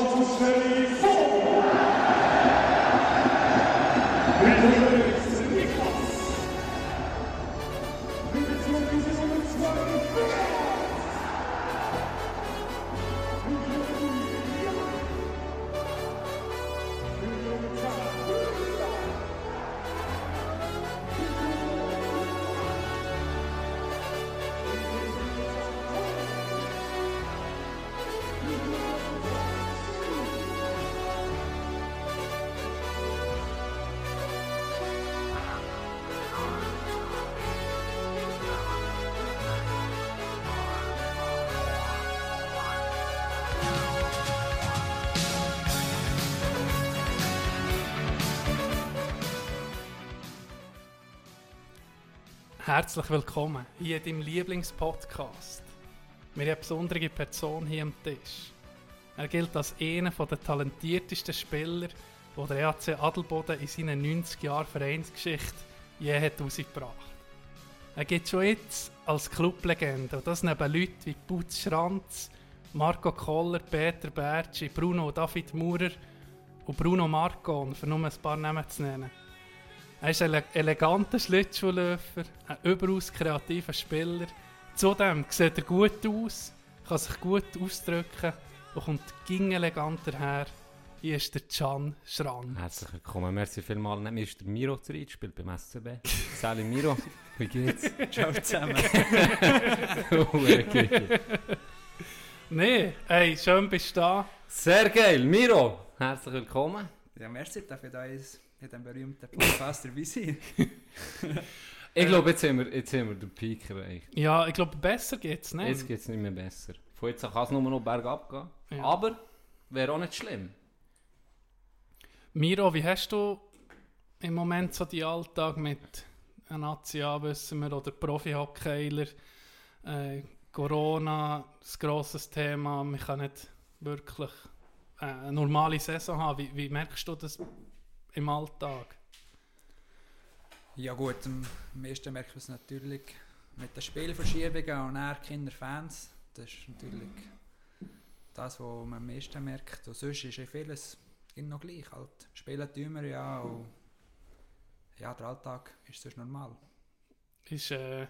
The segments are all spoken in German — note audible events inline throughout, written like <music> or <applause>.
Gottes verliebt. Herzlich willkommen hier in deinem Lieblingspodcast. Wir haben eine besondere Person hier am Tisch. Er gilt als einer der talentiertesten Spieler, die der EAC Adelboden in seiner 90 Jahren Vereinsgeschichte je hat rausgebracht. Er gilt schon jetzt als Clublegende und das neben Leuten wie Putz Schranz, Marco Koller, Peter Bertschi, Bruno David Maurer und Bruno Marcon, für nur ein paar Namen zu nennen. Er ist ein eleganter Schlittschuhläufer, ein überaus kreativer Spieler. Zudem sieht er gut aus, kann sich gut ausdrücken und kommt ging eleganter her. Hier ist der Can Schran. Herzlich willkommen, merci vielmals. Mir ist der Miro Zeit, spielt beim SCB. Sali Miro, wie geht's? <laughs> Ciao zusammen. <laughs> oh. Nee, hey, schön bist du da. Sehr geil, Miro, herzlich willkommen. Ja, merci dafür, da ist in diesem berühmten Podcast dabei sein. <laughs> ich glaube, jetzt haben wir, jetzt haben wir den Peak erreicht. Ja, ich glaube, besser geht es nicht. Jetzt geht es nicht mehr besser. Von jetzt an kann es nur noch bergab gehen. Ja. Aber wäre auch nicht schlimm. Miro, wie hast du im Moment so die Alltag mit Nazi wissen wir, oder Profi-Hockeyler? Äh, Corona, das grosses Thema, man kann nicht wirklich äh, eine normale Saison haben. Wie, wie merkst du das im Alltag? Ja gut, am meisten merkt man es natürlich mit den Spielverschiebungen und dann Kinderfans. Das ist natürlich das, was man am meisten merkt. Und sonst ist ja vieles noch gleich. Halt. Spielen tun wir ja und ja, der Alltag ist sonst normal. Ist, äh,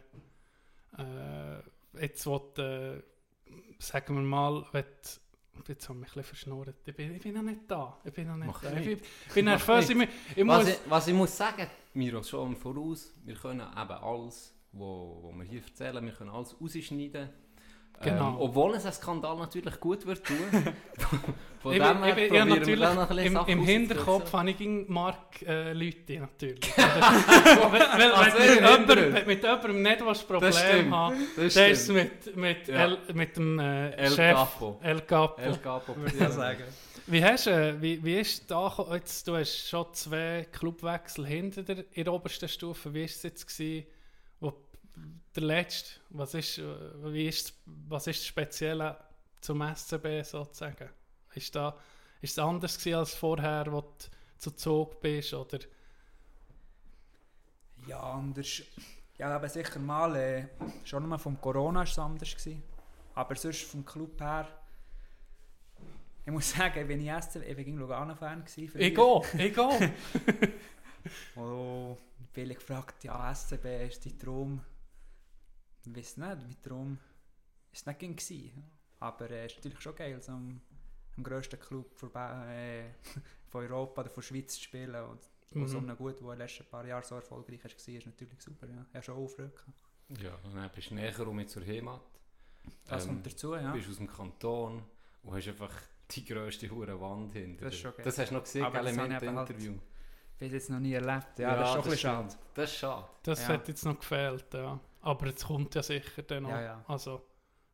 äh, jetzt, wo äh, sagen wir mal, wenn Jetzt habe ich mich ein bisschen verschnurrt. Ich bin, ich bin noch nicht da. Ich bin noch nicht Mach da. nicht. Ich bin, ich bin nervös. Ich, ich was, muss... ich, was ich muss sagen, Miro, schon Voraus, wir können eben alles, wo, wo wir hier erzählen, wir können alles rausschneiden. Genau. Ähm, obwohl es ein Skandal natürlich gut wird tun. <laughs> Von ich dem her ich wir natürlich, dann noch ein bisschen im, im. Hinterkopf habe ich Mark äh, Leute natürlich. <laughs> <laughs> weil, weil, Also, wenn, du wenn mit jemandem nicht was Das Problem Das der ist stimmt. mit, mit, Ja. El, mit dem äh, El Chef Capo. El Capo. El Capo. Würde ich ja sagen. Wie hast du, äh, wie, wie ist da, jetzt, du hast schon zwei Clubwechsel hinter dir in der obersten Stufe. Wie war es jetzt gewesen, der letzte, was ist, äh, wie ist, was ist das Spezielle zum SCB sozusagen? Ist da, ist es anders gewesen als vorher, wo du zu Zug bist oder? Ja, anders. Ja, aber sicher mal. Äh, schon mal vom Corona war es anders. Gewesen. Aber sonst vom Club her. Ich muss <laughs> sagen, wenn ich SC, ich bin Lugano-Fan. Ich gehe, <laughs> ich gehe. Und viele gefragt, ja, SCB ist dein Traum. Ich weiß nicht, Traum ist nicht gewesen. Aber es ist natürlich schon geil, so am, am grössten Club vorbei, äh, <laughs> von Europa oder von der Schweiz zu spielen. Und Mhm. so einem gut, der in den letzten paar Jahren so erfolgreich war, ist natürlich super. Ja, ja schon auch Freude gehabt. Ja, und dann bist du näher um zur Heimat. Das Ähm, kommt dazu, ja. Du bist aus dem Kanton und hast einfach die grösste hure Wand hinter Das ist dir. schon geil. Das hast du noch gesehen, Aber gell, das im habe ich eben halt- Interview. Bis jetzt noch nie erlebt. Ja, das ist schon ein bisschen schade. Das ist schade. Das Ja. hat jetzt noch gefehlt, ja. Aber jetzt kommt ja sicher dann noch. Ja, ja. Also,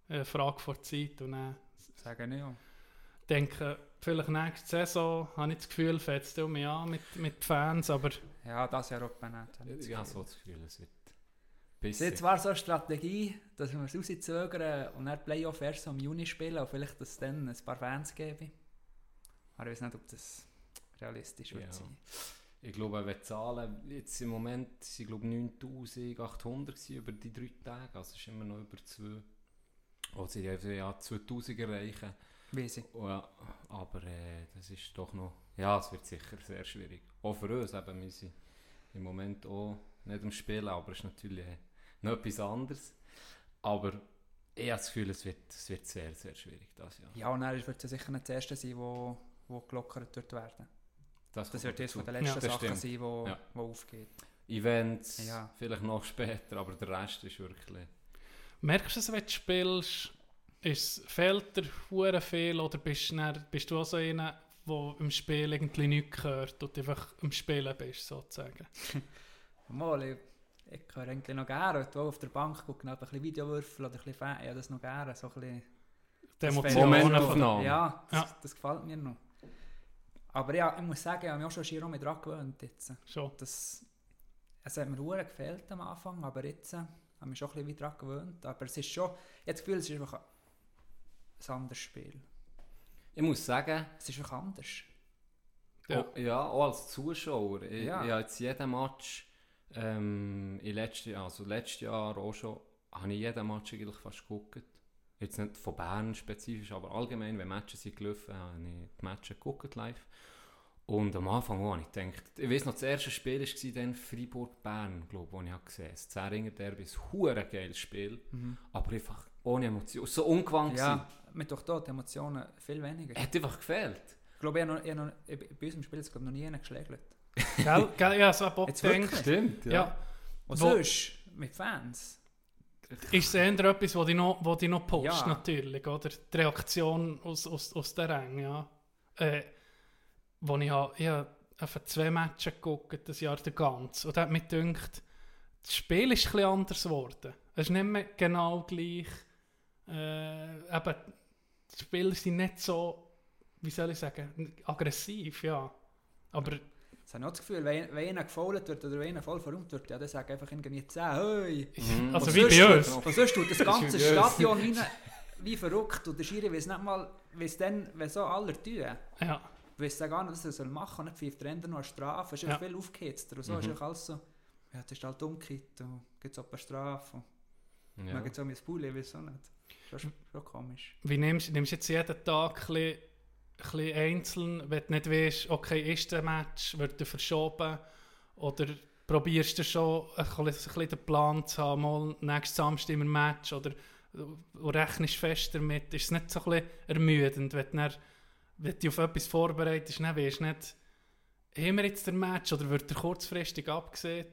eine Frage vor Zeit und dann Sagen ich ja. denke, vielleicht nächste Saison habe ich das Gefühl, fängt es um mich an mit, mit Fans, aber Ja, das Jahr auch nicht. Ja, so das Gefühl, es wird Es besser. ist zwar so eine Strategie, dass wir es rauszögern und dann Playoff erst im Juni spielen und vielleicht, dass es dann ein paar Fans geben. Aber ich weiß nicht, ob das realistisch wird Ja. sein. Ich glaube, wenn die Zahlen jetzt im Moment sind glaube 9800 gewesen über die drei Tage, also es ist immer noch über zwei. Oder sie haben ja 2000 erreichen. Wie sie. Ja, aber äh, das ist doch noch... Ja, es wird sicher sehr schwierig. Auch für uns eben, wir sind im Moment auch nicht am Spielen, aber es ist natürlich äh, noch etwas anderes. Aber ich habe das Gefühl, es wird, es wird sehr, sehr schwierig das Jahr. Ja, und er wird ja sicher nicht das Erste sein, wo, wo gelockert wird werden. Das kommt wird dazu. von den letzten das Sachen stimmt. sein, wo, Ja. wo aufgeht. Events, Ja. vielleicht noch später, aber der Rest ist wirklich... Merkst du es, wenn du spielst, ist, fehlt dir viel oder bist, du dann, bist du auch so einer, der im Spiel irgendwie nichts hört und einfach am Spielen bist, sozusagen? <laughs> Mal, ich, ich höre eigentlich noch gerne, wenn auf der Bank gucken, ein bisschen Videowürfel oder ein bisschen Fan, ja, das noch gerne, so ein bisschen... Die das Emotionen von der-. Ja, das, Ja. das gefällt mir noch. Aber ja, ich muss sagen, ich habe mich auch schon schier mit dran gewöhnt jetzt. Schon. Das, es hat mir hure gefehlt am Anfang, aber jetzt äh, habe ich mich schon ein bisschen wieder dran gewöhnt. Aber es ist schon, ich habe das Gefühl, es ist einfach ein anderes Spiel. Ich muss sagen, Es ist einfach anders. Ja. Auch, ja, auch als Zuschauer. Ich, Ja. ich habe jetzt jeden Match, ähm, in letzten Jahr, also letztes Jahr auch schon, habe ich jeden Match eigentlich fast geguckt. Jetzt nicht von Bern spezifisch, aber allgemein, wenn Matches sind gelaufen, habe ich die Matches geguckt live. Und am Anfang auch, habe ich gedacht, ich weiß noch, das erste Spiel war dann Freiburg-Bern, glaube ich, das ich habe gesehen habe. Das Zähringer Derby, ein hure geiles Spiel, aber einfach ohne Emotion, so ungewandt Ja, mit doch dort die Emotionen viel weniger. Hat einfach gefehlt. Ich glaube, ich habe noch, ich habe noch, ich, bei uns im Spiel jetzt noch nie einen geschlägelt. Gell, gell, ja, so denkt, wirklich? Stimmt, ja. Und Wo- sonst, mit Fans. Ist es eher etwas, was dich noch, was dich noch pusht, Ja. natürlich, oder? Die Reaktion aus, aus, aus der Ränge, ja. Äh, wo ich habe, ich habe zwei Matches geguckt, das Jahr der ganz. Und hat mich gedacht, das Spiel ist ein bisschen anders geworden. Es ist nicht mehr genau gleich. Äh, eben, die Spieler sind nicht so, wie soll ich sagen, aggressiv, ja. Aber Das habe ich auch das Gefühl, wenn, wenn einer gefoult wird oder wenn einer voll verräumt wird, ja, dann sagen einfach irgendwie 10, hey. Mhm. also Und wie bei uns. Und sonst tut das ganze. Stadion rein, wie verrückt. Und der Schiri weiß nicht mal, wie es dann, wenn so alle tun, Ja, weiß gar nicht, was er soll machen soll. Und dann pfeift der noch eine Strafe. Es ist Ja. viel aufgehetzter. Und so Mhm. ist alles so, ja, das ist halt umgekehrt. Und gibt es auch eine Strafe. Und Ja. dann gibt es auch mein Bulli, ich weiß auch nicht. Das ist schon komisch. Wie nimmst, nimmst du jetzt jeden Tag ein bisschen, bisschen einzeln, wenn du nicht weißt, okay, ist der Match, wird er verschoben oder probierst du schon ein bisschen, den Plan zu haben, mal nächsten Samstag ein Match oder rechnest fest damit, ist es nicht so ein bisschen ermüdend, wenn du, dann, wenn du dich auf etwas vorbereitest, dann weißt du nicht, haben wir jetzt den Match oder wird er kurzfristig abgesehen?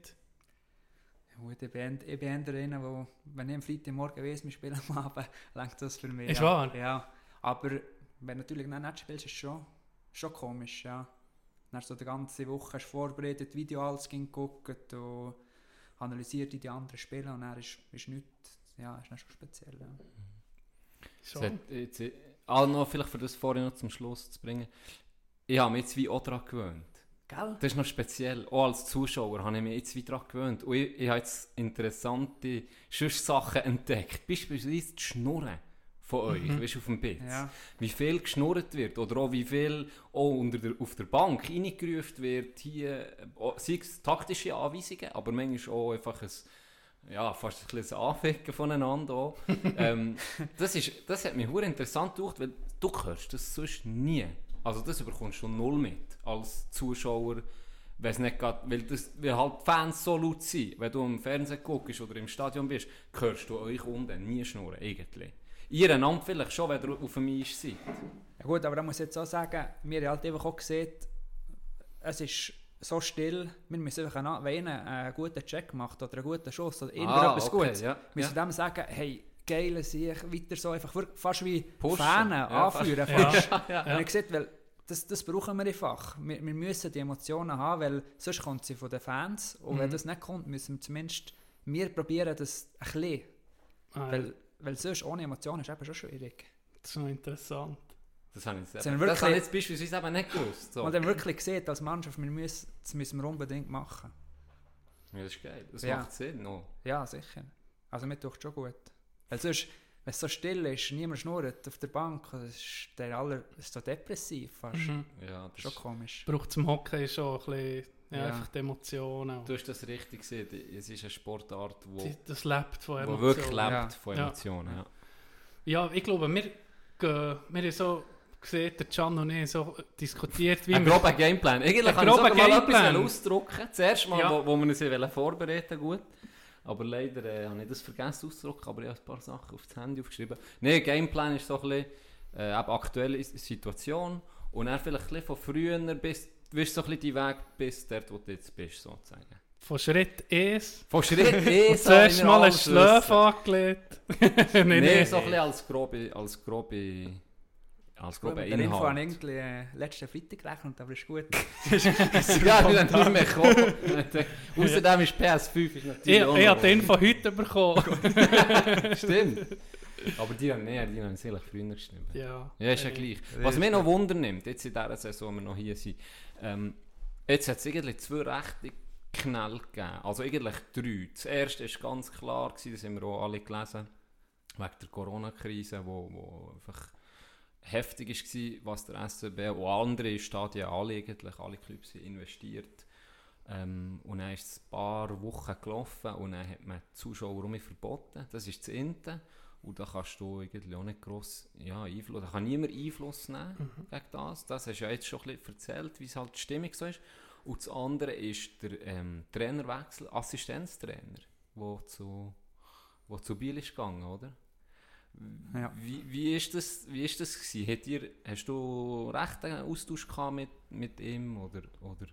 Gut, ich bin, ich bin einer, wo, wenn ich am Freitagmorgen weiss, wir spielen am Abend, <laughs> das für mich. Ist ja. wahr? Ja, aber wenn du natürlich nicht spielst, ist es schon, schon komisch, ja. Dann hast du die ganze Woche hast vorbereitet, Video alles geguckt und analysiert die anderen Spiele und dann ist, ist nichts, ja, ist dann schon speziell, ja. Hat jetzt, ah, noch vielleicht für das vorhin noch zum Schluss zu bringen. Ich habe mich jetzt wie auch daran gewöhnt. Gell? Das ist noch speziell. Auch als Zuschauer habe ich mich jetzt wie daran gewöhnt. Und ich, ich habe jetzt interessante Sachen entdeckt. Beispielsweise die Schnurren von euch, Mhm. weißt du, auf dem Bild. Ja. Wie viel geschnurrt wird oder auch wie viel auch unter der, auf der Bank reingerufen wird. Hier, auch- sei es taktische Anweisungen, aber manchmal auch einfach ein ja, fast ein bisschen ein Anficken voneinander auch. <laughs> ähm, das, ist, das hat mich sehr interessant gemacht, weil du hörst das sonst nie. Also das bekommst du null mit als Zuschauer, wenn's nicht grad, weil, das, weil halt Fans so laut sind. Wenn du im Fernsehen guckst oder im Stadion bist, hörst du euch unten nie schnurren, eigentlich. Ihr einander vielleicht schon, wenn ihr auf dem Eis seid. ja gut, aber da muss ich jetzt auch sagen, wir haben halt einfach auch gesehen, es ist so still, wir müssen einfach, einen, wenn einer einen guten Check macht oder einen guten Schuss oder irgendetwas Gutes, Ah, ja. müssen wir dem sagen, hey, geile Sieg, weiter so, einfach fast wie Pushen. Fahnen Ja, anführen. Ja. Fast. Ja. Und ich sehe, weil das, das brauchen wir einfach. Wir, wir müssen die Emotionen haben, weil sonst kommt sie von den Fans. Und wenn Mhm. das nicht kommt, müssen wir zumindest wir probieren das ein bisschen. Ah, Weil, weil sonst ohne Emotionen ist eben schon schwierig. das ist noch interessant. Das habe ich, jetzt Sind eben- wir das habe ich wirklich- jetzt beispielsweise eben nicht gewusst. So. Und dann wirklich sieht als Mannschaft, wir müssen, das müssen wir unbedingt machen. Ja, das ist geil. Das Ja. macht Sinn. No. Ja, sicher. Also mir tut schon gut. Weil sonst, wenn es so still ist, niemand schnurrt auf der Bank, das ist, der aller, das ist so depressiv fast. Mhm. Ja, das Schon ist, komisch. Braucht zum Hockey schon ein bisschen, ja, Ja. einfach die Emotionen. du hast das richtig gesehen. Es ist eine Sportart, wo, Die- Das lebt von wo Emotionen. wirklich lebt Ja. von Ja. Emotionen. Ja. Ja, ich glaube, wir, gehen. Wir haben so gesehen, der Can und ich so diskutiert, wie Ein grober Gameplan. Eigentlich Ein kann ich sogar grober mal Gameplan. etwas ausdrucken. Zuerst mal, Ja. wo, wo wir uns vorbereiten gut. Aber leider äh, habe ich das vergessen auszudrucken, aber ich habe ein paar Sachen auf das Handy aufgeschrieben. Nein, Gameplan ist so ein bisschen äh, aktuelle Situation und dann vielleicht ein bisschen von früher bis, du wirst so ein bisschen die Weg bis dort, wo du jetzt bist, sozusagen. Von Schritt 1 Von Schritt <laughs> E zuerst mal einen Schläf angelegt. nein, Nein, nein. so ein bisschen als grobe, als grobe, als grobe Mit der Info an Inhalt. irgendwie äh, letzten Freitag gerechnet, aber ist gut. <laughs> Ja, wir haben nicht mehr <laughs> gekommen. Außerdem ist PS5 ist natürlich Ich, ich habe den von heute bekommen. Stimmt. Aber die haben, nee, die haben sicherlich früher geschrieben. ja. Ja, ist ja Äh, gleich. Was mich noch Wunder nimmt, jetzt in dieser Saison, wo wir noch hier sind, ähm, jetzt hat es eigentlich zwei rechte Knall gegeben. Also eigentlich drei. Das erste war ganz klar, gewesen, das haben wir auch alle gelesen, wegen der Corona-Krise, wo, wo einfach heftig war, was der SCB und andere Stadien, alle eigentlich, alle Clubs investiert. Ähm, und dann ist es ein paar Wochen gelaufen und dann hat man die Zuschauer um verboten. Das ist das Ente. Und da kannst du irgendwie auch nicht gross ja, Einfluss, da kann niemand Einfluss nehmen Mhm. gegen das. Das hast du ja jetzt schon ein bisschen erzählt, wie es halt die Stimmung so ist. Und das andere ist der ähm, Trainerwechsel, Assistenztrainer, wo zu, wo zu Biel ist gegangen, oder? Ja. Wie, wie ist das, wie ist das gewesen? Hat ihr, hast du recht einen Austausch gehabt mit, mit ihm, oder, oder?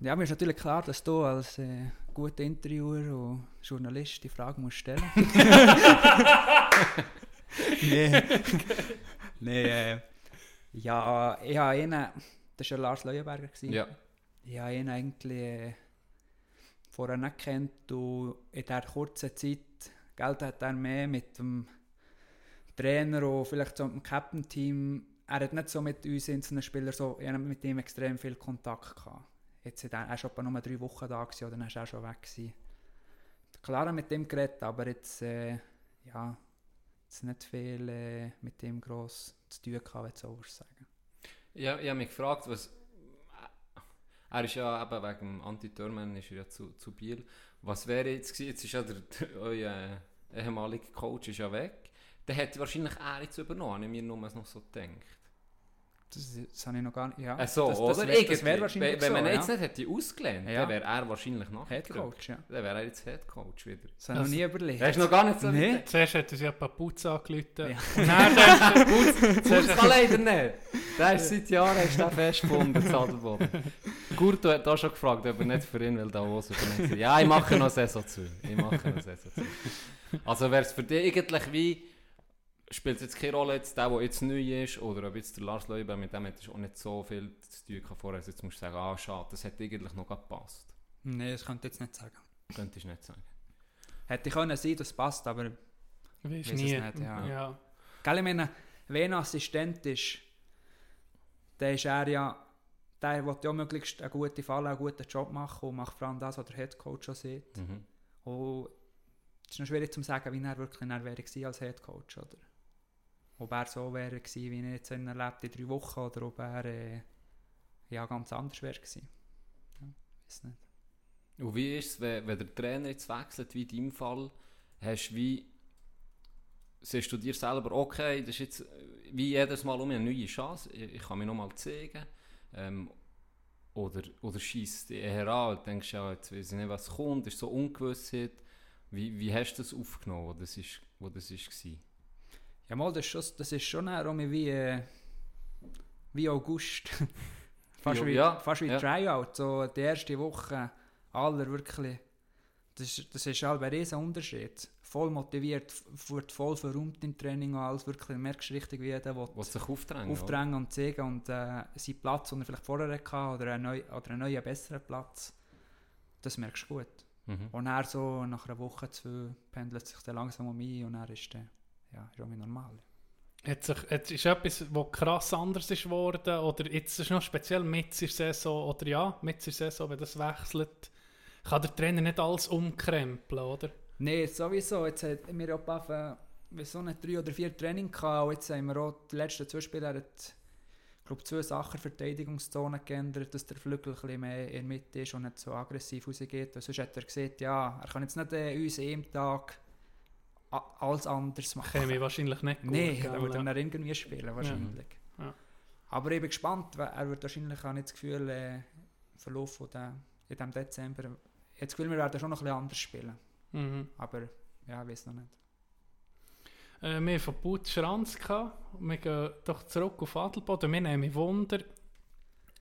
Ja, mir ist natürlich klar, dass du als äh, guter Interviewer und Journalist die Frage musst stellen <laughs> Nee. nee, äh, ja, ich habe ihn, das war ja Lars Leuenberger. gewesen. Ja. Ich habe ihn eigentlich äh, vorher nicht gekannt und in dieser kurzen Zeit, Geld hat er mehr mit dem Trainer und vielleicht so mit dem Captain-Team, er hat nicht so mit uns einzelnen Spielern so, ich habe mit ihm extrem viel Kontakt gehabt. Jetzt war etwa nur drei Wochen da gewesen, oder dann war er schon weg. Gewesen. Klar mit ihm geredet, aber jetzt, äh, ja, jetzt nicht viel äh, mit ihm gross zu tun gehabt, würde ich so sagen. Ja, ich habe mich gefragt, was. Er ist ja eben wegen dem Anti-Törmen ist er ja zu, zu Biel. Was wäre jetzt gewesen? Jetzt ist ja der, <laughs> euer ehemaliger Coach ist ja weg. Der hätte wahrscheinlich er jetzt übernommen, habe ich mir nur noch so gedacht. Das, das habe ich noch gar nicht. Ja, Ach so, das, oder? Das, wär, das wäre wahrscheinlich wenn, wenn man so, jetzt ja. nicht hätte ausgelernt, Ja. dann wäre er wahrscheinlich nachher. Headcoach, ja. Dann wäre er jetzt Headcoach wieder. Das habe ich noch nie überlegt. Hast du noch gar nicht so Nee. Zuerst hat er sich ja Papuz angerufen. Ja. Hat <laughs> Das kann leider nicht. Der ist seit Jahren ist der festgebunden, Sadelboden. <laughs> Gurto hat auch schon gefragt, ob er nicht für ihn will da Hose übernehmen. Ja, ich mache noch Saison zu. Ich mache noch Saison zu. Also wäre es für dich eigentlich wie, spielt es jetzt keine Rolle, jetzt der, der jetzt neu ist, oder ob jetzt der Lars Leuber, mit dem hättest du auch nicht so viel zu tun gehabt vorher. Also Jetzt musst du sagen, ah schade, das hätte eigentlich noch gepasst. Nein, das könnte ich jetzt nicht sagen. Könntest du nicht sagen. Hätte ich können sein, das passt, aber Weißt Weiss es nie. nicht, ja. ja. Gell, ich meine, wenn ein Assistent ist, dann ist er ja, der will ja möglichst eine gute Falle, einen guten Job machen und macht vor allem das, was der Headcoach schon sieht. Mhm. Und es ist noch schwierig zu sagen, wie er wirklich dann wäre als Headcoach, oder? Ob er so wäre gewesen, wie er jetzt ihn erlebt in drei Wochen, oder ob er äh, ja, ganz anders wäre gewesen. Ja, weiß nicht. Und wie ist es, wenn, wenn der Trainer jetzt wechselt, wie in deinem Fall, hast wie, siehst du dir selber, okay, das ist jetzt wie jedes Mal um eine neue Chance, ich, ich kann mich nochmal zeigen, ähm, oder, oder schießt dich eher an und denkst, ja, jetzt weiß ich nicht, was kommt, ist so Ungewissheit. Wie, wie hast du das aufgenommen, wo das, ist, wo das war? Ja, mal, das ist schon, das ist schon wie, äh, wie August. <laughs> fast wie, ja, fast wie ja. Tryout. So die erste Woche, aller wirklich. Das, ist- das ist halt ein riesen Unterschied. Voll motiviert, wird voll verräumt im Training und alles. Wirklich, du merkst richtig, wie jeder will Was sich aufdrängen aufdrängen und zeigen und äh, seinen Platz, den er vielleicht vorher hatte, oder einen, neu, oder einen neuen, besseren Platz. Das merkst du gut. Mhm. Und er so nach einer Woche, zwei, pendelt sich dann langsam um ein und er ist dann, ja, ist auch wieder normal. Hat sich, jetzt ist etwas, was krass anders ist geworden, oder jetzt ist es noch speziell mit der Saison, oder ja, mit der Saison, wenn das wechselt, kann der Trainer nicht alles umkrempeln, oder? Nein, sowieso. Jetzt haben wir auch wir so eine drei oder vier Training gehabt. Und jetzt haben wir auch die letzten zwei Spiele, er hat, glaube zwei Sachen Verteidigungszone geändert, dass der Flügel ein bisschen mehr in der Mitte ist und nicht so aggressiv rausgeht. Und sonst hat er gesagt, ja, er kann jetzt nicht äh, uns einem Tag alles anders machen. Käme ich wahrscheinlich nicht gut. Nein, da würde er irgendwie spielen, wahrscheinlich. Ja. Aber ich bin gespannt, weil er wird wahrscheinlich auch nicht das Gefühl, äh, im Verlauf von der, in diesem Dezember, ich das Gefühl, wir werden schon noch ein bisschen anders spielen. Mhm. Aber ja, ich weiß noch nicht. Äh, wir haben von Putz Schranz gehabt. Wir gehen doch zurück auf Adelboden. Wir nehmen Wunder,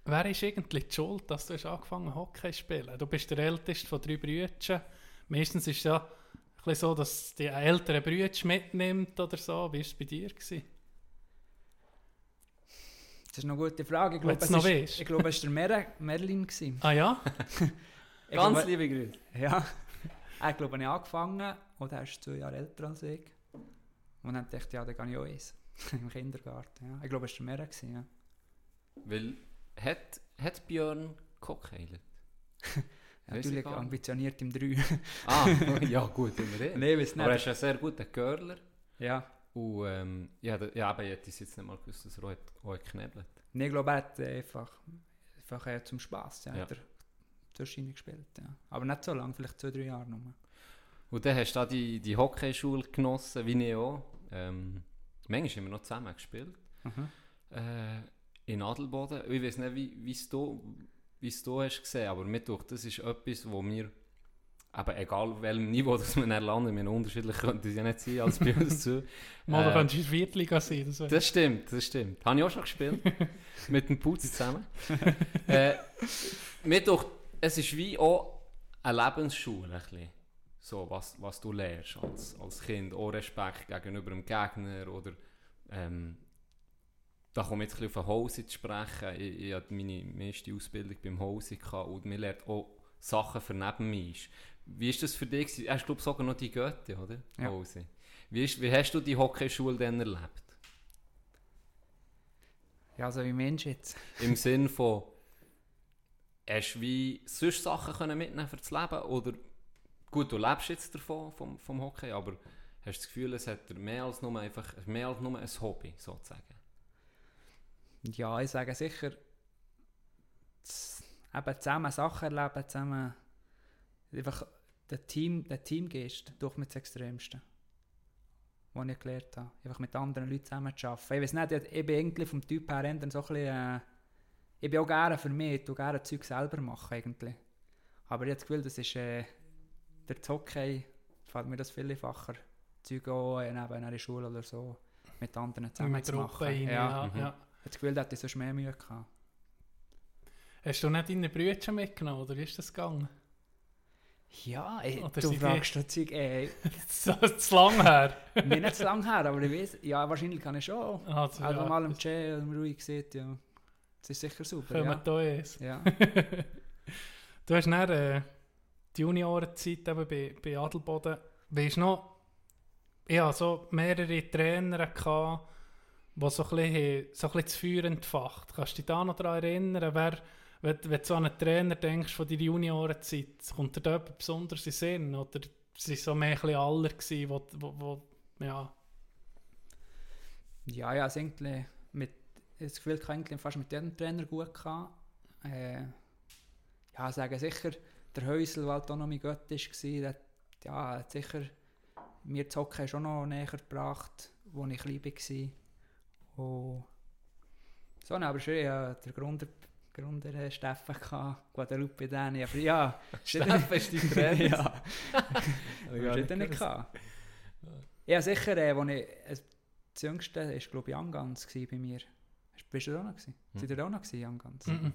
wer ist eigentlich die schuld, dass du hast angefangen Hockey zu spielen? Du bist der älteste von drei Brüdern. Meistens ist ja bisschen so, dass die ältere Brüder mitnimmt oder so. Wie war es bei dir? Gewesen? Das ist eine gute Frage. Ich glaube, es noch ist, ich glaube, es war der Mer Merlin. Gewesen. Ah ja? <laughs> Ganz glaube, liebe Grüße. Ja, er glaube ich angefangen und er ist zwei Jahre älter als ich. Und dann dachte ich, ja, dann gehe ich auch eins. <laughs> Im Kindergarten, ja. Ich glaube, es war der Mer. Gewesen, ja. Weil, hat, hat Björn gekokeilt? <laughs> Natürlich nicht. ambitioniert im 3. Ah, <laughs> ja gut, immerhin. Nein, weiß Aber er nicht. ist ein sehr guter Curler. Ja. Und ähm, ja, da- ja, aber ich hätte es jetzt nicht mal gewusst, dass er auch, auch hat geknebelt Nee, ich glaube, er hat einfach, einfach äh, zum Spass ja, Ja. hat er Zwischendurch gespielt. Ja. Aber nicht so lange, vielleicht zwei, drei Jahre nur. Und dann hast du da die, die Hockeyschule genossen, wie ich auch. Ähm, manchmal haben wir noch zusammen gespielt. Mhm. Äh, in Adelboden. Ich weiß nicht, wie es du, wie es du hast gesehen, aber mir durch das ist etwas, wo mir aber egal auf welchem Niveau das wir dann landen, wir unterschiedlich könnte es ja nicht sein als bei uns zu. <laughs> Mal, du Äh, könntest in der Viertliga sein. Das Das stimmt, das stimmt. Habe ich auch schon gespielt. <laughs> mit dem Putz zusammen. <laughs> äh, mir durch, es ist wie auch eine Lebensschule. Ein bisschen. So, was, was du lernst als, als Kind. Auch Respekt gegenüber dem Gegner. Oder, ähm, da komme ich jetzt ein bisschen auf den Hose zu sprechen. Ich, ich hatte meine meiste Ausbildung beim Hose gehabt und mir lernt auch Sachen für neben mir. Wie ist das für dich? gewesen? Hast du glaub, sogar noch die Götte, oder? Ja. Hose. Wie, ist, wie hast du die Hockeyschule denn erlebt? Ja, also wie Mensch jetzt. <laughs> Im Sinn von, hast du wie sonst Sachen können mitnehmen für das Leben? Oder, gut, du lebst jetzt davon, vom, vom Hockey, aber hast du das Gefühl, es hat mehr als nur, einfach, mehr als nur ein Hobby, sozusagen? Ja, ich sage sicher, eben zusammen Sachen erleben, zusammen einfach der Team, der Teamgeist durch mit das Extremste, was ich gelernt habe. Einfach mit anderen Leuten zusammen zu arbeiten. Ich weiß nicht, ich, bin eigentlich vom Typ her so ein bisschen, äh, ich bin auch gerne für mich, ich tue gerne Zeug selber machen eigentlich. Aber ich habe das Gefühl, das ist, äh, der Hockey fällt mir das viel einfacher, Zeug auch äh, neben einer Schule oder so mit anderen zusammen mit zu machen. rein. ja. Ja, mhm. ja. Das Gefühl, da hätte ich sonst mehr Mühe gehabt. Hast du nicht deine Brüder mitgenommen, oder wie ist das gegangen? Ja, ey, Oder du fragst das Zeug, ey, <laughs> so zu lang her. mir nicht so lange her, aber ich weiß, ja, wahrscheinlich kann ich schon. Also, Also ja, mal im oder im Rui gesehen, ja. Das ist sicher super, Kommen ja. da eins. ja. <laughs> Du hast dann äh, die Juniorenzeit eben bei, bei Adelboden. Weißt du noch, ich hatte so mehrere Trainer, gehabt, die so ein bisschen, so das Feuer entfacht. Kannst du dich da noch daran erinnern, wer, wenn, wenn du so an einen Trainer denkst von deiner Juniorenzeit, kommt dir da etwas Besonderes in Sinn? Oder sie so mehr ein aller gewesen, wo, wo, wo, ja, Ja, ja, also eigentlich mit, das Gefühl, hatte eigentlich fast mit jedem Trainer gut gehabt. Äh, ja, ich sage sicher, der Häusel, der halt auch noch mein Gott war, der, ja, hat sicher mir das Hockey schon noch näher gebracht, als ich klein war. Und so, nein, aber schon ja, der Gründer, Gründer äh, Steffen gehabt, Guadalupe Dani, aber ja, <laughs> Steffen ist dein Trainer? ja, das hat er nicht gehabt. Ja, sicher, äh, wo ich, äh, das Jüngste war, glaube ich, gewesen bei mir. Bist du da auch noch? Gewesen? Hm. Seid ihr da auch noch gewesen, Guns? mhm.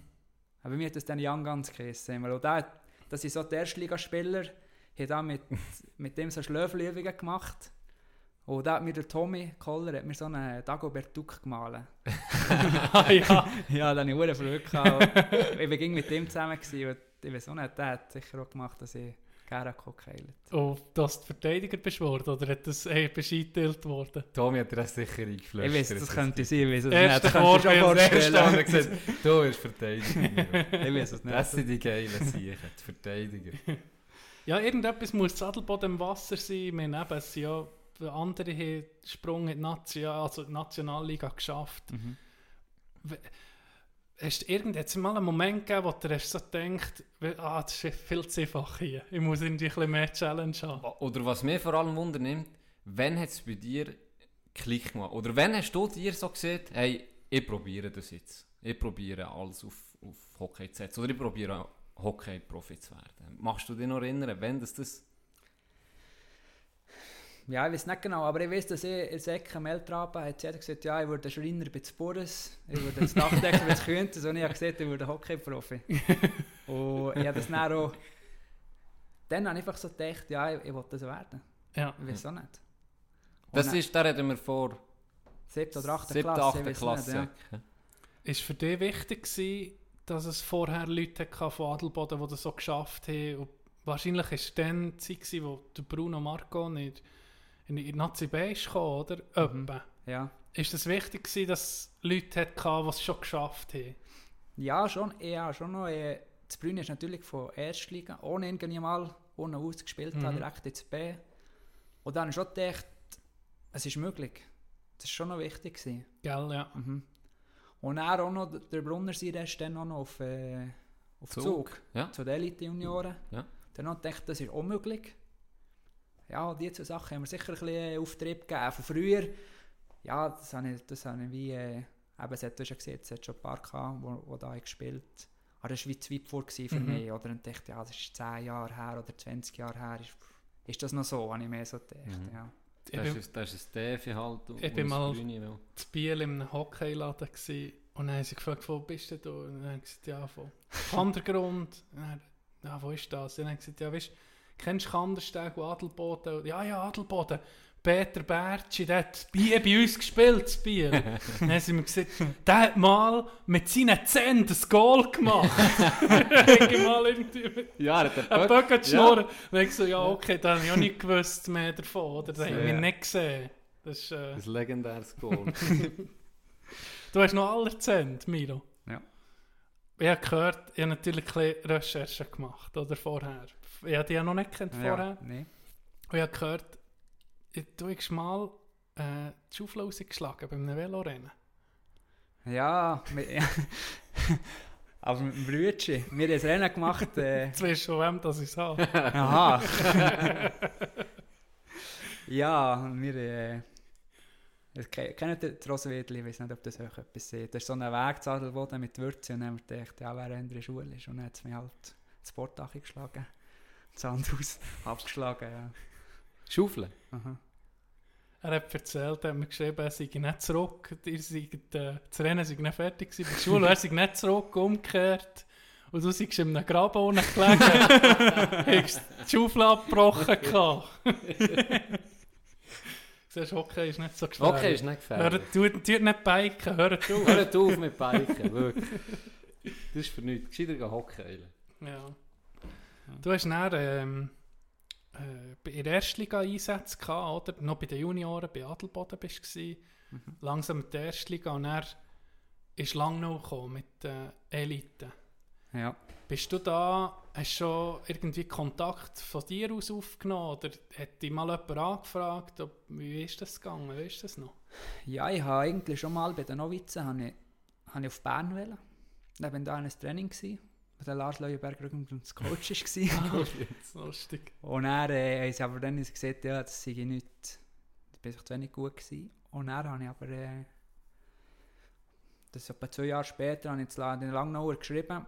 Aber bei mir hat das dann Young Guns geheißen. weil auch da, das sind so die Erstligaspieler, haben da mit, <laughs> mit dem so Schlöfelübungen gemacht. Und da hat mir der Tommy Koller hat mir so einen Dagobert Duck gemalt. ah, <laughs> ja. <laughs> ja, dann habe ich Freude gehabt. Ich war ging mit dem zusammen und ich weiß auch nicht, der hat sicher auch gemacht, dass ich gerne gekeilt Und dass du Verteidiger bist worden, oder hat das du eingeteilt worden? Tommy hat dir das sicher Ich eingeflöscht. weiß, das könnte sein, ich weiß es nicht. Das ich schon vorstellen. Gesagt, du bist Verteidiger. Ich weiß es nicht. Das sind die geilen Siechen, die Verteidiger. Ja, irgendetwas muss Sadelboden im Wasser sein. Wir haben eben, es sind ja andere haben Sprung in die, Nation, also die Nationalliga geschafft. Mhm. Hast du irgend, hat's mal einen Moment gegeben, wo du hast so gedacht, ah, das ist viel zu einfach hier. Ich muss irgendwie ein bisschen mehr Challenge haben. Oder was mir vor allem wundernimmt, wann hat es bei dir Klick gemacht? Oder wann hast du dir so gesagt, hey, ich probiere das jetzt. Ich probiere alles auf, auf Hockey zu setzen. Oder ich probiere Hockey-Profi zu werden. Machst du dich noch erinnern, wenn das das... Ja, ich weiß nicht genau, aber ich weiß, dass ich in Säcke Meltraben hat jeder gesagt, ja, ich würde Schreiner bei Spores, ich würde das Dachdecker bei Künters <laughs> und ich habe gesagt, ich würde Hockey-Profi. <laughs> und ich habe das dann auch... Dann habe ich einfach so gedacht, ja, ich, ich will das werden. Ja. Ich weiß auch nicht. Und Das dann- ist, da reden wir vor 7. oder 8. 7. Klasse, 8. ich weiss Klasse. nicht, ja. Ist für dich wichtig gewesen, dass es vorher Leute hatte von Adelboden, die das so geschafft haben? Und wahrscheinlich war es dann die Zeit, wo der Bruno Marco nicht in die Nazi B ist gekommen, oder? Mhm. Etwa. Ja. Ist es wichtig gewesen, dass es Leute hatte, die es schon geschafft haben? Ja, schon. Ja, schon noch. Äh, das Brünn ist natürlich von Erstliga, ohne irgendwie mal ohne ausgespielt Mhm. habe, direkt ins B. Und dann habe ich schon gedacht, es ist möglich. Das war schon noch wichtig. Gewesen. Gell, ja. Mhm. Und dann auch noch, der Brunner sein ist dann auch noch auf, äh, auf Zug. Zug, Ja. zu den Elite-Junioren. Ja. Dann ich gedacht, das ist unmöglich. Ja, diese zwei Sachen haben mir sicher ein bisschen Auftrieb gegeben. Von früher, ja, das habe ich, das habe ich wie, äh, eben, es hat, du hast ja gesehen, es hat schon ein paar gehabt, wo, wo da gespielt Aber das war wie zu weit vor für Mhm. mich. Oder dann dachte ich, ja, das ist 10 Jahre her oder 20 Jahre her. Ist, ist das noch so, habe ich mir so gedacht, Mhm. ja. Ich Das ist, das ist ein Defi halt. und bin das mal- Grüne, zu Biel in einem Hockeyladen gewesen, und dann haben sie gefragt, wo bist du? Und dann habe ich gesagt, ja, von Kandergrund. Und dann, ja, wo ist das? Und dann habe ich gesagt, ja, weißt du, kennst du Kandersteg und Adelboden? Ja, ja, Adelboden. Peter Bertschi, der hat Bier bei uns gespielt, zu Biel. <laughs> dann haben sie mir gesagt, der hat mal mit seinen Zähnen das Goal gemacht. <laughs> <laughs> ich mal irgendwie mit Ja, der einem Böck. Böck schnurren. Und dann habe ich so, ja, okay, da habe ich auch nicht gewusst mehr davon, oder? Das habe ich Ja. mir nicht gesehen. Das ist, äh, Das legendäres Goal. Du hast noch alle Zent, Milo. Ja. Ich habe gehört, ich habe natürlich ein bisschen Recherchen gemacht, oder vorher. Ich habe die ja noch nicht gekannt vorher. ja nee. Und ich habe gehört, du hast mal äh, die Schaufel rausgeschlagen bei einem Velorennen. Ja, wir- <laughs> aber mit dem Brütchen. Wir haben ein Rennen gemacht. Äh, <laughs> schon, wem das ich sage. <laughs> aha. ja, wir. Äh, kennt ihr die Rosenwiedli? Ich weiß nicht, ob das euch etwas seht. Das ist so ein Weg zu Adelboden mit Würze. Und dann haben wir gedacht, ja, wer in der Schule ist. Und dann hat es mich halt das Sportdach geschlagen. Das Sandhaus abgeschlagen, ja. Schaufeln. Aha. Er hat erzählt, er hat mir geschrieben, er sei nicht zurück. Ihr seid, äh, das Rennen sei nicht fertig gewesen bei der Schule. er sei nicht zurück, umgekehrt. Und du seist in einem Graben unten gelegen. <laughs> Hast die Schaufel abgebrochen gehabt. <laughs> Siehst du, okay, ist nicht so gefährlich. Okay, ist nicht gefährlich. Hört, tut, tut nicht biken, hört auf. Hört auf mit Biken, wirklich. Das ist für nichts. Gescheiter gehen hocken. Ja. Du hast dann ähm, äh, in der Erstliga Einsätze gehabt, oder? Noch bei den Junioren, bei Adelboden bist du gewesen. Mhm. Langsam mit der Erstliga und dann ist Langnau gekommen mit der Elite. Ja. Bist du da, hast du schon irgendwie Kontakt von dir aus aufgenommen oder hat dich mal jemand angefragt, ob, wie ist das gegangen, weißt du das noch? Ja, ich habe eigentlich schon mal bei den Novizen habe ich, habe ich auf Bern wollen. Dann bin da ein Training wo der Lars Leuenberger das Coach war. <laughs> Lustig. Und er äh, haben aber dann gesagt, ja, das sei nicht, das bin ich zu wenig gut gewesen. Und dann habe ich aber, äh, das ist etwa zwei Jahre später, habe ich jetzt Langnauer geschrieben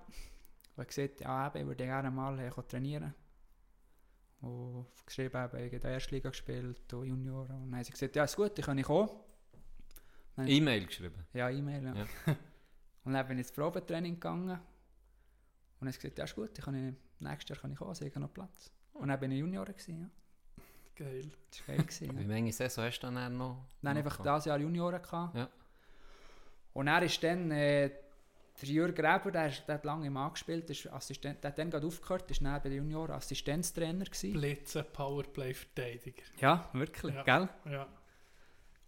und gesagt, ja, eben, ich würde gerne mal äh, trainieren. Und geschrieben, eben, ich habe in der Erstliga gespielt, und Junior. Und dann haben sie gesagt, ja, ist gut, ich kann kommen. Dann- E-Mail geschrieben. Ja, E-Mail, ja. Ja. <laughs> und dann bin ich ins Probetraining gegangen. Und dann haben sie gesagt, ja, ist gut, ich kann, nächstes Jahr kann ich kommen, also ich habe noch Platz. Und dann bin ich Junior gewesen, ja. Geil. Das war geil. gewesen, Wie ja. viele Saison hast du dann noch? Dann noch einfach gehabt? dieses Jahr Junioren gehabt. Ja. Und er ist dann, äh, der Jürg Gräber, der, der hat lange im angespielt, ist Assistent, der hat dann gerade aufgehört, ist dann bei den Junioren Assistenztrainer gewesen. Blitzen, Powerplay-Verteidiger. Ja, wirklich, Ja. gell? Ja.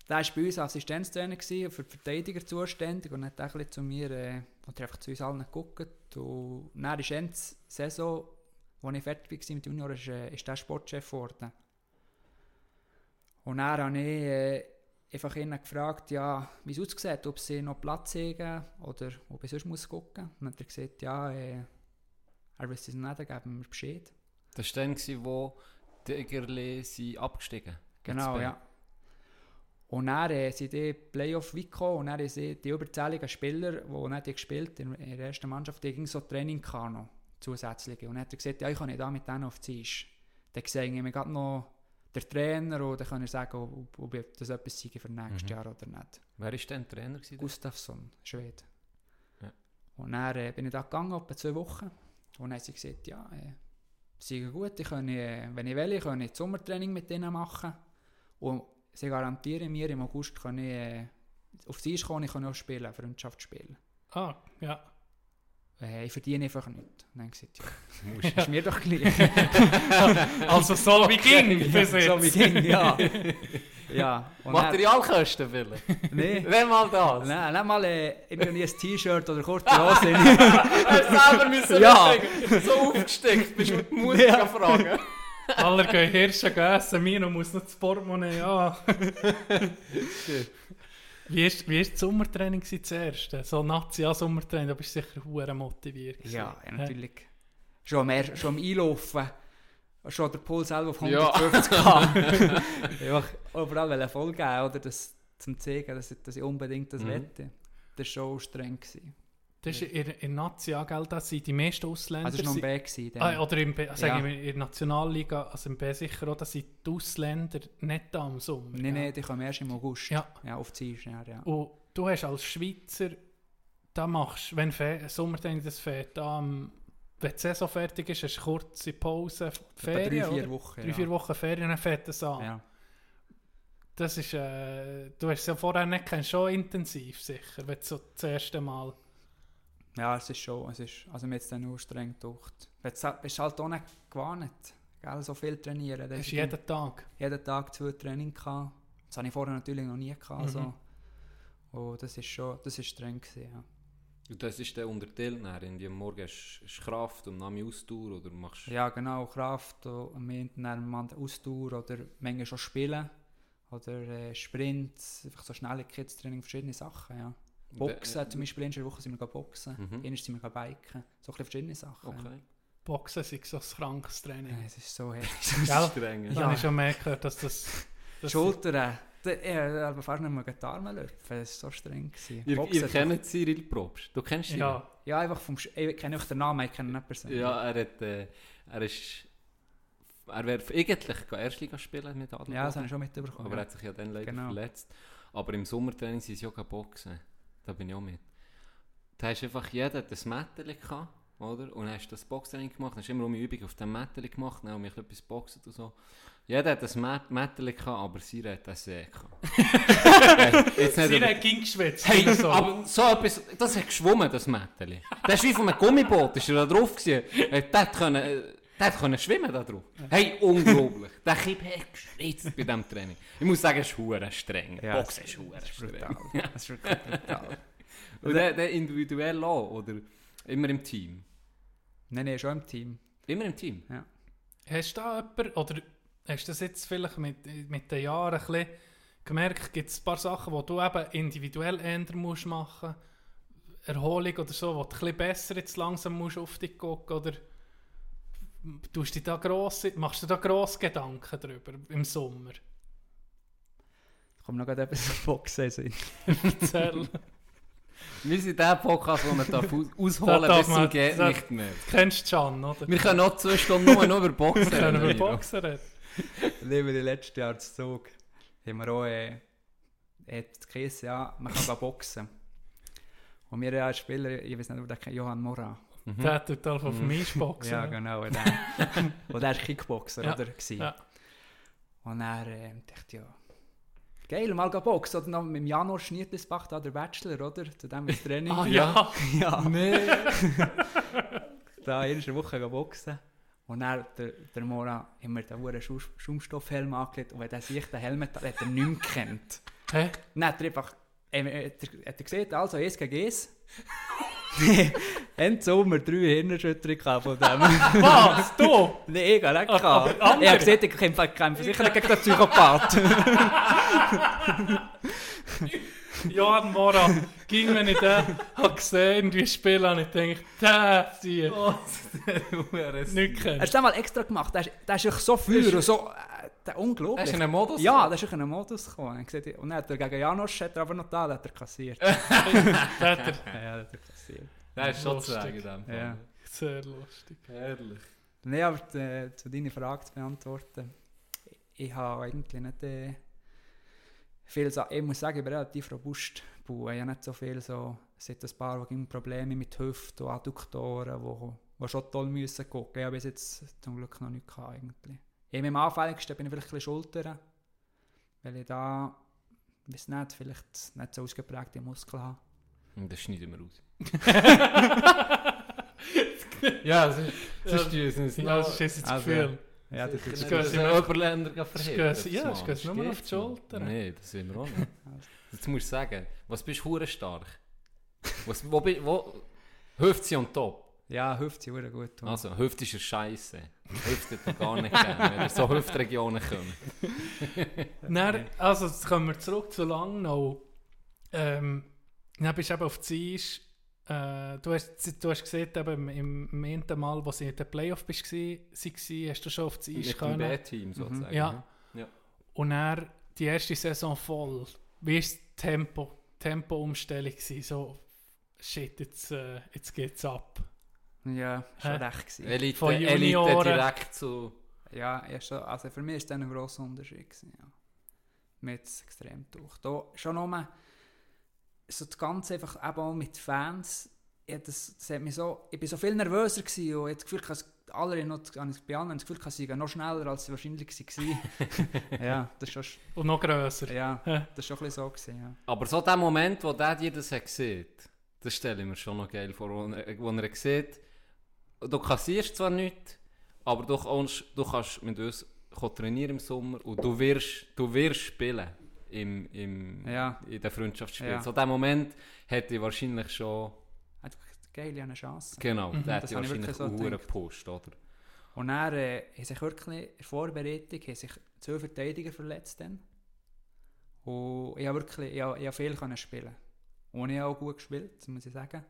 Der war bei uns Assistenztrainer gewesen, für die Verteidiger zuständig und hat auch ein bisschen zu mir, äh, oder einfach zu uns allen geguckt. Und dann ist Ende Saison, als ich fertig war mit Junior, ist, äh, ist der Sportchef geworden. Und dann habe ich äh, einfach ihn gefragt, ja, wie es aussieht, ob sie noch Platz haben oder ob ich sonst muss gucken muss. Und dann hat er gesagt, ja, äh, er wüsste es nicht, geben wir Bescheid. Das war dann, wo die Egerle sind abgestiegen Genau, Jetzt ja. Und dann äh, sind die Playoff gekommen und dann haben sie die überzähligen Spieler, die nicht gespielt in, in der ersten Mannschaft, die ging so Training noch, zusätzliche. Und dann hat er gesagt, ja, ich kann nicht da mit denen auf die Tisch. Dann sehe ich mir gerade noch der Trainer und dann kann ich sagen, ob, ob das etwas sei für nächstes Mhm. Jahr oder nicht. Wer war denn Trainer? Gewesen? Gustafsson, Schwede. Ja. Und dann äh, bin ich da gegangen, etwa zwei Wochen. Und dann haben sie gesagt, ja, äh, sie sind gut, ich kann, äh, wenn ich will, kann ich Sommertraining mit ihnen machen. Und sie garantieren mir, im August kann ich äh, auf Eis kommen, ich kann auch spielen, Freundschaft spielen. Ah, ja. Äh, ich verdiene einfach nichts. Und dann haben sie gesagt, ja, <laughs> ist mir doch gleich. <laughs> Also so wie <laughs> ging bis jetzt. so wie ging, ja. ja. Und Materialkosten vielleicht? Nee. Wenn mal das. Nein, nicht mal äh, irgendwie ein T-Shirt oder kurze Hose. Hast selber müssen Ja. So aufgesteckt bist du mit Mut Ja. fragen. <laughs> Alle gehen Hirsche essen, Mino muss noch das Portemonnaie an. <laughs> wie war wie ist das Sommertraining zuerst? So Nazi-Sommertraining, da bist du sicher hure motiviert. Ja, ja natürlich. Schon, mehr, schon am Einlaufen. Schon der Puls selber auf Ja. 150 km. Einfach überall voll geben, oder? Das, zum zeigen, dass ich, dass ich unbedingt das Mhm. wette. Das war schon streng. Gewesen. Das ist in, in Nazi, ja, gell, das sind die meisten Ausländer. Also, das war noch. Gewesen, dann. Ah, oder im B, sagen Ja. wir, in der Nationalliga, also im B sicher auch, dass sind die Ausländer nicht da im Sommer. Nein, nein, die kommen erst im August. Ja. ja auf die Eis, ja. Und du hast als Schweizer, da machst wenn Fe Sommertraining das fährt, am- wenn die Saison fertig ist, hast du kurze Pause, Ferien, drei, vier oder? Wochen. Drei, ja. vier Wochen Ferien, dann fährt das an. Ja. Das ist, äh, du hast es ja vorher nicht kennst, schon intensiv sicher, wenn du so das erste Mal... ja, es ist schon. Es ist, also, mir hat es dann nur streng gedacht. Du bist halt auch nicht gewohnt. Gell, so viel trainieren. Das ist jeden Tag. jeden Tag zwei Training gehabt. Das hatte ich vorher natürlich noch nie gehabt. Mhm. Also. Und das ist schon, das ist streng gewesen, ja. Und das ist der unterteilt nachher. In die Morgen hast hast du Kraft und dann Ausdauer oder machst Ja, genau, Kraft, und am Ende dann Ausdauer oder manchmal schon Spielen. Oder äh, Sprints, einfach so Schnelligkeitstraining, verschiedene Sachen, ja. Boxen, zum Beispiel in der Woche sind wir boxen, Mhm. einmal sind wir biken. So ein bisschen verschiedene Sachen. Okay. Boxen ist so ein krankes Ja. Training. Ja, es ist so heftig. <laughs> Gell? Streng. Ja. habe ich schon mehr gehört, dass das... <laughs> das Schultern, ich habe aber fast nicht mehr die Arme löpfen, das war so streng. Gewesen. Ihr, Boxen, ihr kennt Cyril Probst. Du kennst ihn? Ja, Ja, einfach vom, Sch- ich kenne auch den Namen, ich kenne ihn nicht persönlich. Ja, er hat... Äh, er ist... Er wäre eigentlich Erstliga spielen mit Adelboden. Ja, das habe ich schon mitbekommen. Aber er ja. hat sich ja dann leider Genau. verletzt. Aber im Sommertraining sind sie ja boxen. Da bin ich auch mit. Da hast einfach jeder das Mätteli gehabt, oder? Und dann hast du das Boxtraining gemacht. Dann hast du immer um die Übung auf dem Mätteli gemacht. Dann haben wir etwas boxen und so. Jeder hat das Mät- Mätteli gehabt, aber sie hat das See gehabt. <laughs> Hey, Sie hat ging geschwitzt. Hey, so. aber so etwas, das hat geschwommen, das Mätteli. Das ist wie von einem Gummiboot, ist er da drauf gewesen. Der hat können, äh, der können schwimmen da drauf. Hey, unglaublich. Der Kind hat geschwitzt bei diesem Training. Ich muss sagen, es ist hure streng. Ja, Boxen ist hure streng. brutal. <laughs> Das ist wirklich brutal. <laughs> Und der, der individuell auch, oder immer im Team? Nein, nein, schon im Team. Immer im Team? Hast du da jemanden, oder hast du das jetzt vielleicht mit, mit den Jahren ein bisschen gemerkt, gibt es ein paar Sachen, die du eben individuell ändern musst machen, Erholung oder so, wo du ein bisschen besser jetzt langsam musst auf dich gucken, oder tust du da gross, machst du da gross Gedanken drüber im Sommer? Ich komme noch gerade etwas <laughs> auf Boxen sein. Erzähl. Wir sind der Podcast, wo man darf aus- <laughs> ausholen Da darf bis zum geht nicht mehr. Du kennst Can, oder? Wir können noch zwei Stunden nur noch über Boxen Wir können über reden. Boxen reden. Neben dem letzten Jahr zu Zug haben wir auch äh, hat geheißen, ja, man kann boxen. Und wir haben einen Spieler, ich weiß nicht, ob der kennt, Johann Mora. Mhm. Der tut auf Mhm. mich boxen. Ja, genau. Und <laughs> der ist Kickboxer, Ja, oder? ja. Und er äh, dachte ja, geil, mal boxen. Oder dann im Januar Schnittelsbach, da der Bachelor, oder? Zu dem das Training. Ah <laughs> ja, ja. <laughs> Nee. da in der Woche boxen. Und dann, der, der Mora, haben wir den Schaum- Schaumstoffhelm angelegt. Und wenn er sich den Helm hat, hat er nicht mehr gekannt. Hä? Dann hat er einfach, äh, hat er, hat er gesehen, also eins gegen eins. Haben Sommer drei Hirnerschütterungen von dem. Was? Du? Nein, ich habe nicht gehabt. Ich habe gesehen, ich kämpfe, kämpfe sicher gegen den Psychopath. Johann Mora, ging, wenn ich den habe gesehen, wie spielen, habe ich gedacht, der zieht. <laughs> Oh, Nicht Er hat einmal extra gemacht. Der ist, der ist echt so Feuer und so, der unglaublich. Hast du einen Modus? ja, da ist ein Modus gekommen. Und dann hat er gegen Janosch hat er aber noch da, hat er kassiert. <laughs> Er <laughs> ja, hat er kassiert. Das ist schon zu sagen. in dem Fall. Ja. sehr lustig. Herrlich. Nein, aber äh, zu deiner Frage zu beantworten, ich habe eigentlich nicht äh, viel, so, ich muss sagen, ich bin relativ robust. Ich habe nicht so viel, so, es sind ein paar, die Probleme mit Hüften und Adduktoren, wo, wo schon toll müssen gucken. Ich habe bis jetzt zum Glück noch nicht gehabt, eigentlich. Ich am anfälligsten bin ich vielleicht ein bisschen Schultern, weil ich da, ich weiß nicht, vielleicht nicht so ausgeprägte Muskeln habe. Und das schneiden wir raus. <laughs> ja, das ist, sonst tun sie es Ja, das ist jetzt das Also, Gefühl. Ja, das ist sie wir noch- Oberländer sie- ja, das geht nur auf die Schultern. Nein, das sind wir auch nicht. Jetzt musst du sagen, was bist du stark? Was, wo, wo, Hüfte und top. Ja, Hüfte verdammt gut. und- Also, Hüfte ist eine Scheisse. Hüfte hat man gar nicht gerne, wenn ihr so Hüftregionen kommt. <laughs> Dann, also, jetzt kommen wir zurück zu Langnau. Ähm, dann bist du eben auf die Eis. Äh, du, hast, du hast gesehen, eben im, im ersten Mal, wo sie in den Playoff bist, gsi- sie waren, hast du schon auf die Eis Mit dem können. B-Team sozusagen. Ja. Ja. Und dann die erste Saison voll. Wie war die Tempo, Tempo-Umstellung? gewesen? So, shit, jetzt, äh, jetzt geht's ab. Ja, schon Hä? recht gewesen. Elite, Von Elite direkt zu... Ja, schon, also für mich ist das ein grosser Unterschied. Gewesen, ja. Es extrem durch. Da schon nur so das Ganze einfach eben auch mit Fans. Ja, das, das hat mich so, ich bin so viel nervöser gewesen und ich das Gefühl, dass alle noch, bei anderen das Gefühl, dass sie noch schneller als sie wahrscheinlich waren. <laughs> ja, das ist schon, Und noch grösser. ja, das ist schon ein bisschen so gewesen, ja. Aber so der Moment, wo der dir das hat gesehen, das stelle ich mir schon noch geil vor, wo er, wo er sieht, du kassierst zwar nichts, aber du kannst, du kannst mit uns trainieren im Sommer und du wirst, du wirst spielen im, im, Ja. in den Freundschaftsspielen. Ja. So der Moment hätte ich wahrscheinlich schon, Hat geil eine Chance. genau, Mhm. der hätte Das ich wahrscheinlich so gedacht. gepusht, oder? Und dann äh, haben sich wirklich in der Vorbereitung haben sich zwei Verteidiger verletzt. Dann. Und ich habe wirklich ich habe, ich habe viel können spielen. Und ich habe auch gut gespielt, muss ich sagen.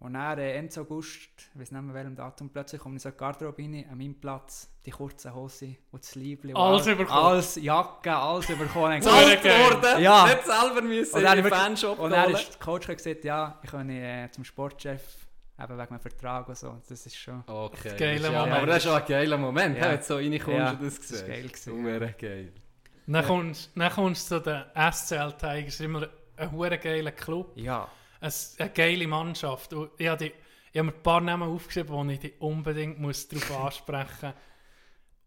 Und dann äh, Ende August, ich weiß nicht mehr welchem Datum, plötzlich komme ich so in die Garderobe rein, an meinem Platz, die kurzen Hose und das Liebling. und Alles all- überkommen. Alles, Jacke, alles überkommen. Zahlt worden, Ja. nicht selber müssen Und dann, in den Fanshop und dann ist der Coach hat gesagt, ja, ich kann äh, zum Sportchef, eben wegen meinem Vertrag und so. Das ist schon... Okay, Geiler das ist ja, Moment. aber das ist schon ein geiler Moment, Ja. wenn du so reinkommst Ja, und das das ist siehst. geil gewesen, Super geil. Dann, kommst, dann kommst du zu den SCL Tigers. Immer ein hure geiler Club. Ja. Eine, eine geile Mannschaft. Und ich habe, die, ich habe mir ein paar Namen aufgeschrieben, die ich dich unbedingt muss darauf <laughs> ansprechen muss.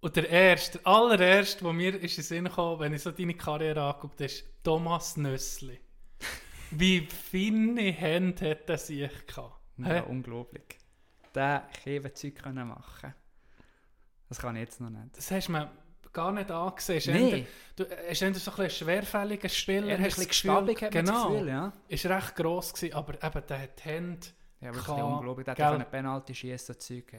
Und der erste, der allererste, der mir ist in den Sinn kam, wenn ich so deine Karriere angucke, ist Thomas Nössli. <laughs> Wie feine Hände hat er sich gehabt. Ja, unglaublich. Der Käfer Zeug machen. Das kann ich jetzt noch nicht. Das hast du mir gar nicht angesehen. Ist Nee. eher- Du hast eher so ein bisschen schwerfälliger Spieler. Er ist ein bisschen gestabig, hat man genau. das Gefühl, ja. Ist recht gross gewesen, aber eben, der hat die Hände. Ja, wirklich Kann- unglaublich. Der hat eine Penalty schießen und Zeug.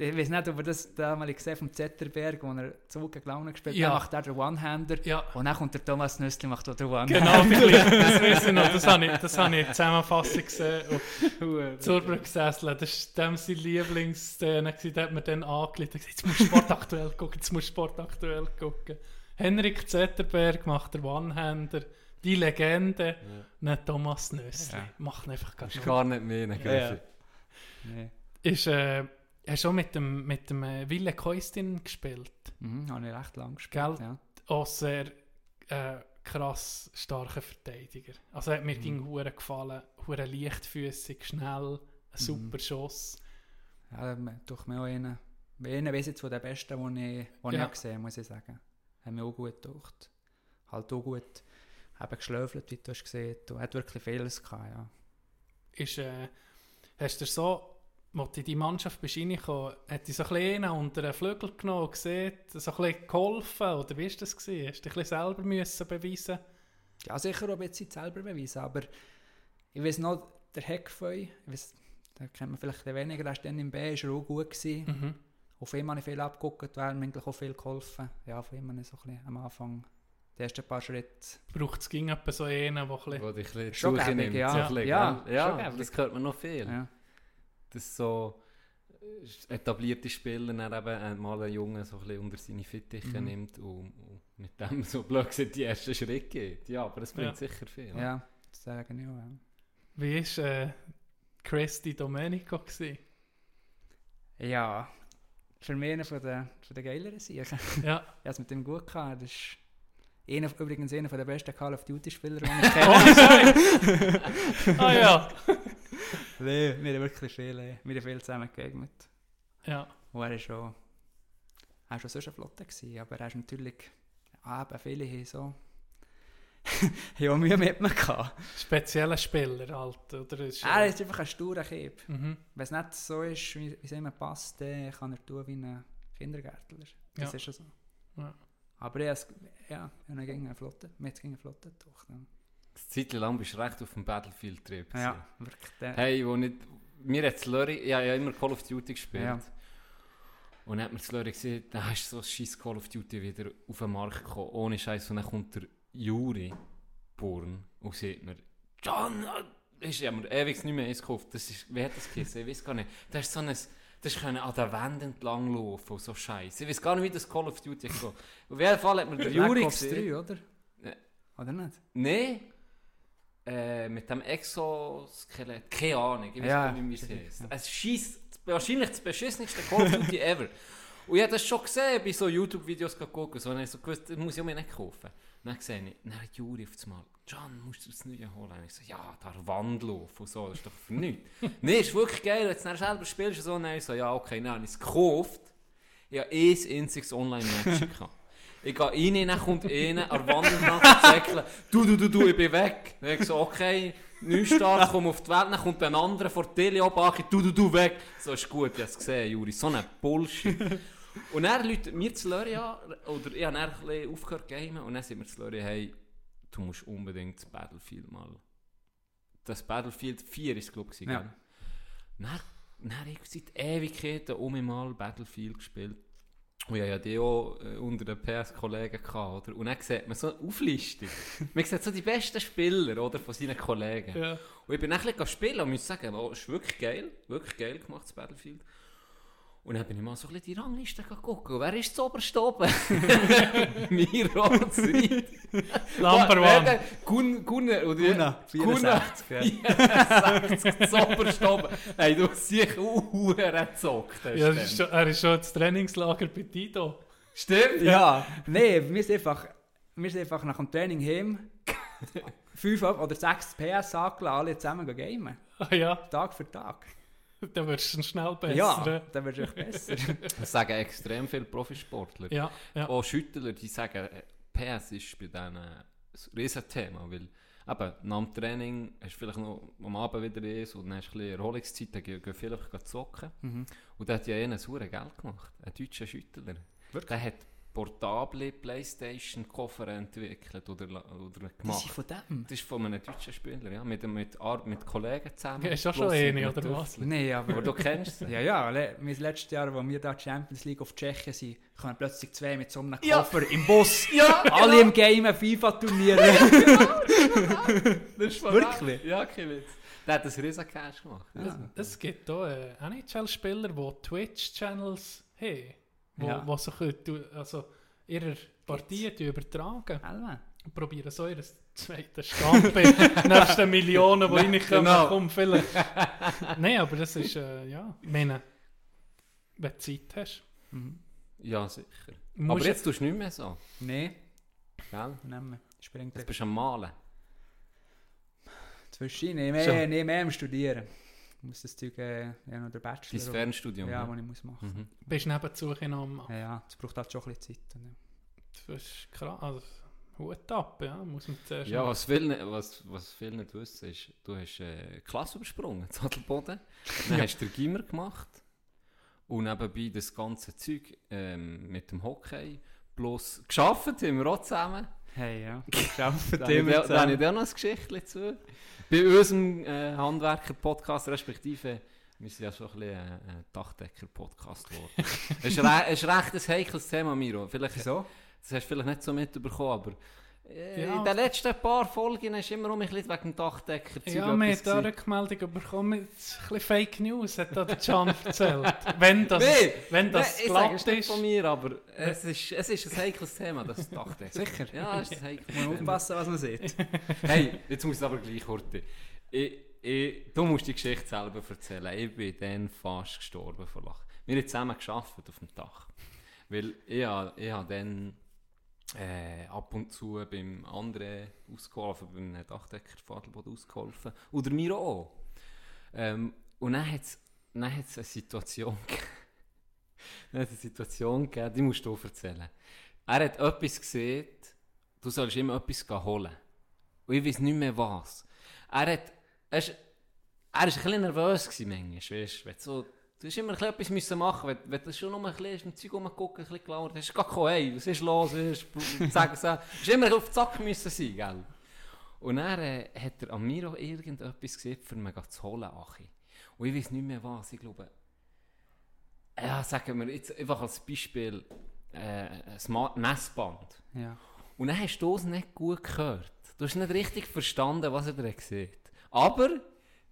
Ich weiß nicht, ob ihr das damals gesehen vom Zetterberg, wo er Zug gegen Laune gespielt hat, Ja. macht er den One-Hander. Ja, Und dann kommt der Thomas Nüssli macht auch den One-Hander. genau. Das weiß ich noch. Das habe ich, das habe ich in der Zusammenfassung gesehen. Und Zurbrücksessel, das war dem seine Lieblingsszene. Da hat mir dann angelegt und gesagt, jetzt musst du Sport aktuell gucken, jetzt musst du Sport aktuell gucken. Henrik Zetterberg macht der One-Hander. Die Legende, nicht Thomas Nössli. Ja. Macht einfach gar Das ist nicht. gar nicht mehr, ne, Ja, ja. Nee. Ist, äh, hast du auch mit dem, mit dem äh, Wille Keustin gespielt? Mhm, habe ich recht lang gespielt. Gell? Ja. auch sehr äh, krass starker Verteidiger. Also hat mir Mhm. ging hure gefallen, hure leichtfüßig, schnell, ein super Schuss. Ja, durch mir auch einen. Einen weiss ich von den Besten, die ich, Ja. ich gesehen habe, muss ich sagen. Hat mir auch gut gedacht. Halt auch gut eben geschlöfelt, wie du hast gesehen. Und hat wirklich vieles gehabt, ja. Ist, äh, hast du so, als du in die Mannschaft bist reingekommen, hat dich so ein bisschen unter den Flügel genommen und gesehen, so ein bisschen geholfen, oder wie war das? Gewesen? Hast du dich ein bisschen selber müssen beweisen Ja, sicher auch ein bisschen selber beweisen, aber ich weiß noch, der Heckfeu, ich weiss, den kennt man vielleicht weniger, der ist dann im B, ist er auch gut gewesen. mhm. Auf ihn habe ich viel abgeguckt, weil mir eigentlich auch viel geholfen. Ja, auf ihn habe ich so ein bisschen am Anfang die ersten paar Schritte. Braucht es ging etwa so einen, der ein bisschen... Wo dich ein bisschen nimmt. ja. so ein bisschen, Ja, ja gäbig. das hört man noch viel. Ja. Das ist so, etablierte Spieler dann eben äh, mal einen Jungen so ein bisschen unter seine Fittiche Mhm. nimmt und, und mit dem so blöd gesagt die ersten Schritte geht. Ja, aber das bringt Ja. sicher viel. Ja, das sagen ja. ja. Wie war äh, Chris Di Domenico? Gewesen? Ja, für mich einer von der, von der geileren Sicher. <laughs> Ich Ja. habe es mit dem gut gehabt. Das ist einer, übrigens einer der besten Call of Duty Spieler, die ich <laughs> Oh, kenne. nein! <laughs> ah ja. Nee, wir haben wirklich viel, wir haben viel zusammen geeignet. Ja. Und er ist schon, er war schon so eine Flotte, gewesen, aber er ist natürlich, ah, eben viele haben so, <laughs> auch Mühe mit mir gehabt. Spezieller Spieler halt, oder? Ist, Er ist einfach ein sturer Kieb. Mhm. Wenn es nicht so ist, wie, es ihm passt, dann kann er tun wie ein Kindergärtler. Das Ja. ist schon so. Ja. Aber er ist, ja, er hat gegen eine Flotte, haben gegen eine Flotte durch. Ja, Eine Zeit lang bist du recht auf dem Battlefield-Trip. ja wirklich. Der, Hey, wo nicht... Mir hat Slurry... Ich habe ja immer Call of Duty gespielt. Ja. Und dann hat mir Slurry gesehen, da ist so ein scheiß Call of Duty wieder auf den Markt gekommen. Ohne Scheiß. Und dann kommt der Juri Born und sieht mir, John, äh, ist ja mir ewig nicht mehr eins gekauft. Das ist, wie hat das geheißen? Ich weiß gar nicht. Das ist so ein... Das können an der Wand entlang laufen und so Scheiße. Ich weiß gar nicht, wie das Call of Duty geht. Auf jeden Fall hat mir der Juri gesehen. 3, oder? Ja. Oder nicht? Nein. Äh, mit dem Exoskelett. Keine Ahnung. Ich weiß Ja, nicht, wie es heißt. Es schießt wahrscheinlich das beschissenste Call of Duty ever. Und ich habe das schon gesehen, bei so YouTube-Videos geguckt. So, und ich so gewusst, das muss ich mir nicht kaufen. Dann sehe ich, dann hat Juri auf einmal, John, musst du das Neue holen? Und ich so, ja, da Wand laufen und so, das ist doch für nichts. <laughs> Nein, ist wirklich geil, wenn du es dann selber spielst und so. Und dann ich so, ja, okay, dann habe ich es gekauft. Ich habe ein einziges Online-Match <laughs> gehabt. Ich gehe rein, dann kommt einer an der Wand entlang zu zäckeln. Du, du, du, du, ich bin weg. Dann ich so, okay, Neustart, komm auf die Welt. Dann kommt ein anderer vor die Tele abhaken. Du, du, du, weg. So ist gut, ich habe es gesehen, Juri. So ein Bullshit. Und dann läutet mir zu Lörri an, oder ich habe dann ein bisschen aufgehört gamen, und dann sind wir zu Lörri, hey, du musst unbedingt das Battlefield mal... Das Battlefield 4 ist es, glaube ich, Ja. Dann, dann habe ich seit Ewigkeiten um mal Battlefield gespielt. Und ich ja die auch äh, unter den PS-Kollegen gehabt, oder? Und dann sieht man so eine Auflistung. <laughs> man sieht so die besten Spieler, oder? Von seinen Kollegen. Ja. Und ich bin dann ein bisschen gespielt und muss sagen, oh, es ist wirklich geil, wirklich geil gemacht, das Battlefield. Und dann bin ich mal so ein bisschen die Rangliste gucken. Und wer ist zu oberst oben? <laughs> Miro, Zrid. Number one. Gun, Gunnar, oder? Guna, Gunnar, 64. Ja. <laughs> 64, zu oberst oben. Hey, du hast sicher auch gezockt. hast Ja, das ist schon, er ist schon ins Trainingslager bei Dido. Stimmt? ja, nein, wir sind einfach, wir sind einfach nach dem Training heim, fünf oder sechs PS angeladen, alle zusammen gehen gamen. Ah ja, Tag für Tag. <laughs> dann wirst du schnell besser. ja, dann wird es echt besser. <laughs> Das sagen extrem viele Profisportler. ja. ja. Auch Schüttler, die sagen, äh, PS ist bei denen ein Riesenthema, weil eben, nach dem Training hast du vielleicht noch am Abend wieder eins und dann hast du ein bisschen Erholungszeit, dann gehen einfach zocken. Mhm. Und der hat ja eh ein saures Geld gemacht, ein deutscher Schüttler. Wirklich? Der hat portable Playstation-Koffer entwickelt oder, oder Das gemacht. ist von dem? Das ist von einem deutschen Spieler, ja, mit, mit, Ar- mit Kollegen zusammen. Ja, ist auch schon eine, oder was? Nein, Aber aber... du kennst sie. Ja, ja, sind letztes Jahr, als wir da Champions League auf Tschechien sind, kommen plötzlich zwei mit so einem Ja. Koffer im Bus. Ja, Alle im Game FIFA-Turnier. <laughs> Das ist von Wirklich? Ja, kein Witz. Der hat ein riesen Cash gemacht. Ja. Es gibt auch äh, NHL-Spieler, die Twitch-Channels haben, wo, Ja. wo du- also ihre Partien die übertragen Alma. und probieren so ihr zweites Standbild <laughs> nebst den Millionen, die reinkommen, genau. komm, vielleicht. <laughs> Nein, aber das ist, äh, ja, ich meine, wenn du Zeit hast. Mhm. Ja, sicher. musst Aber jetzt tust du nicht mehr so. Nein, Gell? nehmen wir. Springt Jetzt bist du am Malen. Zwischen, nee, mehr, So. nee, mehr am Studieren. Ich muss das Zeug, äh, ja, noch der Bachelor. Dein Fernstudium. Ja, ne? was ich muss machen. Mhm. bist du nebenzu genommen. Ja, ja, das braucht halt schon ein bisschen Zeit. Ja. Das ist krass. Also, Hut ab, ja, muss man zuerst Ja, was viele, nicht- was, was viele nicht wissen, ist, du hast äh, Klasse übersprungen, <laughs> Zadelboden. Dann hast du den Gimmer gemacht. Und nebenbei das ganze Zeug ähm, mit dem Hockey. Bloß geschafft haben wir auch zusammen. Hey, ja. <laughs> Geschafft Da habe ich dir- da habe ich dir noch ein Geschichtchen zu. Bei unserem äh, Handwerker-Podcast, respektive, wir sind ja schon ein bisschen ein äh, Dachdecker-Podcast geworden. <laughs> Es ist, re ist recht ein heikles Thema, Miro. Vielleicht, Wieso? das hast du vielleicht nicht so mitbekommen, aber Äh, Ja. In den letzten paar Folgen ist immer um ein bisschen wegen dem Dachdecker Ja, wir haben da gewesen. Rückmeldung bekommen, jetzt ein bisschen Fake News, hat da der Can erzählt. <laughs> Wenn das, Nee, wenn das sage glatt es nicht ist, von mir, aber es ist, es ist ein heikles Thema, das Dachdecker. Sicher. Ja, es ist ein heikles Muss man Thema. aufpassen, was man sieht. <laughs> Hey, jetzt muss ich aber gleich kurz. Ich, ich, du musst die Geschichte selber erzählen. Ich bin dann fast gestorben vor Lachen. Wir haben zusammen gearbeitet auf dem Dach. Weil ich, ich habe dann äh, ab und zu beim anderen ausgeholfen, beim Dachdecker Fadelboden ausgeholfen. Oder mir auch. Ähm, und dann hat es dann hat's eine Situation <laughs> gegeben. Dann hat es eine Situation gegeben, die musst du erzählen. Er hat etwas gesehen, du sollst ihm etwas holen. Und ich weiß nicht mehr was. Er hat, er ist, er ist ein bisschen nervös gewesen manchmal, weißt, wenn so, du hast immer ein bisschen etwas müssen machen, wenn, wenn du schon noch ein bisschen im Zeug rumgucken, ein bisschen gelauert hast, gar gekommen, hey, was ist los, was ist, <laughs> sag es auch. Du hast immer auf die Sack müssen sein, gell? Und dann äh, hat er mir auch irgendetwas gesehen, für mich zu holen, Achi. Und ich weiß nicht mehr was, ich glaube, ja, sagen wir jetzt einfach als Beispiel, äh, ein Smart- Messband. Ja. Und dann hast du es nicht gut gehört. Du hast nicht richtig verstanden, was er dir sieht. Aber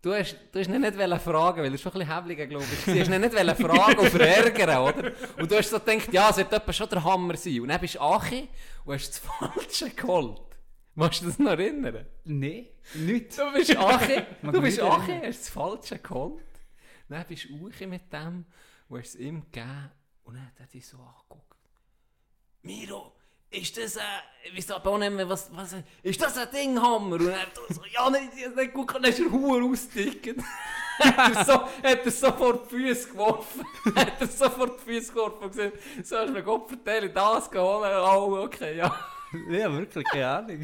du hast, du hast ihn nicht fragen, weil er schon ein bisschen häbliger, glaube ich. war. Du hast ihn nicht fragen und verärgern, oder? Und du hast so gedacht, ja, es wird etwa schon der Hammer sein. Und dann bist du Achi und hast das Falsche geholt. Magst du das noch erinnern? Nein, nichts. Du bist Achi, <laughs> du bist nicht Achi, hast das Falsche geholt. Dann bist du Achi mit dem und hast es ihm gegeben. Und dann hat er dich so angeguckt. Miro, ist das ein, ich weiß aber auch nicht mehr, was, was, ist das ein Dinghammer? Und er hat so, ja, nicht, nicht gut, dann ist er Huhr ausdicken. <laughs> hat, er so, hat er sofort die Füße geworfen. <laughs> hat er sofort die Füße geworfen und gesagt, so hast du mir Gott vertellen, das geholt. Oh, okay, ja. <laughs> Ja, wirklich, keine Ahnung.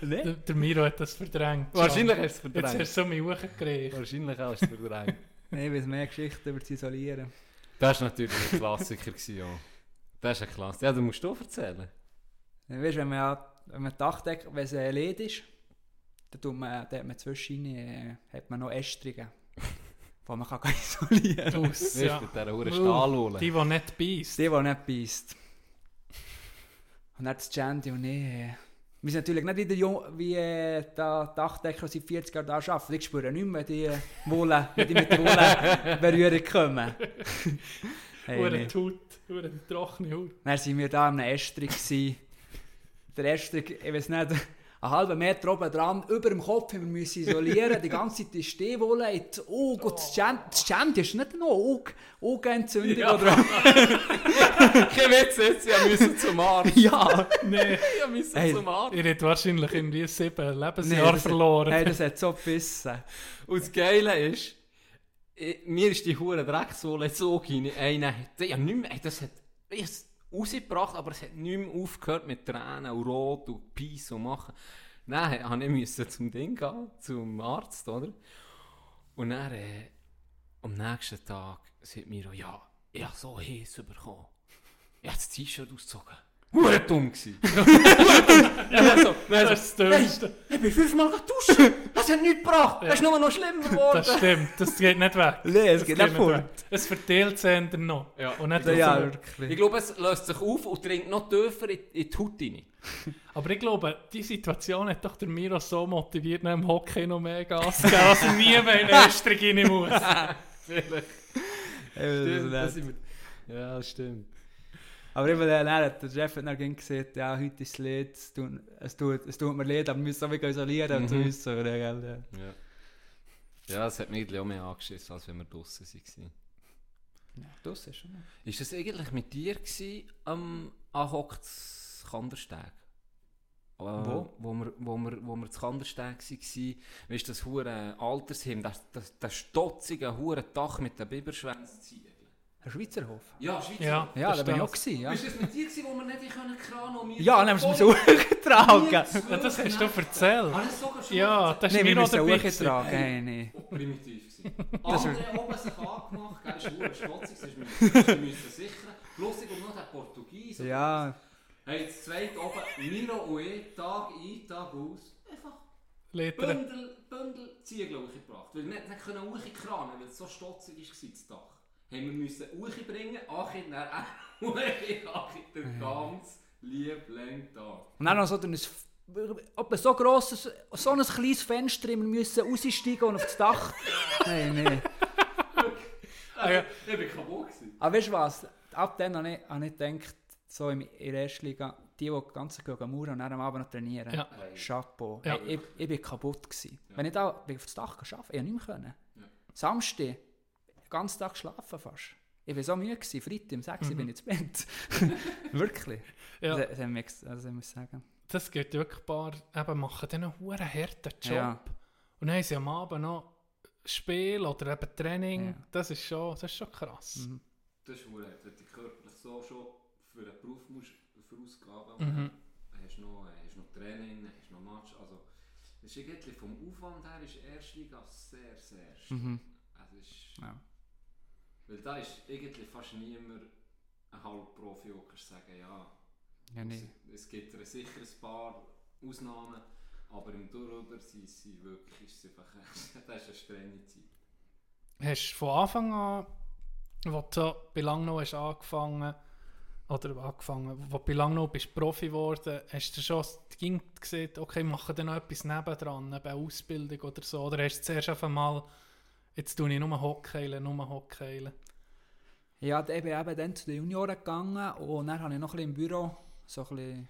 der, der Miro hat das verdrängt. Wahrscheinlich hast du es Jetzt verdrängt. hast du so mich hochgekriegt. Wahrscheinlich hast du es verdrängt. Nein, weil es mehr Geschichten über zu isolieren. Das war natürlich ein Klassiker. gewesen, ja. Das ist ein Klassiker. Ja, du musst du erzählen. Dann weißt, wenn man, ja, wenn man Dachdeck, wenn es ein Led ist, dann, tut man, dann hat man zwischen äh, hat man noch Ästrungen, <laughs> die man kann <laughs> isolieren kann. Weißt du, ja. mit dieser Hure Uh, Stahlhole. Die, die nicht beißt. Die, die nicht beißt. Und dann das Jandy und ich. Äh, wir sind natürlich nicht wie, der Jung, wie äh, der Dachdecker seit 40 Jahren da arbeiten. Ich spüre nicht mehr, die, äh, Wolle, wenn die mit der Wolle Berührung kommen. <laughs> hey, Hure nee. die Haut, hure die trockene Haut. Dann waren wir da am Estrig. gsi. Der Estrig, ich weiß nicht, einen halben Meter oben dran, über dem Kopf haben wir müssen isolieren. Die ganze Zeit die Stehwolle in die Auge. Und das Jamdi ist nicht nur Auge, Augenentzündung Ja. oder <laughs> Kein Witz, jetzt, ich müssen zum Arzt. <laughs> Ja. Nee, <laughs> Ich müssen Hey. zum Arzt. ihr habt wahrscheinlich irgendwie sieben Nee, Lebensjahre das- verloren. Hey, das hat so gebissen. Und das Geile ist, ich, mir ist die Hure Dreckswolle so rein. Einer hat, ja, nicht ey, das hat, ich habe es rausgebracht, aber es hat nicht aufgehört mit Tränen und Rot und Peace und machen. Dann habe ich müssen zum Ding gehen, zum Arzt, oder? Und dann, äh, am nächsten Tag sagt mir, ja, ich habe so heiß bekommen. Ich habe das T-Shirt ausgezogen. Hure dumm gewesen. <laughs> Ja, so, dann das ist das Dümmste. ich bin fünfmal duschen. <laughs> Das hat nichts gebracht. Das ist nur noch schlimmer geworden. Das stimmt, das geht nicht weg. Nee, es Das geht nicht fort. weg. Es verteilt sich noch. Ja. Und nicht Ja, wirklich. Ich glaube, es löst sich auf und dringt noch tiefer in, in die Haut rein. <laughs> Aber ich glaube, die Situation hat doch der Miro so motiviert, nach dem Hockey noch mehr Gas zu geben, dass er nie mehr in den Österreich rein muss. Vielleicht. Stimmt, das. Ja, das stimmt. Aber eben, dann hat der Chef hat dann gesagt, ja, heute ist es Lied, es tut, es tut, es tut mir leid, aber wir müssen so isolieren und so Mhm. ist so, oder, gell, ja. Ja. Ja, es hat mich irgendwie auch mehr angeschissen, als wenn wir draußen waren. Ja, ist schon. Ist das eigentlich mit dir gewesen, am Anhockts Kandersteg? Äh, Wo? Wo wir, wo wir, wo wir zu Kandersteg waren, weißt du, das hure Altersheim, das, das, das stotzige hure Dach mit den Biberschwänzziegen. Herr Schweizerhof? Ja, Schweizer. Ja, Ja, das da bin ich das. auch gewesen, ja. Ist das mit dir gewesen, wo wir nicht können kranen und wir... Ja, dann haben wir es so hochgetragen. Ja, das hast du erzählt. Alles sogar schon Ja, das ist wir Miro müssen dabei. hochgetragen, hey, nee. primitiv gewesen. <laughs> Das Andere oben sich angemacht, gell, ist verdammt stotzig, das müssen sichern. Plus ich noch der Portugies. Ja, Hey, das zweite oben, Miro und ich, Tag ein, Tag aus, einfach. Bündel, Bündel Ziegel hochgebracht. Weil wir nicht, nicht können hochkranen, weil es so stotzig war, das Dach. Haben wir müssen hochbringen, Achim, dann auch <laughs> hoch, Achim, der ganz Liebling da. Und dann noch so ein, etwa so grosses, so ein kleines Fenster immer müssen raussteigen und auf das Dach. <laughs> Nein, nein. Ah, ja. Ich bin kaputt gewesen. Aber weißt du was? Ab dann habe ich, habe ich gedacht, so in der ersten Liga, die, die die ganze Zeit gehen mauern und dann am Abend noch trainieren. Ja. Chapeau. Ja. Hey, ich, ich bin kaputt gewesen. Wenn ich da auf das Dach gearbeitet ich konnte nicht mehr. Können. Ja. Samstag, den ganzen Tag geschlafen fast. Ich war so müde, gewesen. Freitag um 6 Uhr bin ich ins Bett. <laughs> Wirklich. Ja. Das, das, ex- also, ich muss sagen. Das gibt wirklich ein paar, eben machen dann einen huere harten Job. Ja. Und dann haben sie am Abend noch Spiel oder eben Training. Ja. Das, ist schon, das ist schon krass. Mhm. Das ist wohl, wenn du körperlich so schon für einen Beruf musst vorausgehen Mhm. hast du noch, äh, hast noch Training, hast noch Match. Also, das ist irgendwie vom Aufwand her ist Erstliga sehr, sehr stark. Mhm. Also ist, Ja. Weil da ist irgendwie fast niemand ein Halbprofi, der kannst sagen, ja, Ja, nee. es, es gibt er sicher ein paar Ausnahmen, aber im Durchruder sind sie wirklich, ist einfach, <laughs> das ist eine strenge Zeit. Hast du von Anfang an, wo du bei Langnau hast angefangen oder angefangen, wo du bei Langnau bist Profi geworden, hast du schon ging gesehen, okay, mache dann noch etwas nebendran, eben Ausbildung oder so, oder hast du zuerst auf einmal, jetzt tue ich nur Hockeyen, nur Hockeyen. Ja, ich bin eben dann zu den Junioren gegangen und dann habe ich noch ein bisschen im Büro so ein bisschen,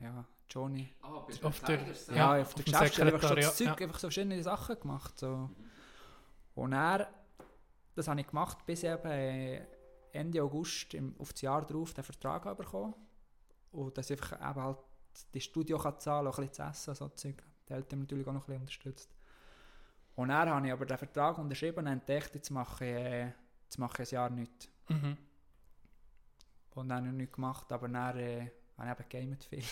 ja, Johnny. Ah, bist Auf der- Ja, Ja, auf der Geschäftsstelle einfach das Zeug, einfach so verschiedene Sachen gemacht. So. Und er, das habe ich gemacht, bis ich eben äh, Ende August im, auf das Jahr drauf den Vertrag habe bekommen Und dass ich einfach eben halt die Studio kann zahlen, auch ein bisschen zu essen, so Zeug. Die Eltern natürlich auch noch ein bisschen unterstützt. Und dann habe ich aber den Vertrag unterschrieben und entdeckt, jetzt mache ich, äh, jetzt mache ich ein Jahr nichts. Mhm. Und dann habe ich nichts gemacht, aber dann äh, habe ich eben gegamet viel.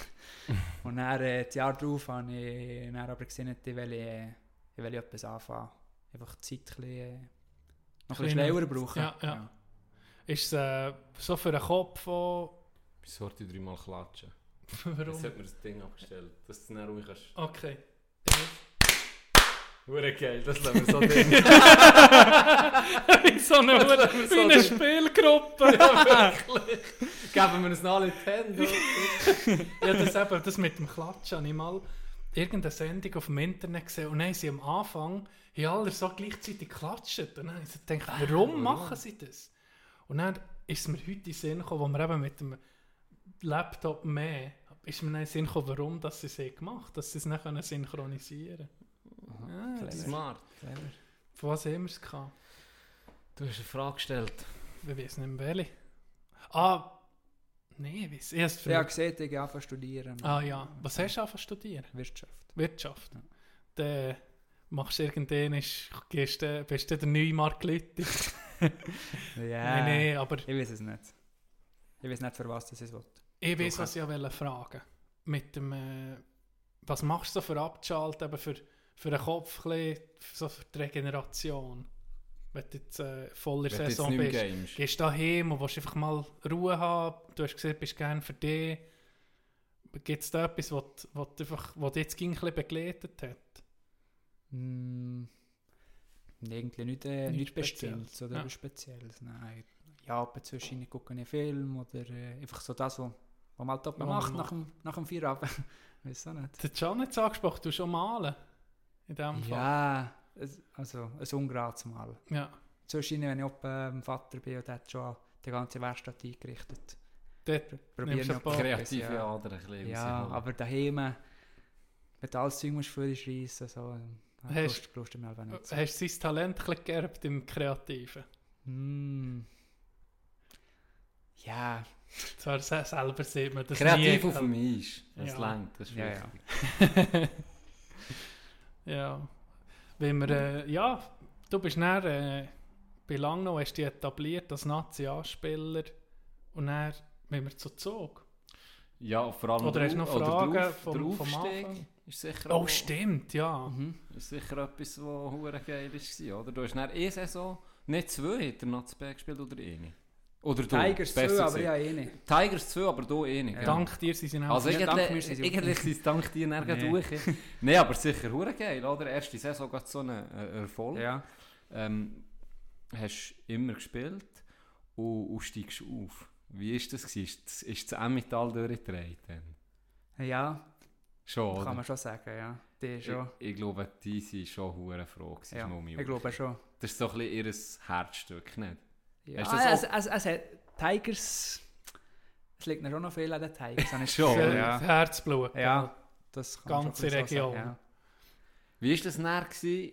<laughs> und dann, äh, das Jahr darauf habe ich dann aber gesehen, ich will, äh, ich will etwas anfangen. Einfach die Zeit ein bisschen, äh, noch ein bisschen schneller brauchen. Ja, ja. Ist es äh, so für den Kopf von, Bis heute dreimal klatschen. <laughs> warum? Jetzt hat mir das Ding abgestellt, dass du dann ruhig kannst. Okay. Hure geil, das lassen wir so <laughs> wie so eine, Hure- wie eine Spielgruppe. Geben wir uns alle die Hände. ja, das, eben, das mit dem Klatschen habe ich mal irgendeine Sendung auf dem Internet gesehen und dann haben sie am Anfang haben alle so gleichzeitig geklatscht. Und dann habe ich so gedacht, warum warum? machen sie das? Und dann ist es mir heute in den Sinn gekommen, wo wir eben mit dem Laptop mehr, ist mir dann in den Sinn gekommen, warum dass sie es haben gemacht dass sie es nicht können synchronisieren können. Clever. Smart. Clever. Von was haben wir es gehabt? Du hast eine Frage gestellt. Ich weiß nicht mehr welche. Ah, nee, ich weiß. Erst Ich habe gesehen, ich gehe anfangen zu studieren. Ah ja, was hast du angefangen zu studieren? Wirtschaft. Wirtschaft. Ja. Dann machst du irgendwann, gehst bist du der neue Mark Litti. <laughs> Ja. Nein, nein, aber Ich weiß es nicht. Ich weiß nicht, für was das ist. ich weiß, was ich auch wollte fragen Mit dem, äh, was machst du so für Abschalten, eben für, für den Kopf, bisschen, so für die Regeneration? Wenn du jetzt äh, voller Wenn jetzt Saison nicht mehr bist. gamest. Gehst du daheim und willst einfach mal Ruhe haben? Du hast gesagt, du bist gerne für dich. Gibt es da etwas, was, du- was, du einfach, was dich jetzt ein bisschen begleitet hat? Mm, irgendwie nicht, äh, Nichts nicht Bestimmtes Spezielles. oder Ja. Spezielles. Nein. Ja, ab und zu gucke ich einen Film oder äh, einfach so das, was man halt macht man nach dem, nach dem Feierabend. <laughs> Weiß auch nicht. Du hast schon nicht angesprochen, du schon malen. In dem Fall. Ja, es, also ein ungerades Mal. Ja. Zwischendurch, wenn ich oben beim Vater bin und der hat schon die ganze Werkstatt eingerichtet. Dort Probieren etwas, Kreative ja. Ader ein bisschen Ja, rausholen. aber daheim, wenn du alles Zeug musst vorschreissen, so, dann Hast- brauchst brauchst du mir einfach nicht. So. Hast du sein Talent ein geerbt im Kreativen? Mm. Ja, Zwar se- selber sieht man das Kreativ nie. auf dem Eis. Das Ja. längt, das ist Ja, ja. wichtig. ja. <laughs> <laughs> Wenn wir, äh, ja, du bist dann, äh, bei Langnau hast du dich etabliert als Nationalspieler und dann, wenn wir zu Zug. Ja, vor allem Oder hast du noch Fragen der Auf- vom- der vom Aufstieg? Ist sicher Oh, auch- stimmt, ja. Mhm. ist sicher etwas, was hure geil war, oder? Du hast dann eine Saison, nicht zwei, hat der Nazi gespielt oder eine? Oder du, Tigers zu, besser aber gesagt. ja, eh nicht. Tigers 2, aber du eh nicht. Ja. Dank dir sind sie auch. Also Ja, dank mir eigentlich, sind sie dank dir Nee. durch. <laughs> Nein, aber sicher hure geil, oder? Erste Saison geht so ein äh, Erfolg. Ja. Ähm, hast immer gespielt und, und steigst auf. Wie ist das gewesen? Ist das, ist das Emmental durchgedreht dann? Ja, Schon, oder? kann man schon sagen, ja. Die schon. Ich, ich glaube, die sind schon hure froh gewesen, Ja, ich glaube schon. Das ist so ein bisschen ihr Herzstück, nicht? Ja, Hast du das es, es, es hat Tigers. Es liegt mir schon noch viel an den Tigers. <laughs> das Schon, ja. Herzblut. Ja, das kann Ganze Region. So sagen, Wie war das näher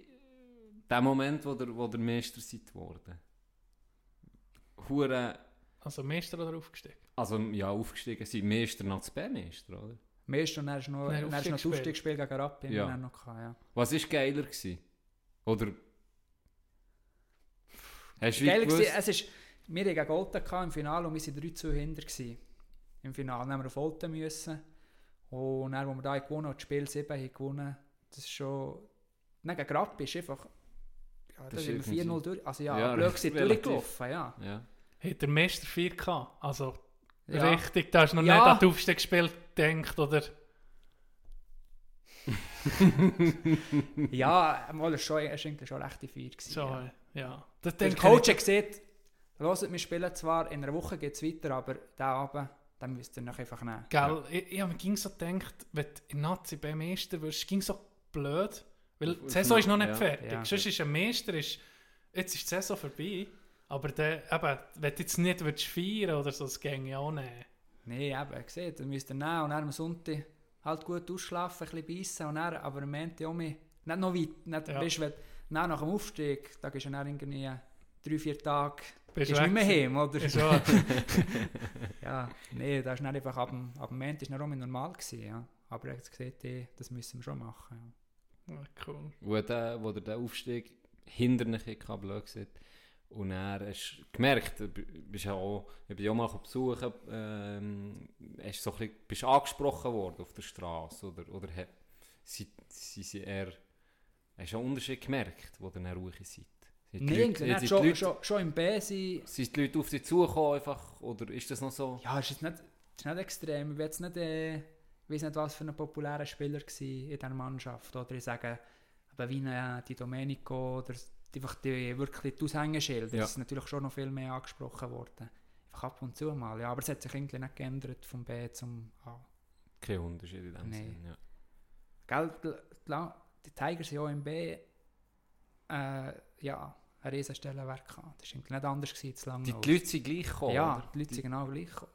der Moment, wo der, wo der Meister seid geworden? Hure, Also Meister oder aufgestiegen? also ja, aufgestiegen sind Meister nach B-Meister, oder? ja. Meist und dann hast du noch, dann du noch das Aufstiegsspiel. Gegen Rappi. Ja. Ja. Noch gehabt, ja. Was war geiler gewesen? Oder... Hast du Geil gewusst- es ist, wir hatten gegen Olten im Finale und wir waren 3 zu hinter. Gewesen. Im Finale Dann haben wir auf Olten müssen. Und dann, wo wir da gewonnen haben, das Spiel 7 haben gewonnen, das ist schon... Nein, gegen Rappi ist einfach... Ja, Das da sind wir irgendwie- 4-0 durch. Also ja, Ja, blöd gewesen, relativ. durchgelaufen, ja. Ja. Hat der Meister 4 gehabt? Also ja. richtig, da hast du noch Ja. nicht an das Aufstiegsspiel gedacht, oder? <laughs> Ja, mal, es war schon, war eigentlich schon recht viel. Gewesen, So, ja. Ja. Das Der Coach ich- hat gesagt, hört, wir spielen zwar, in einer Woche geht es weiter, aber diesen Abend, den müsst ihr noch einfach nehmen. Gell, ich, ich habe mir ging so gedacht, wenn du in Nazi beim Meister wirst, ging so blöd, weil Auf- die Saison ist noch nicht ja. fertig. Ja. Sonst ist ein Meister, ist, jetzt ist die Saison vorbei, aber der, eben, wenn du jetzt nicht willst feiern oder so, das ginge ja auch nicht. Nein, eben, gesehen, dann müsst ihr nehmen und dann am Sonntag halt gut ausschlafen, ein bisschen beißen und dann, aber am Montag auch mehr, nicht noch weit, nicht, Ja. weißt, wenn, dann nach dem Aufstieg, da gehst du dann irgendwie drei, vier Tage, Bist du nicht mehr heim, oder? Ist. <laughs> Ja, nee, das ist dann einfach, ab dem, ab dem Montag ist dann auch normal gewesen, ja. Aber er hat gesagt, das müssen wir schon machen, ja. Ja, cool. wo, der, wo der den Aufstieg hinderlich hatte, blöd gesagt. Und er hast du gemerkt, du bist ja auch, ich bin ja auch mal besuchen, ähm, hast so ein bisschen, bist angesprochen worden auf der Straße oder, oder sie, sie eher, hast du einen Unterschied gemerkt, wo ihr ruhig seid? Nee, Leute- schon, Leute- schon, schon im B sind, Sind die Leute auf dich zugekommen einfach, oder ist das noch so? Ja, es ist jetzt nicht, ist nicht extrem. Ich, jetzt nicht, äh, weiß nicht, was für ein populärer Spieler war in dieser Mannschaft. Oder ich sage, aber wie ein, die Domenico oder die- einfach die, wirklich die Aushängeschilder. Ja. Das ist natürlich schon noch viel mehr angesprochen worden. Einfach ab und zu mal. Ja, aber es hat sich irgendwie nicht geändert vom B zum A. Kein Unterschied in dem Nee. Sinn, ja. Gell, die, die, Tigers sind ja auch im B äh, ja, ein riesen Stellenwerk gehabt. Das war nicht anders gewesen zu lange. Die, die Leute sind gleich gekommen, ja, oder? die Leute sind genau gleich gekommen.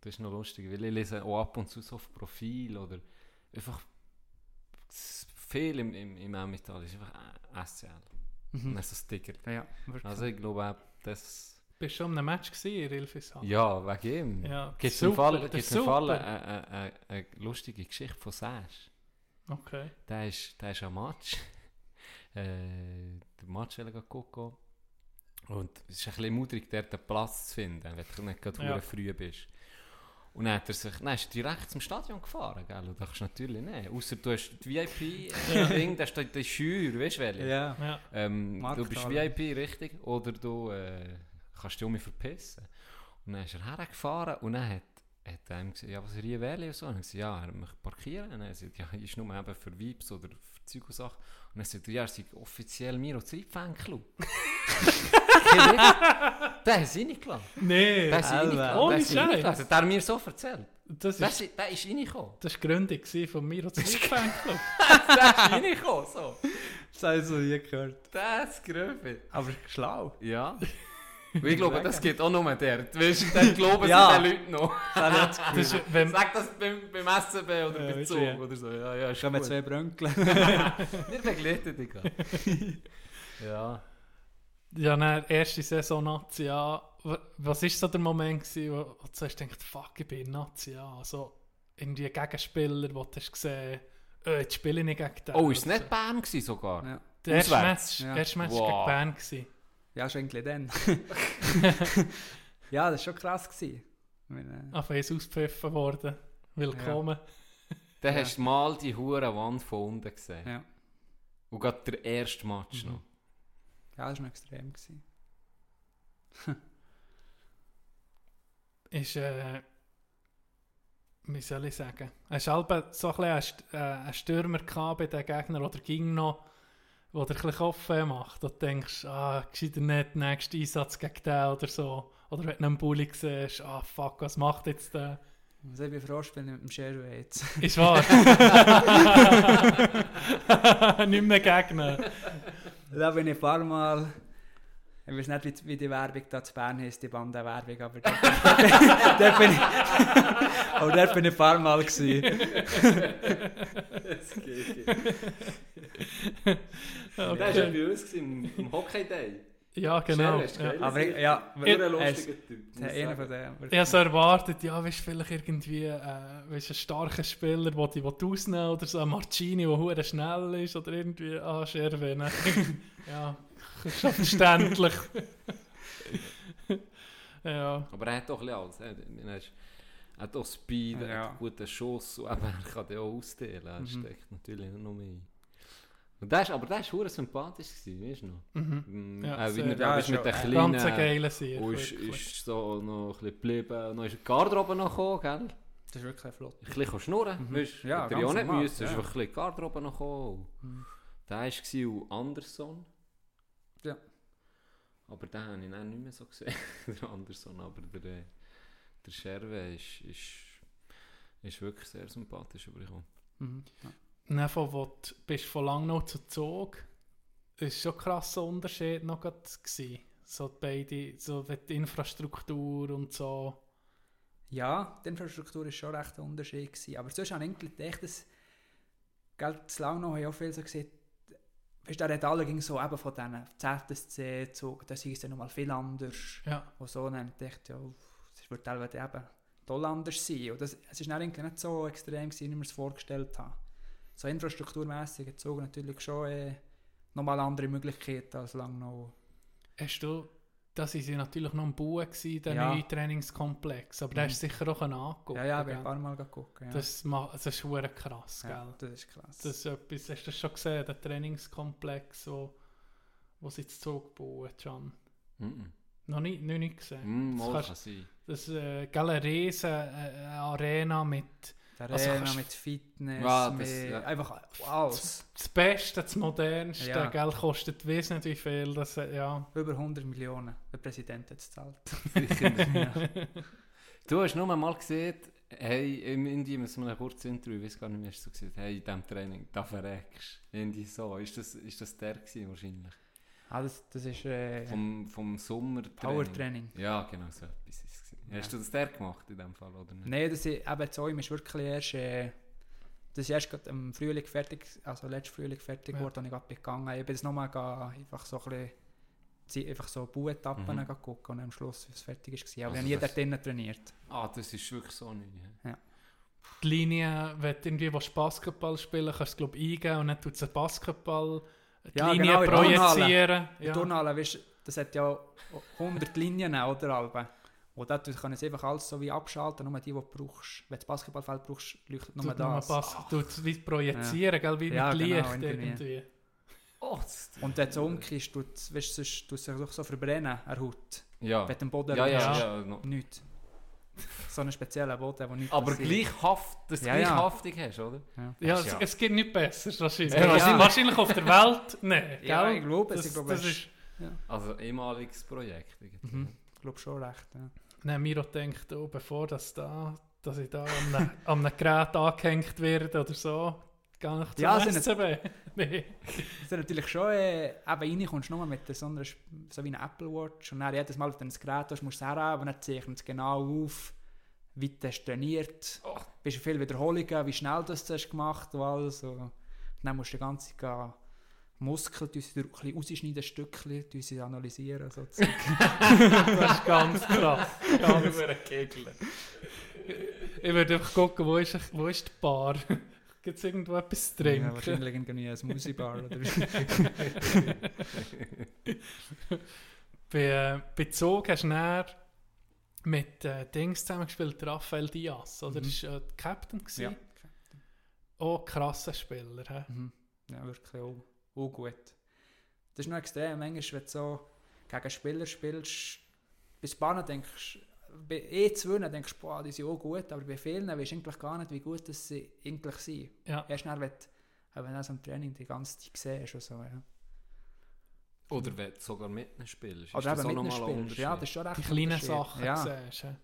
Das ist noch lustig, weil ich lese auch ab und zu so auf Profil oder einfach viel im, im, im Emmental ist einfach SCL. Und Mhm. dann so Sticker. Ja, wirklich. Also ich glaube auch, das... Bist du schon einem Match gewesen, in Ilfisheim? Ja, wegen ihm. Ja, Gibt es super, im Fall, gibt's im Fall eine, eine, eine lustige Geschichte von Sash. Okay. Der ist, der ist am Match. <laughs> äh, der Match gucken. Und es ist ein bisschen mutig, dort einen Platz zu finden, wenn du nicht gerade Ja. früh bist. Und dann, hat er sich, dann ist er direkt zum Stadion gefahren, gell? Und das kannst du natürlich nicht. Außer du hast die VIP-Ding, <laughs> da steht die Schür, weißt du welche? Ja. Ja. Ähm, du bist. VIP, richtig? Oder du äh, kannst dich um mich verpissen. Und dann ist er hergefahren und dann hat, hat er ihm gesagt, ja, was er hier wähle und so. Und er hat gesagt, ja, er möchte parkieren. Und er hat gesagt, ja, ist nur eben für Vibes oder für Zeug und Sachen. Und er hat gesagt, ja, er sei offiziell Miro Zeitfanclub. <laughs> <laughs> Der sie reingelassen. Nee, Der Alter. reingelassen. Ohne Der Scheiß. reingelassen. Der hat mir so erzählt. das Der, ist, ist- der ist reingekommen. das ist die Gründung von mir und Fanclub. <laughs> Der ist reingekommen, so. Das habe ich so nie gehört. Das ist Gröfe. Aber schlau. Ja. Ich glaube, das geht auch nur dort. Weißt du, dann glauben Ja. sie den Leuten noch. <laughs> Das ist, wenn, Sag das beim, beim SCB oder Ja, beim Zug ja. oder so. Ja, ja, ist gut. zwei Brönkeln. <laughs> <laughs> Wir begleiten dich gerade. ja. ja, dann erste Saison Nazi A. W- Was war so der Moment, gewesen, wo, wo du zuerst denkst, fuck, ich bin Nazi A. Also irgendwie ein Gegenspieler, wo du hast gesehen äh, jetzt spiele ich nicht gegen den. Oh, ist es nicht Bern sogar? Ja, Der erste? Match, Ja. erste Match Wow. gegen Bern gewesen. Ja schon eigentlich dann. <laughs> ja, das war schon krass. Gewesen. Ich meine, Auf eins ausgepfiffen worden. Willkommen. Dann Ja. hast du mal die hure Wand von unten gesehen. ja. Und gerade der erste Match Mhm. noch. ja, das war noch extrem. Gewesen. Ist, äh, wie soll ich sagen? Es war halb so ein bisschen ein St- äh, ein Stürmer gehabt bei den Gegnern oder ging noch, wo der ein Kopf macht und denkst, ah, gescheiter nicht, nächster Einsatz gegen den oder so. Oder wenn du einen Bulli siehst, ah fuck, was macht jetzt der? Also ich bin froh, ich mit dem Sherway jetzt. Ist wahr. <laughs> <laughs> nicht mehr Gegner. Da bin ich ein paar Mal... Ich weiß nicht, wie, wie die Werbung da zu Bern heisst, die Bandenwerbung, aber dort, dort bin ich... aber dort bin ich ein paar Mal gewesen. Das geht. Das war Okay. bei uns gewesen, im, Hockey Day. Ja, genau. Ja. Aber ich, ja, ein lustiger Typ. ich einer sagen. von denen. Ich habe so erwartet, ja, weißt du, vielleicht irgendwie äh, weißt, ein starker Spieler, der dich ausnehmen will, oder so ein Marcini, der schnell ist, oder irgendwie, ah, Scherwe. <laughs> ja, verständlich. <laughs> ja, Aber er hat doch alles. Er, ist, er hat auch Speed, er Ja. hat einen guten Schuss und eben, er kann den auch ausdehnen. Er Mhm. steckt natürlich noch mehr. Und der ist, aber der war sympathisch, gewesen, weißt du noch? mhm. Mm, Ja, äh, wie sehr. er Ja, da ist ist mit den äh, kleinen... ganz ein geiler Sieg. Und ist, ist so noch ein bisschen geblieben. Dann ist die Garderobe noch gekommen, gell? Das ist wirklich flott. Ein bisschen schnurren, Mhm. weißt du? Ja, Hätte ganz ja auch nicht normal, müssen, ist ja. einfach ein bisschen die Garderobe noch gekommen. Mhm. Der war Anderson. Ja. Aber den habe ich dann nicht mehr so gesehen, <laughs> der Anderson. Aber der, äh, der Scherwe ist, ist, ist wirklich sehr sympathisch übergekommen. Mhm. Ja. Von wo du bist von Langnau zu Zug, ist schon ein krasser Unterschied noch gewesen. So beide, so die Infrastruktur und so. Ja, die Infrastruktur war schon recht ein Unterschied. Gewesen. Aber sonst habe ich eigentlich gedacht, dass Geld zu lange noch haben auch viel so gesehen, du, der hat alle ging so eben von diesen ZSC Zug, das ist dann nochmal viel anders. Ja, Und so, dann habe ich ja, das wird teilweise eben toll anders sein. Und das, es ist dann nicht so extrem gewesen, wie ich mir es vorgestellt habe. So infrastrukturmässig hat Zug natürlich schon äh, nochmal andere Möglichkeiten als Langnau. hast du, das war ja natürlich noch ein Bau, gewesen, der Ja. neue Trainingskomplex, aber der Mhm. hast du sicher auch angucken. Ja, ja, ich habe ein paar Mal geguckt. Ja. Das, das ist hure krass, ja, gell? das ist krass. Das ist etwas, hast du das schon gesehen, der Trainingskomplex, wo, wo sie jetzt Zug bauen, Can? Mhm. Noch nicht, noch nicht gesehen. Mm, Das kannst- kann sein. Das ist äh, eine riesen äh, Arena mit Also Arena kannst- mit Fitness, Ja, das- mit ja. einfach alles. das Beste, das Modernste, Ja. gell, kostet weiss nicht wie viel. Das, äh, ja. Über 100 Millionen. Der Präsident hat es gezahlt. <laughs> Du hast nur mal gesehen, hey, im Indien, in so einem kurzen Interview, ich weiß gar nicht mehr, hast du gesagt, hey, in diesem Training, da verreckst du. Irgendwie so. Ist das, ist das der gewesen, wahrscheinlich? Ah, das, das ist äh, Vom, vom Sommertraining? Power-Training. Ja, genau, so etwas es. Ja. Hast du das der gemacht in dem Fall, oder nicht? Nein, das ist, eben zu ihm ist wirklich erst, äh, das ist erst gerade im Frühling fertig, also letzten Frühling fertig Ja. geworden, und ich gerade gegangen. Ich bin jetzt nochmal einfach so ein bisschen, einfach so Bauetappen Mhm. gucken und am Schluss, wie es fertig ist. Aber Also ich habe nie dort drinnen trainiert. Ah, das ist wirklich so neu. hä? Die Linie, wenn du irgendwie willst Basketball spielen kannst du glaub, eingeben und dann tut es Basketball die Ja, Linie genau, in der Turnhalle. projizieren. Ja. Turnhalle, weißt, du, das hat ja 100 Linien, oder? Alben. Und dort kann es einfach alles so wie abschalten, nur die, die du brauchst. Wenn du das Basketballfeld brauchst, leuchtet nur Tut nur das. Bas tut es wie projizieren, gell, wie Ja, mit genau, Licht irgendwie. irgendwie. Oh, das, Und wenn du tut es weißt, du, sonst es sich doch so verbrennen, er Haut. ja. Wenn du den Boden Ja, ja, ja. no. nichts. So einen speziellen Boden, wo nichts Aber gleich haft, dass du Ja, gleich ja. haftig hast, oder? Ja. Ja, Das es, ja- es gibt nichts Besseres wahrscheinlich. Ja, wahrscheinlich. ja. wahrscheinlich auf der Welt, nein. Ja, gell? ich glaube es. das, Ich glaube, das ist, Also ehemaliges Projekt. Mhm. Ich glaube schon recht. Ja. Nein, Miro denkt, oh, bevor das da, dass ich da an einem, <laughs> an einem Gerät angehängt werde oder so, gar nicht zum Ja, SCB. <laughs> nee. Das ist natürlich schon, äh, eben reinkommst du nur mit so einer, so wie einer Apple Watch und dann jedes Mal, wenn du ein Gerät hast, musst du es herhaben und dann zeichnet es genau auf, wie du hast trainiert, Oh. bist du viele Wiederholungen, wie schnell das du hast gemacht und alles. Und dann musst du die ganze Zeit Muskeln tun sie ein bisschen rausschneiden, Stückchen, tun sie analysieren. So. <laughs> <laughs> Das ist ganz krass. Ganz. Über einen Kegel. ich würde einfach gucken, wo ist, wo ist die Bar? <laughs> Gibt es irgendwo etwas zu ja, trinken? wahrscheinlich irgendwie ein Musi-Bar oder bei, äh, bei Zug hast du dann mit äh, Dings zusammengespielt, Rafael Diaz, oder? Mhm. Das war äh, der Captain. gewesen. Ja. Auch krasser Spieler. hä? Mhm. Ja, wirklich auch, auch gut. Das ist noch extrem. Manchmal, wenn du so gegen Spieler spielst, bis Bahnen denkst bei E2 denkst du, boah, die sind auch gut, aber bei vielen weißt du eigentlich gar nicht, wie gut das sie eigentlich sind. Ja. Erst dann, wenn du wenn du so im Training die ganze Zeit siehst und so, ja. Oder wenn du sogar mit ihnen spielst. ist Oder eben mit noch ihnen spielst. Ja, das ist schon recht die kleinen. Sachen Ja. siehst. hä?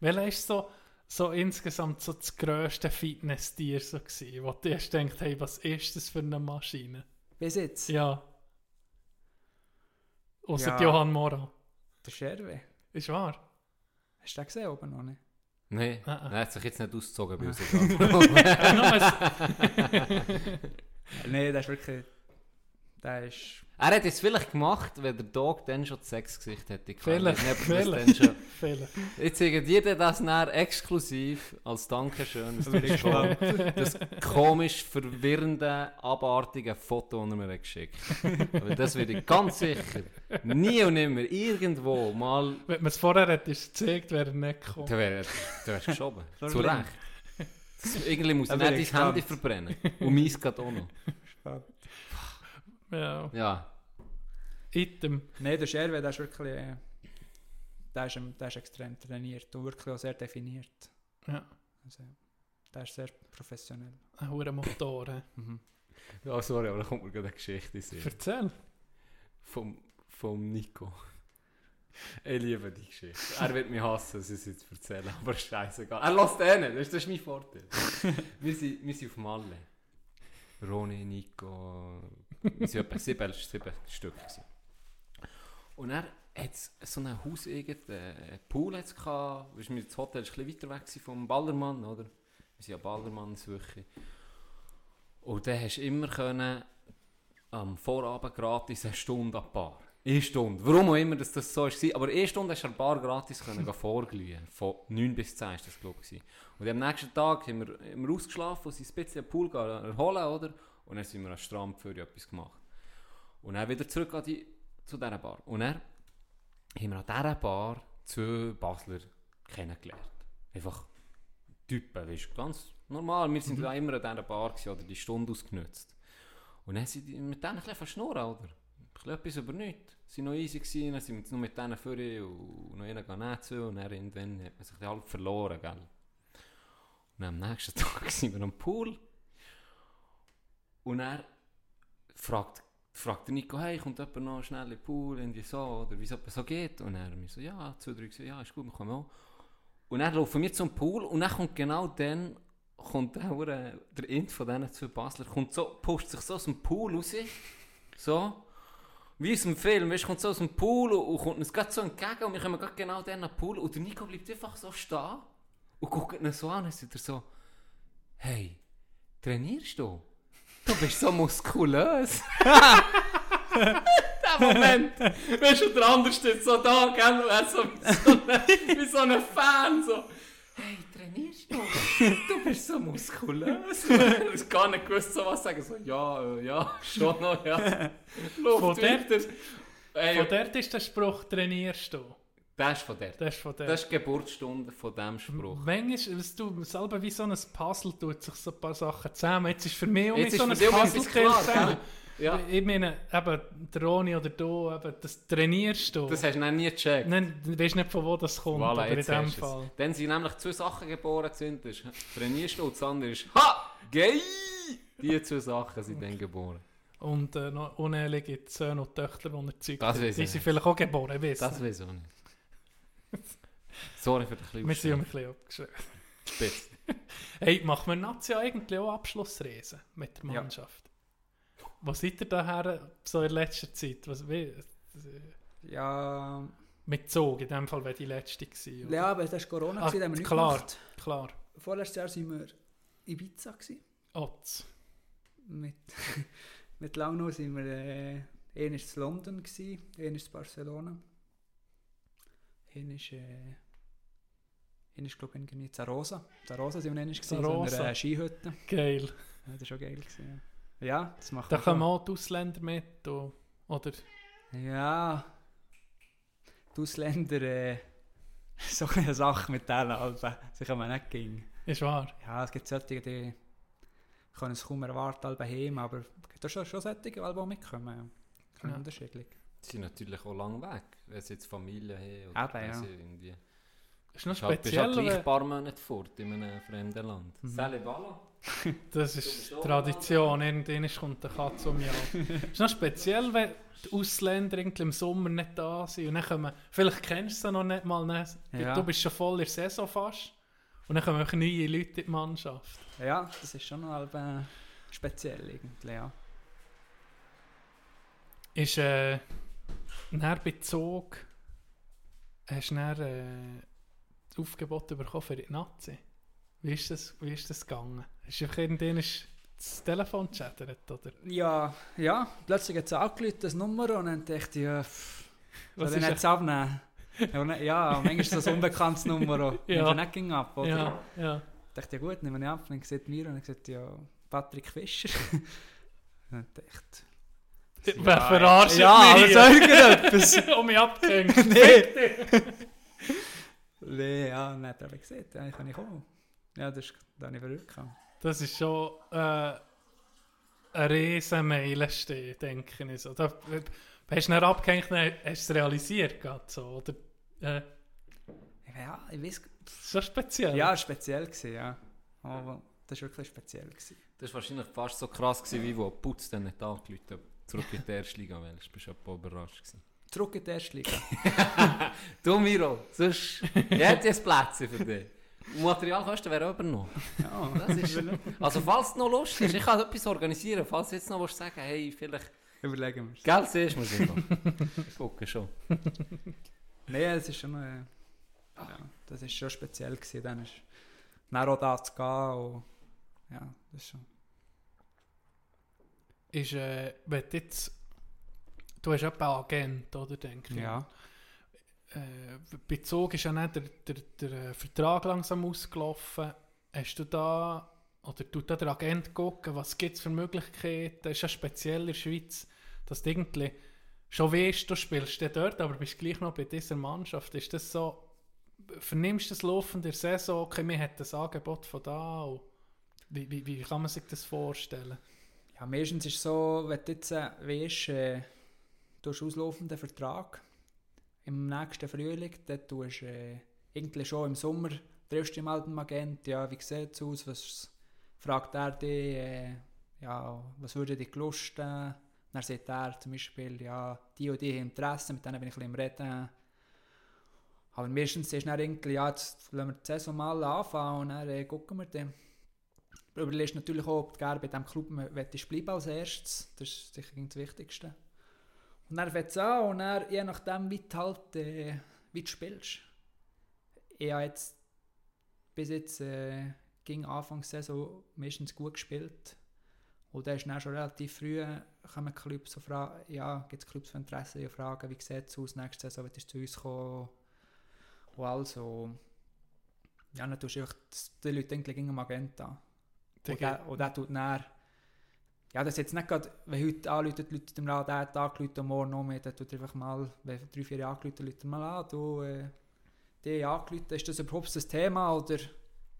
Welcher ist so, so insgesamt so das grösste Fitness-Tier so gewesen, wo du erst denkst, hey, was ist das für eine Maschine? Bis jetzt? Ja. Außer Ja. Johann Mora. Der Scherwe. Ist wahr? Hast du den gesehen oben noch nicht? Nein, Ah, ah. er hat sich jetzt nicht ausgezogen bei uns. Ja, nur ein- <laughs> Nein, der ist wirklich... Der ist... er hat es vielleicht gemacht, wenn der Dog dann schon das Sexgesicht hätte. Vielleicht, nicht, vielleicht. schon- <laughs> Vielleicht. Ich zeige dir das näher exklusiv als Dankeschön. Das, gespannt. das komisch verwirrende, abartige Foto, das er mir geschickt Weil das werde ich ganz sicher nie und nimmer irgendwo mal. Wenn man es vorher hätte gezeigt, wäre er nicht gekommen. Du wärst, geschoben. <laughs> Zu. Recht. Irgendwie muss nicht ich dein Handy verbrennen. Und meins geht auch noch. Ja. Ja. Item. Nein, der Scherwe, der ist wirklich... äh, Der ist, der ist extrem trainiert und wirklich auch sehr definiert. Ja. Also, der ist sehr professionell. Ein hoher Motor. hä? Mhm. ja, sorry, aber da kommt mir gerade eine Geschichte in. Erzähl. Vom, vom Nico. Ich liebe die Geschichte. Er wird mich hassen, dass ich es jetzt erzähle, aber scheißegal. Er lässt eh nicht, das ist, das ist mein Vorteil. <laughs> wir, sind, wir sind auf Malle. Roni, Nico, <laughs> wir sind etwa sieben, sieben Stück. Gewesen. Und er hat so ein einen Pool hat's Das Hotel ist ein bisschen weiter weg vom Ballermann, oder? Wir sind ja Ballermann-Suche. Und dann hast du immer können, am Vorabend gratis eine Stunde an Bar. Eine Stunde. Warum auch immer dass das so war. Aber eine Stunde hast du an der Bar gratis vorglühen. Von 9 bis 10 war das, glaube ich. Und am nächsten Tag haben wir, haben wir ausgeschlafen und sind ein bisschen am Pool erholen, oder? Und dann sind wir am Strand für etwas gemacht. Und dann wieder zurück an die, zu dieser Bar. Und dann haben wir an dieser Bar zwei Basler kennengelernt. Einfach Typen, weißt du, ganz normal. Wir sind da immer an dieser Bar gewesen, oder die Stunde ausgenutzt. Und dann sind die mit denen ein bisschen verschnurren, oder? Ein bisschen etwas über nichts. Sie waren noch easy, gewesen, dann sind wir nur mit denen vorher und noch einen gehen zu und dann irgendwann hat man sich halb verloren, gell? Und dann am nächsten <laughs> Tag sind wir am Pool und er fragt, fragt Nico, hey, kommt jemand noch schnell in den Pool, irgendwie so, oder wie es so geht? Und er mir so, ja, zwei, drei, so, ja, ist gut, wir kommen auch. Und dann laufen wir zum Pool und dann kommt genau dann, kommt der, der Int von diesen zwei Basler, kommt so, pusht sich so aus dem Pool raus, so, wie aus dem Film, weißt, kommt so aus dem Pool und, und kommt uns gerade so entgegen und wir kommen gerade genau dann an den Pool und der Nico bleibt einfach so stehen und guckt ihn so an und sagt er so, hey, trainierst du? Du bist so muskulös. Der <laughs> <laughs> Moment, weißt du, der andere steht so da, gell, und er so wie so ein, so Fan, so, hey, trainierst du? Du bist so muskulös. <laughs> Ich habe gar nicht gewusst, so was sagen, so, ja, äh, ja, schon noch, ja. Luft Von dort-. Ey, Von dort ist der Spruch, trainierst du. Das ist von der. Das ist von dort. Das ist die Geburtsstunde von diesem Spruch. Manchmal, weißt du, selber wie so ein Puzzle tut sich so ein paar Sachen zusammen. Jetzt ist für mich Jetzt so ein Puzzle zusammen. Ja, Ich meine, eben, der Roni oder du, eben, das trainierst du. das hast du noch nie gecheckt. Nein, du weißt nicht, von wo das kommt, Voilà, aber in dem du es. Fall. Dann sind nämlich zwei Sachen geboren sind. Das trainierst du und das andere ist Ha! Gay! Die zwei Sachen sind dann geboren. Und äh, noch uneheliche Söhne und Töchter, die er zeugt. Das Die sind vielleicht auch geboren, weiss Das weiß ich nicht. Sorry für den kleinen Wir sind ein bisschen abgeschrieben. Spitz. <laughs> Hey, machen wir Nazi eigentlich auch Abschlussreisen mit der Ja. Mannschaft? Wo seid ihr daher so in letzter Zeit? Was, wie, Ja, mit Zug, in dem Fall wäre die letzte gewesen. oder? ja aber das war Corona, Ah, gewesen, da haben wir nichts klar. gemacht. Klar. Vorletztes Jahr waren wir in Ibiza. Gewesen. Otz. Mit, <laughs> mit Langno waren wir äh, in London, gewesen, in Barcelona. Einer ist, äh, ist glaube ich, in Zarosa. Zarosa sind wir gewesen, so in Zarosa. einer Skihütte. Geil. Ja, das war schon geil. Gewesen, ja. ja, das macht Da man kommen auch die Ausländer mit. Oder? Ja, die Ausländer, äh, <laughs> so eine Sache mit denen, also, sie kommen nicht gegen. Ist wahr. Ja, es gibt solche, die können es kaum erwarten, alle heim, aber es gibt auch schon, schon solche, die auch mitkommen. Ja. Ja. Unterschiedlich. Sie sind natürlich auch lang weg, wenn sie jetzt Familie haben. Oder Eben, ja. irgendwie... Ist noch Bist bist speziell. gleich wenn- ein paar Monate fort in einem fremden Land. Mhm. Voilà. <laughs> Das ist Tradition. Irgendwann kommt der Katze um mich Es <laughs> ist noch speziell, wenn die Ausländer irgendwie im Sommer nicht da sind. Und dann kommen, vielleicht kennst du sie noch nicht mal. ne? Ja. Du bist schon voll in der Saison fast. Und dann kommen auch neue Leute in die Mannschaft. Ja, das ist schon noch äh, speziell irgendwie, ja. Ist äh, bei Zug hast du dann äh, das Aufgebot bekommen für die Nazi? Wie ist das, wie ist das gegangen? Du einfach irgendwann ist das Telefon gechattert, oder? Ja, ja, plötzlich hat es angerufen, das Nummer, und dann dachte ich, ja, pff, Was soll ich ist nicht abnehmen? Ja, ja, manchmal ist das ein <laughs> unbekanntes Nummer. Ja. ja. nicht ging ab, oder? Ja, ja. Ich dachte, ja gut, nehme ich ab. Und dann sieht mir und dann gesagt, ja, Patrick Fischer. und <laughs> dann dachte Wer verarscht Ja, mich aber hier? sag etwas. <laughs> um mich abgehängt. nee. Nee, ja, dann hat er aber gesagt, ja, ich kann nicht kommen. Ja, das ist, da habe ich verrückt. Das ist schon äh, eine riesen Meilenstein, denke ich. So. Da, hast du ihn abgehängt, dann hast du es realisiert, grad so, oder? Äh, Ja, ich weiß. das ist schon speziell. Ja, speziell gewesen, ja. Aber das war wirklich speziell. Gewesen. Das war wahrscheinlich fast so krass, gewesen, wie wo Putz dann nicht angerufen hat. Zurück in die erste Liga, weil du bist ja überrascht gewesen. Zurück in die erste Liga. <laughs> Du Miro, sonst <laughs> ich hätte jetzt Plätze für dich. Materialkosten wäre übernommen. ja, Das ist, also falls du noch Lust hast, ich kann etwas organisieren, falls du jetzt noch willst sagen hey, vielleicht Überlegen wir es. Geld siehst du mir Ich gucke schon. <laughs> Nein, es ist schon. Äh, ja, das ist schon speziell gewesen. Dann ist dann auch da zu gehen. Und, ja, das ist schon. Ist, äh, wenn jetzt, du hast etwa einen Agent, oder, denke ich? Ja. Äh, bei Zug ist ja nicht der, der, der Vertrag langsam ausgelaufen. Hast du da, oder tut da der Agent gucken, was gibt es für Möglichkeiten? Ist ja speziell in der Schweiz, dass du irgendwie schon weißt, du spielst dort, aber bist gleich noch bei dieser Mannschaft. Ist das so, vernimmst du das Laufen der Saison, okay, mir hat das Angebot von da wie, wie, wie kann man sich das vorstellen? Ja, meistens ist es so, wenn du jetzt äh, weißt, äh, du hast auslaufenden Vertrag im nächsten Frühling, dann tust du äh, irgendwie schon im Sommer, triffst du mal den Agent, ja, wie sieht es aus, was fragt er dich, äh, ja, was würde dich lusten? Dann sagt er zum Beispiel, ja, die und die haben Interesse, mit denen bin ich ein bisschen im Reden. Aber meistens ist dann irgendwie, ja, jetzt lassen wir die Saison mal anfangen und dann äh, gucken wir dann. Du überlegst natürlich auch, ob du gerne bei diesem Club bleiben als erstes. Das ist sicher das Wichtigste. Und dann fängt es an und dann, je nachdem, wie du halt äh, wie du spielst. Ich habe jetzt bis jetzt äh, ging Anfangssaison meistens gut gespielt. Und dann ist dann schon relativ früh kommen Clubs so fragen, ja, gibt es Clubs von Interesse, die fragen, wie sieht es aus nächste Saison, wenn du zu uns kommen und also ja, dann tust du einfach die Leute eigentlich gegen Agent an. Und der, und der tut dann, ja, das ist jetzt nicht gerade, wenn heute anrufen, die Leute dem Rat, der hat angerufen, morgen noch mehr, dann tut einfach mal, wenn drei, vier Jahre angerufen, Leute mal an, du, äh, die angerufen, ist das überhaupt das Thema, oder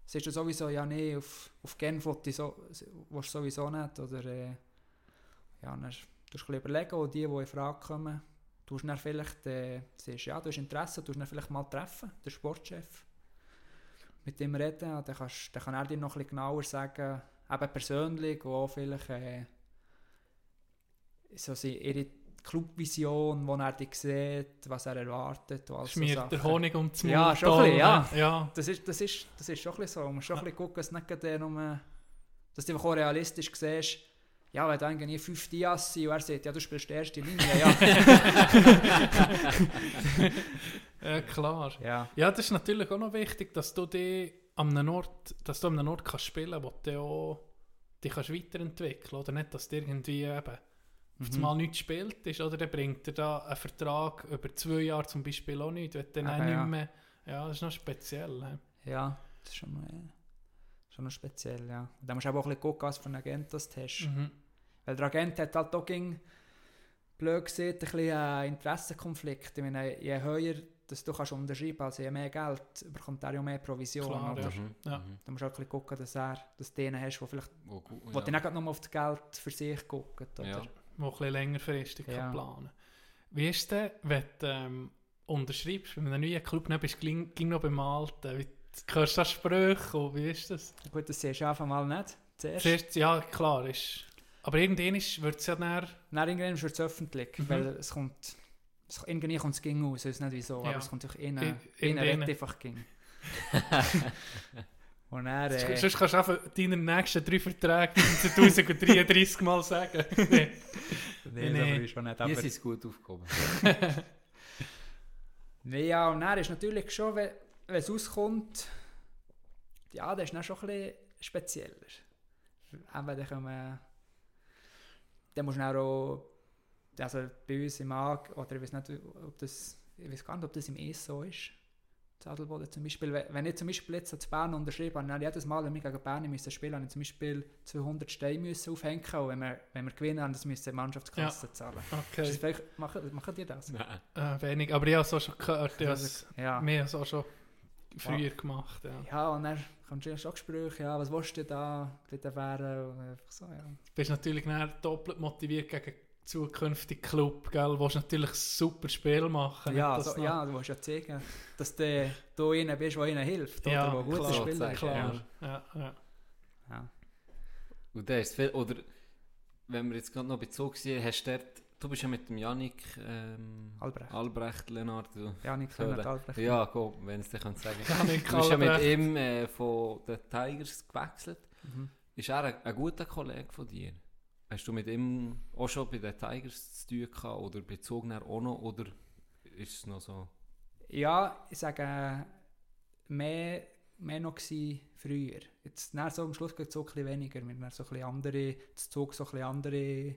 siehst du sowieso, ja, nee, auf, auf Genf du so, willst du sowieso nicht, oder, äh, ja, dann tust du ein bisschen überlegen, und die, die in Frage kommen, tust dann vielleicht, äh, siehst, ja, du hast Interesse, tust dann vielleicht mal treffen, der Sportchef, mit dem reden, dann, kannst, dann kann er dir noch ein bisschen genauer sagen, eben persönlich, und auch vielleicht äh, so ihre Clubvision, wo er dich sieht, was er erwartet. Und all so Schmiert der. Honig um Ja, Mund schon ein bisschen, ja. ja. Das ist, das, ist, das ist schon ein bisschen so. Man muss schon ein bisschen gucken, dass, nicht gerade nur, dass du auch realistisch siehst, ja, wenn du irgendwie fünf Dias sind und er sagt, ja, du spielst die erste Linie, ja. <laughs> ja, klar. ja. Ja, das ist natürlich auch noch wichtig, dass du dich an einem Ort, dass du an einem Ort kannst spielen, wo du auch dich kannst weiterentwickeln oder nicht, dass du irgendwie eben auf Mhm. mal nichts spielt ist, oder dann bringt dir da einen Vertrag über zwei Jahre zum Beispiel auch nichts, wenn du dann auch nicht ja. mehr, ja, das ist noch speziell. he. Ja, das ist schon, noch, äh, schon noch speziell, ja. Dann musst du aber auch ein bisschen gucken, was für einen Agent das du hast. Mhm. Weil der Agent hat halt auch gegen, blöd gesehen, ein bisschen einen Interessenkonflikt. Ich meine, je höher dass du kannst unterschreiben also je mehr Geld bekommt er ja mehr Provision. Klar, oder? ja. Mhm. Ja. Mhm. Da musst du auch ein bisschen gucken, dass er dass du den hast, der vielleicht Oh, gut, wo die nicht gerade nur auf das Geld für sich gucken. Oder? Ja. Wo ein bisschen längerfristig Ja. kann planen Wie ist es denn, wenn du ähm, unterschreibst bei einem neuen Club, dann bist du gleich noch beim Alten? Wie, hörst du da Sprüche und wie ist das? Gut, das siehst du einfach mal nicht. zuerst. Zuerst, ja, klar. Ist, aber irgendwann wird es ja dann... Dann irgendwann wird es öffentlich, Mhm. weil es kommt... Irgendwie kommt es ging aus, ich weiß nicht wieso, Ja. aber es kommt durch innen, Ir- innen irgendeiner. redet einfach ging. <laughs> Und dann, äh, Sonst kannst du einfach deine nächsten drei Verträge 2033 Mal sagen. <laughs> nee. nee, nee. aber ist schon nicht, aber, sind es gut aufgehoben. <laughs> nee, ja, und dann ist natürlich schon, wenn, es rauskommt, ja, das ist dann schon ein bisschen spezieller. Eben, dann kommen, dann musst du dann auch, also bei uns im AG, oder ich weiß nicht, ob das, ich weiß gar nicht, ob das im ES so ist, zum Beispiel, wenn ich zum Beispiel jetzt zu Bern unterschrieben habe, dann jedes Mal, wenn wir gegen Bern müssen spielen, habe ich zum Beispiel 200 Steine müssen aufhängen und wenn wir, wenn wir gewinnen, haben, das müssen die Mannschaftskasse zahlen. Das Okay. vielleicht, machen, machen die das? Nein. Äh, wenig. Aber ich habe es auch schon gehört. Ich habe es Ja. mehr so schon früher gemacht. Ja. Ja, und dann kommt schon schon Gespräche, ja, was willst du da, dort wären, und einfach so, ja. Du bist natürlich dann doppelt motiviert gegen zukünftigen Club, gell? Du willst natürlich ein super Spiel machen. Ja, so, ja, du willst ja zeigen, dass du, du einer bist, der ihnen hilft, Ja, oder, der gute klar, Spieler klar. Ja, ja. Ja. Und der ist viel, oder wenn wir jetzt gerade noch Bezug sehen, hast du dort, du bist ja mit dem Janik ähm, Albrecht. Albrecht, Leonard, du, Ja, nicht So, Leonard Albrecht. ja, go, wenn es dir kann sagen. <laughs> Janik Du bist ja mit ihm äh, von den Tigers gewechselt. Mhm. Ist er ein, ein guter Kollege von dir? Hast du mit ihm auch schon bei den Tigers zu tun gehabt oder bezogen er auch noch? Oder ist es noch so? Ja, ich sage, mehr, mehr noch gewesen früher. Jetzt nach so am Schluss geht es so ein bisschen weniger. Wir hatten so ein bisschen andere, zu Zug so ein bisschen andere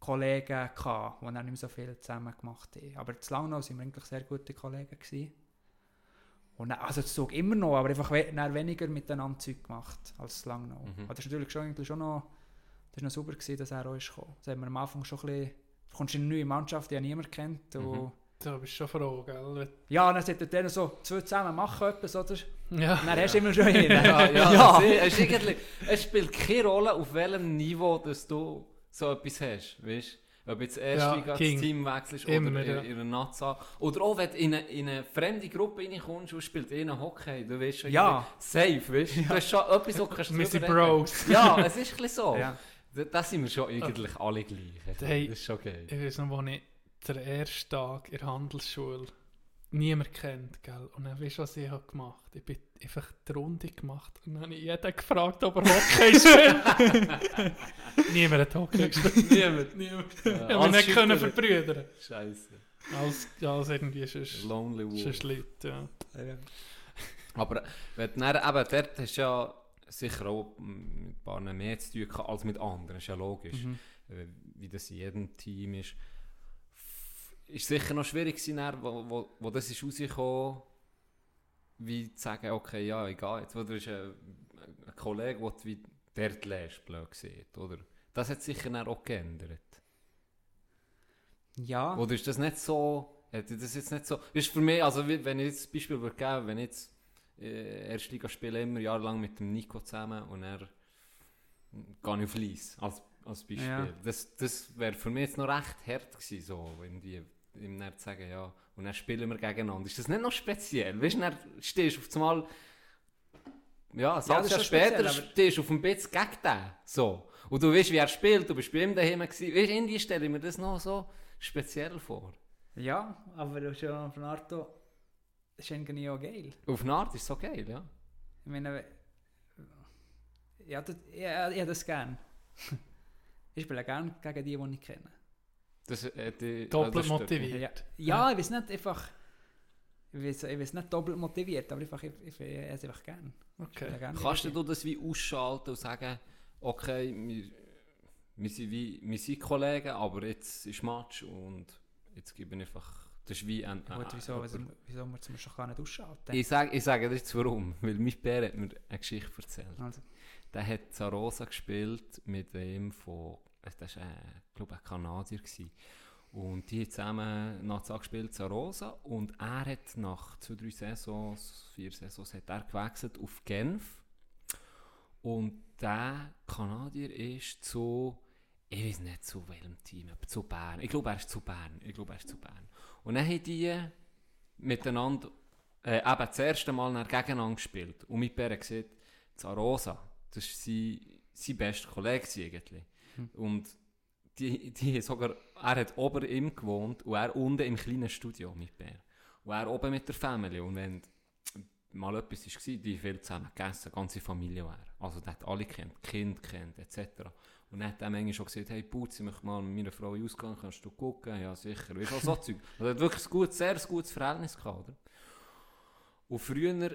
Kollegen gehabt, die dann nicht mehr so viel zusammen gemacht haben. Aber zu Langnau waren wir eigentlich sehr gute Kollegen. Gewesen. Und dann, also zu Zug immer noch, aber einfach we weniger miteinander Zeug gemacht als zu Langnau. Mhm. Aber das ist natürlich schon, schon noch, das ist noch super gewesen, dass er auch ist gekommen. Das haben wir am Anfang schon ein bisschen, du kommst in eine neue Mannschaft, die ja niemand kennt. Und Mhm. Da bist du schon froh, gell? ja, dann sagt er dann so, zwei zusammen machen etwas, oder? Ja. Dann hast du immer schon <laughs> hin. Ja, ja, Ja. Es, ist es spielt keine Rolle, auf welchem Niveau dass du so etwas hast. Weißt? Ob jetzt erst Ja, das. Team wechselst Immer, oder ja. in, in einer Naza. Oder auch wenn du in eine, in eine fremde Gruppe reinkommst und spielt einer Hockey, du weißt schon, Ja. safe, weißt du? Das ist schon etwas, wo du kannst Wir sind. Bros. Ja, <laughs> es ist ein bisschen so. Ja. Da, da sind wir schon eigentlich alle gleich. Hey. Das ist schon geil. Ich weiß noch, als ich den ersten Tag in der Handelsschule niemand kennt, gell? Und dann weißt du, was ich habe gemacht Ich bin einfach die Runde gemacht und dann habe ich jeden gefragt, ob er Hockey <laughs> spielt. Niemand hat Hockey gespielt. <laughs> Niemand. Niemand. Ja, Ich habe alles nicht können verbrüdern. Scheiße. Als, als irgendwie sonst, Lonely Wolf. sonst Leute, ja. Aber wenn du dann, eben dort hast ja sicher auch mit ein paar mehr zu tun gehabt als mit anderen, ist ja logisch, Mhm. äh, wie das in jedem Team ist. F- Ist sicher noch schwierig gewesen, dann, wo, wo, wo das ist rausgekommen, wie zu sagen, okay, ja, egal, jetzt oder ist ein, ein Kollege, der wie dort lässt, blöd sieht, oder? Das hat sich dann auch geändert. Ja, Oder ist das nicht so, das jetzt nicht so, ist für mich, also wenn ich jetzt das Beispiel würde geben, wenn ich jetzt äh, Erstliga immer jahrelang mit dem Nico zusammen und er gehe ich auf Lies, als, als Beispiel. Ja. Das, das wäre für mich jetzt noch recht hart gewesen, so, irgendwie, ihm dann zu sagen, ja, und dann spielen wir gegeneinander. Ist das nicht noch speziell? Weißt du, dann stehst du auf einmal, ja, ein Ja, halbes Jahr schon später stehst du auf dem Bitz gegen den, so. Und du weißt, wie er spielt, du bist bei ihm daheim gewesen. Weißt du, irgendwie stelle ich mir das noch so speziell vor. ja, aber das ist ja von Arto ist irgendwie auch geil. Auf eine Art ist es so geil, ja. Ich meine, ja, das, ja, das gern. <laughs> ich spiele gern gegen die, die ich kenne. Das, äh, die, Doppelt das stört mich. motiviert. Ja, ja ich weiß nicht einfach, ich weiß, ich weiß nicht doppelt motiviert, aber einfach, ich, ich, ich hätte es einfach gern. Ich Okay. gern Kannst du das wie ausschalten und sagen, okay, wir, wir, sind wie, wir sind Kollegen, aber jetzt ist Match und jetzt gebe ich einfach, das ist wie ein... Gut, wieso, ein- wieso, wieso muss man schon gar nicht ausschalten? ich sage ich sage jetzt warum, weil mein Bär hat mir eine Geschichte erzählt. Also, Der hat Zarosa gespielt mit dem von, äh, das war, äh, glaube ich, ein Kanadier. Gewesen. Und die haben zusammen Nazi gespielt, Zarosa. Und er hat nach zwei, drei Saisons, vier Saisons, hat er gewechselt auf Genf. Und der Kanadier ist zu, ich weiß nicht zu welchem Team, zu Bern. Ich glaube, er ist zu Bern. Ich glaube, er ist zu Bern. Und dann haben die miteinander, äh, eben das erste Mal gegeneinander gespielt. Und mit Bär gesagt, Zarosa, das ist sein, sein bester Kollege eigentlich. Hm. Und die, die sogar, er hat oben ihm gewohnt und er unten im kleinen Studio mit Bär. Und er oben mit der Family. Und wenn mal etwas war, die viel zusammen gegessen, ganze Familie wäre. Also der hat alle kennt, Kind kennt, etc. Und dann hat er manchmal schon gesagt, hey Putz, ich möchte mal mit meiner Frau ausgehen, kannst du gucken? Ja, sicher. Weißt du, auch so Zeug. <laughs> Also er hat wirklich ein gutes, sehr gutes Verhältnis gehabt, oder? Und früher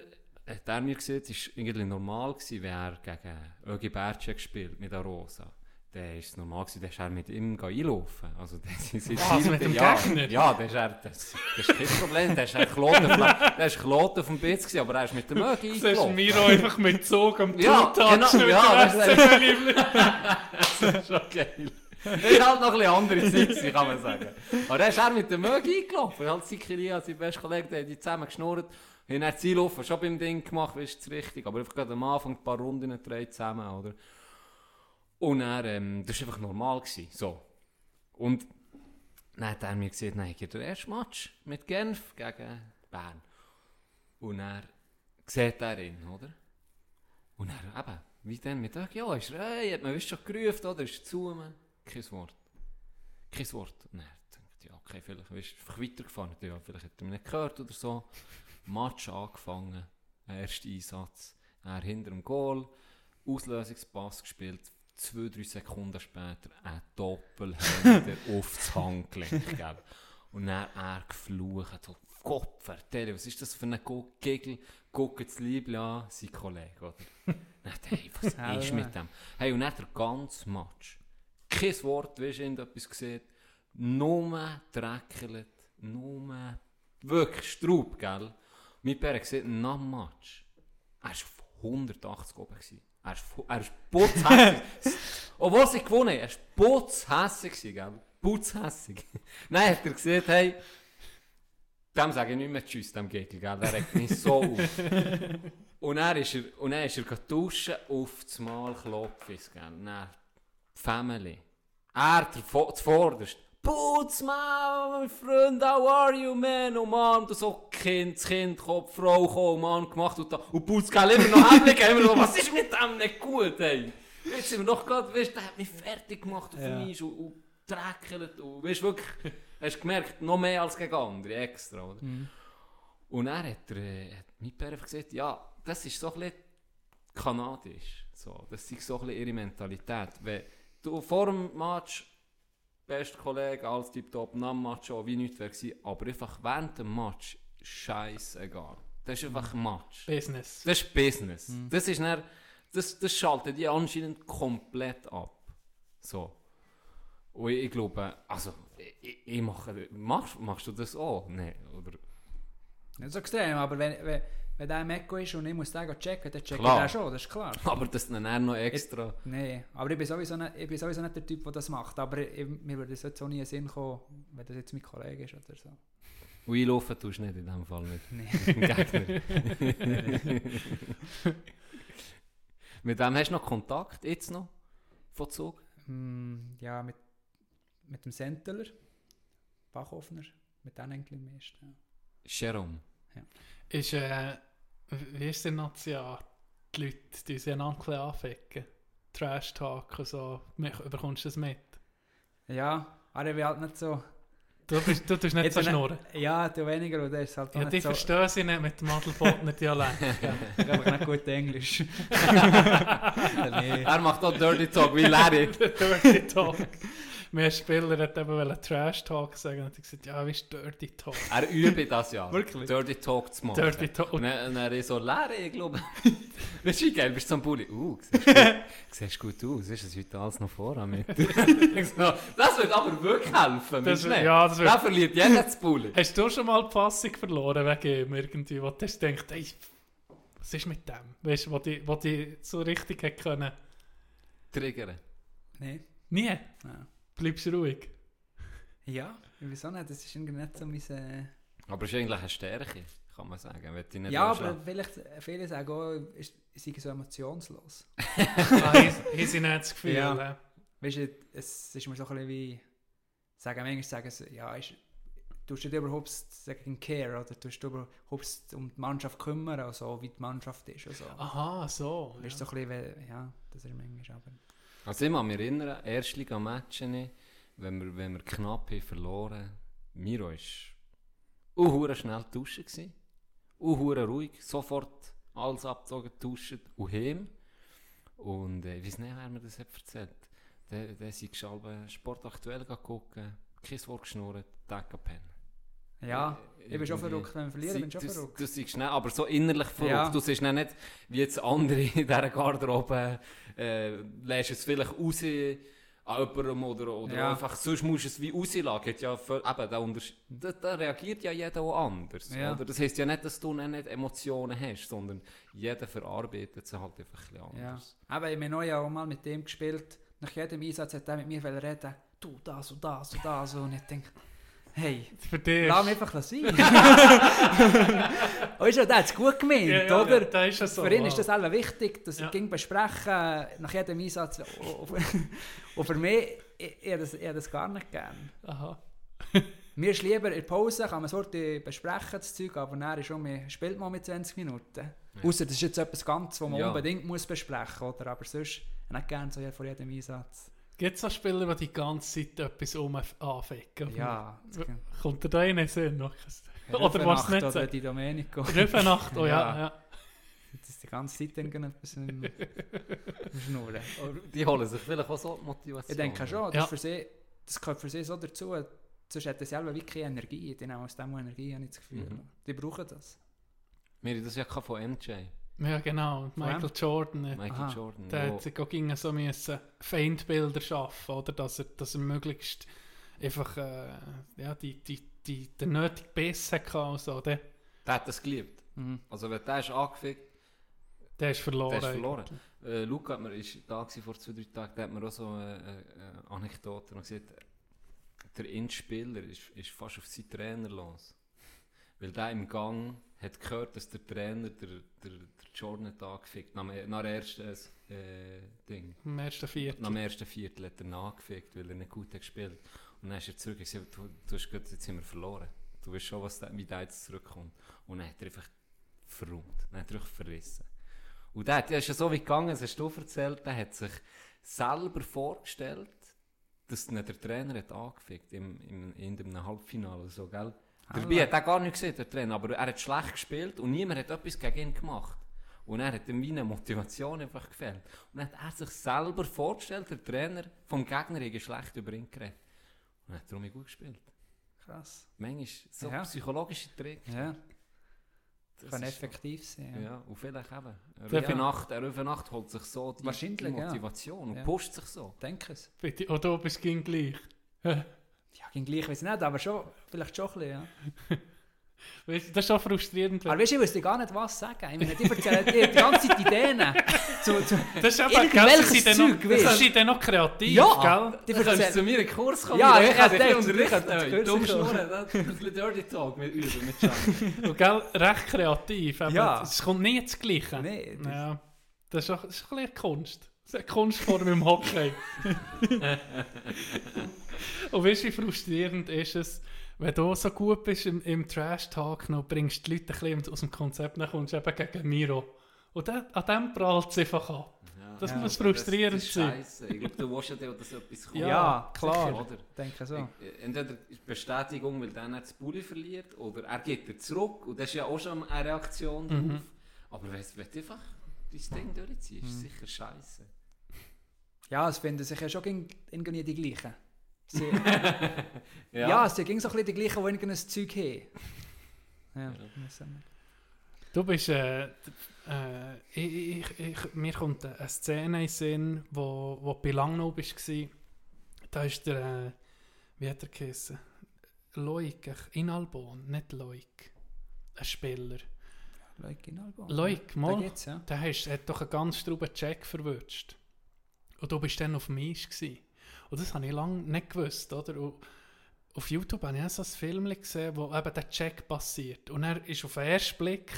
hat er mir gesagt, es war irgendwie normal, gewesen, wenn er gegen Ögi Bertsch gespielt mit Arosa. Dann ist es normal gewesen, dann ist er mit ihm einlaufen. Also, das ist Was, mit dem ja, Gegner? Ja, das ist, er, das, das ist kein Problem. Das ist er Kloten ist Kloten auf dem <laughs> Bitz gewesen, aber er ist mit dem Ögi Das ist eingelaufen. Miro einfach mit Zug am <laughs> Ja, genau, ja, das ist-. <laughs> Das ist schon geil. Das ist halt noch ein bisschen andere Zeit, kann man sagen. Aber dann ist er mit dem Mögi eingelaufen. Halt Sikiria, sein bester Kollege, die haben die zusammen geschnurrt. Haben dann das Einlaufen schon beim Ding gemacht, du, das richtig. Aber einfach gerade am Anfang ein paar Runden gedreht zusammen, oder? Und dann, ähm, das war einfach normal. Gewesen, so. Und dann hat er mir gesagt, nein, ich den ersten Match mit Genf gegen Bern. Und dann sieht er ihn, oder? Und dann eben, wie dann mit ja, ist er, hey, hat man wisst schon gerufen, oder? Ist zu mir? Kein Wort. Kein Wort. Und dann denkt ja, okay, vielleicht ist er einfach weitergefahren. Ja, vielleicht hat er mich nicht gehört oder so. Match angefangen, erster Einsatz. Er hinter dem Goal, Auslösungspass gespielt. Zwei, drei Sekunden später ein Doppelhänder <laughs> aufs Handgelenk. Gell? Und dann er geflucht, so, Gott vertelle, was ist das für ein Gegel? Guckt das Liebling an, sein Kollege, oder? Dann dachte hey, was <laughs> ist mit dem? Hey, und dann der ganze Match. Kein Wort, wie irgendetwas gesehen. Nur dreckelt, nur wirklich Straub, gell? Mein hat gesehen, nach dem Match, er war auf 180 oben. Gewesen. Er ist, er ist putzhässig. <laughs> Obwohl sie gewonnen haben, er war putzhässig, gell? Putzhässig. <laughs> Nein, hat er gesagt, hey, dem sage ich nicht mehr Tschüss, dem Gegel, gell? Der regt mich so auf. <laughs> Und dann ist er, und dann ist er duschen, auf das Mal Klopfis, gell? Dann Family. Er, der Vo- zuvorderst. Putzmann, mein Freund, how are you, man? Oh Mann, du so Kind, Kind, die Frau, komm, Mann, gemacht und da. Und Putz, gell, immer noch Händchen, immer noch, was ist mit dem nicht gut, ey? Jetzt sind wir doch gerade, weißt du, der hat mich fertig gemacht auf Ja. mich und, und dreckelt und, weißt du, wirklich, hast gemerkt, noch mehr als gegen andere, extra, oder? Mhm. Und er hat, äh, hat mein Pär gesagt, ja, das ist so ein bisschen kanadisch. So. Das ist so ein bisschen ihre Mentalität. Wenn du vor dem Match, bester Kollege, alles tiptop, nach dem Match auch, wie nichts wäre gewesen, aber einfach während dem Match, scheißegal. Das ist einfach ein Match. Business. Das ist Business. Mhm. Das ist dann, das, das schaltet die anscheinend komplett ab. So. Und ich, ich glaube, also, ich, ich- ich mache, machst, machst du das auch? Nein, oder? Nicht so extrem, aber wenn, wenn, wenn der im Echo ist und ich muss den checken, dann checke Klar. ich den schon, das ist klar. <laughs> Aber das dann eher noch extra... Nein, aber ich bin, sowieso nicht, ich bin sowieso nicht der Typ, der das macht. Aber ich, mir würde es jetzt auch nie in den Sinn kommen, wenn das jetzt mein Kollege ist oder so. Und einlaufen tust du nicht in dem Fall mit <laughs> dem Gegner. <laughs> mit wem hast du noch Kontakt? Jetzt noch? Von Zug? Hm, ja, mit, mit dem Senteler, Bachhofner, mit denen eigentlich am meisten. Ja. Jerome. Ist, äh, wie ist denn noch ja, die Leute, die sich einander anficken? Trash-Talk und so. Bekommst du das mit? Ja, aber ich bin halt nicht so... Du, bist, du tust nicht <laughs> so schnurren. Ja, du weniger, und der ist halt Ja, die so... verstehen sie nicht mit dem Adelbodner Dialekt. <laughs> gell? Ich habe nicht gut Englisch. <laughs> nee. Er macht auch Dirty Talk wie Larry. Dirty Talk. Mein Spieler hat eben wollen Trash Talk sagen und ich gesagt, ja, wie ist Dirty Talk? Er übt das ja. <laughs> Wirklich? Dirty Talk zu machen. Dirty Talk. Und dann, dann ist so Larry, ich glaube. <laughs> weißt du, wie geil, bist du so ein Bulli. Uh, siehst gut, <laughs> siehst gut aus. Ist das heute alles noch vor mit? Das wird aber wirklich helfen. Das, Das, ja, das Da wird, verliert jeder das Bulli. hast du schon mal die Fassung verloren wegen ihm irgendwie, wo du gedacht, ey, was ist mit dem? Weißt du, wo die, wo die so richtig hätte können? Triggern. Nee. Nie. Ja. Bleibst ruhig. Ja, auch nicht, das ist irgendwie nicht so mein... Äh... Aber es ist eigentlich eine Stärke, kann man sagen. Wenn du nicht Ja, aber vielleicht, viele sagen auch, ist, ich sei so emotionslos. <laughs> ah, hier hier sind nicht das Gefühl. Ja. Ja. Weißt du, es ist mir so ein bisschen wie... Sagen manchmal sagen sie, ja, ist, tust du dich überhaupt sagen, care, oder tust du überhaupt um die Mannschaft kümmern, also wie die Mannschaft ist. Also. Aha, so. Ist so ein bisschen, ja, das ist manchmal aber... Also ich kann mich erinnern, Erstliga-Matchen, wenn wir, wenn wir knapp haben verloren Miro war uh, schnell duschen. Uh, ruhig, sofort alles abgezogen, duschen und heim. Und äh, ich weiß nicht, wer mir das hat erzählt. Der ist geschalben Sport aktuell gucken, kein Wort geschnurrt, Tag pennen. Ja, ich bin schon verrückt, wenn wir verlieren, bin ich schon verrückt. Du siehst schnell, aber so innerlich verrückt. Ja. Du siehst nicht, wie jetzt andere in dieser Garderobe, äh, lässt es vielleicht raus an jemandem oder, oder Ja. einfach, sonst musst du es wie rauslassen. Hat Ja, eben, da, da, da reagiert ja jeder auch anders. Ja. Oder? Das heisst ja nicht, dass du nicht Emotionen hast, sondern jeder verarbeitet sie halt einfach ein bisschen Ja. anders. Aber ich habe ja auch mal mit dem gespielt. Nach jedem Einsatz hat er mit mir reden du das und das und das. Und ich denke, hey, Für dich lass mich einfach sein. <laughs> weißt du, der hat es gut gemeint, Ja, ja, oder? ja, ist ja so. Für ihn wow. ist das selber wichtig, dass Ja. ging besprechen nach jedem Einsatz. Und <laughs> und für mich, ich, ich, das, ich das gar nicht gern. Aha. <laughs> Mir ist lieber in der Pause, kann man so besprechen, das Zeug, aber dann ist schon, man spielt mal mit 20 Minuten. Außer das ist jetzt etwas ganz, was man Ja. unbedingt muss besprechen muss, aber sonst nicht gerne so vor jedem Einsatz. Gibt es so Spieler, die die ganze Zeit etwas um anficken? Ja, Kommt dir da in den Sinn? Noch? Oder Rüfenacht was nicht Oder die Domenico. Rüfenacht, oh <laughs> ja. Ja. ja. Das ist die ganze Zeit irgendetwas im im <laughs> Schnurren. Die holen sich vielleicht auch so die Motivation. Ich denke schon, das, Ja. für sie, das gehört für sie so dazu. Sonst hat er selber wirklich keine Energie. Die nehmen aus dem Energie, habe ich das Gefühl. Mhm. Die brauchen das. Haben das ja von MJ, Ja, genau. Michael Jordan. äh, Michael Aha. Jordan. Der hat sich auch gegen so müssen Feindbilder schaffen, oder? Dass er, dass er möglichst einfach äh, ja, die, die, die, den nötigen Biss hatte. und So. Der, der hat das geliebt. Mhm. Also wenn der ist angefickt, der ist verloren. Der ist verloren. Äh, Luca hat mir, ist da vor zwei, drei Tagen, der hat mir auch so eine, eine Anekdote und gesagt, der Inspieler ist, ist fast auf seinen Trainer los. Weil der im Gang hat gehört, dass der Trainer der, der, der Jordan hat angefickt nach, dem- nach dem ersten äh, Ding. Im ersten Viertel. Nach dem ersten Viertel hat er angefickt, weil er nicht gut hat gespielt Und dann ist er zurück und gesagt, du, du hast gesagt, jetzt sind wir verloren. Du weißt schon, was der, wie der jetzt zurückkommt. Und dann hat er einfach verrummt. Dann hat er einfach verrissen. Und der, der ist ja so wie gegangen, das hast du erzählt, der hat sich selber vorgestellt, dass der Trainer hat angefickt im, im, in einem Halbfinale so, gell? Dabei hat er gar nicht gesehen, der Trainer, aber er hat schlecht gespielt und niemand hat etwas gegen ihn gemacht. Und er hat ihm wie eine Motivation einfach gefällt. Und dann hat er sich selber vorgestellt, der Trainer vom Gegner hätte schlecht über ihn geredet. Und er hat darum gut gespielt. Krass. Manchmal so Ja. psychologische Tricks. Ja, das kann ist so. effektiv sein. Ja. Ja. und vielleicht eben. Eine Ja. Nacht, Nacht holt sich so die, die Wahrscheinlich, ja. Motivation und Ja. pusht sich so. Denke es. Bitte, oder du bist gegen gleich. Ja, ging gleich, weiß ich nicht, aber schon, vielleicht schon ein bisschen, ja. <laughs> Das ist schon frustrierend. Aber weißt du, ich wüsste gar nicht, was sagen. Ich meine, die erzählen dir die ganze Zeit Ideen. Zu, zu, Das ist aber, Irgendwelches dann Zeug, noch, sind dann noch kreativ, Ja. gell? die kannst erzählen, zu mir in den Kurs kommen. Ja, ich ich kann dich dachte, unterrichten. das Dumm schnurren, das ein bisschen Dirty Talk mit üben, mit Schatz. Und gell, recht kreativ. Aber Ja. Es kommt nie das Gleiche. Nee, das- ja. Das ist, auch, das ist ein bisschen Kunst. Das ist eine Kunstform im Hockey. Und weißt du, wie frustrierend ist es, wenn du so gut bist im, im Trash-Talk, noch bringst die Leute ein bisschen aus dem Konzept, dann kommst du eben gegen Miro. Und dann, an dem prallt es einfach an. Das Ja, muss frustrierend das, das ist sein. Scheisse. Ich glaube, du willst ja, dass etwas kommt. Ja, klar. Sicher, oder? denke so. Ich- Entweder Bestätigung, weil dann das Bulli verliert, oder er geht er zurück und das ist ja auch schon eine Reaktion Mhm. drauf. Aber wenn du einfach dein Ding durchziehst, ist es sicher scheiße. Ja, es finden sich ja schon irgendwie die gleichen. Sie, <laughs> Ja, ja. es sind so ein bisschen die gleichen, die irgendein Zeug haben. Ja, sagen. Du bist, äh, äh, ich, ich, ich, mir kommt eine Szene in den Sinn, wo, wo du bei Langnau bist. gsi. Da ist der, äh, wie hat er geheißen? Loik, ich- Inalbon, nicht Loik. Ein Spieler. Leuk in Albon. Loik, Da mal. geht's, ja. Der hast, hat doch einen ganz struben Check verwünscht. Und du bist dann auf dem Eis. Und das habe ich lange nicht gewusst, oder? Und auf YouTube habe ich auch so ein Film gesehen, wo eben der Check passiert. Und er ist auf den ersten Blick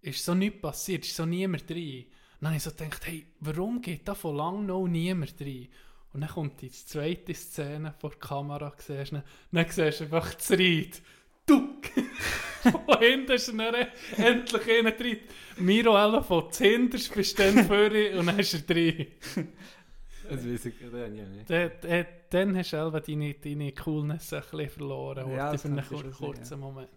ist so nichts passiert, ist so niemand drin. Und dann habe ich so gedacht, hey, warum geht da von lang noch niemand rein? Und dann kommt die zweite Szene vor der Kamera, siehst du, dann siehst du einfach das Reit. Duck! <laughs> Von hinten ist er endlich drin. Miro Ella von zuhinterst bist du dann vorne und dann ist er drin. <laughs> Das weiß ich ja nicht. Dann, dann, dann hast du selber deine, deine Coolness ein bisschen verloren, Ja, ja, das für einen kur kurzen. Moment.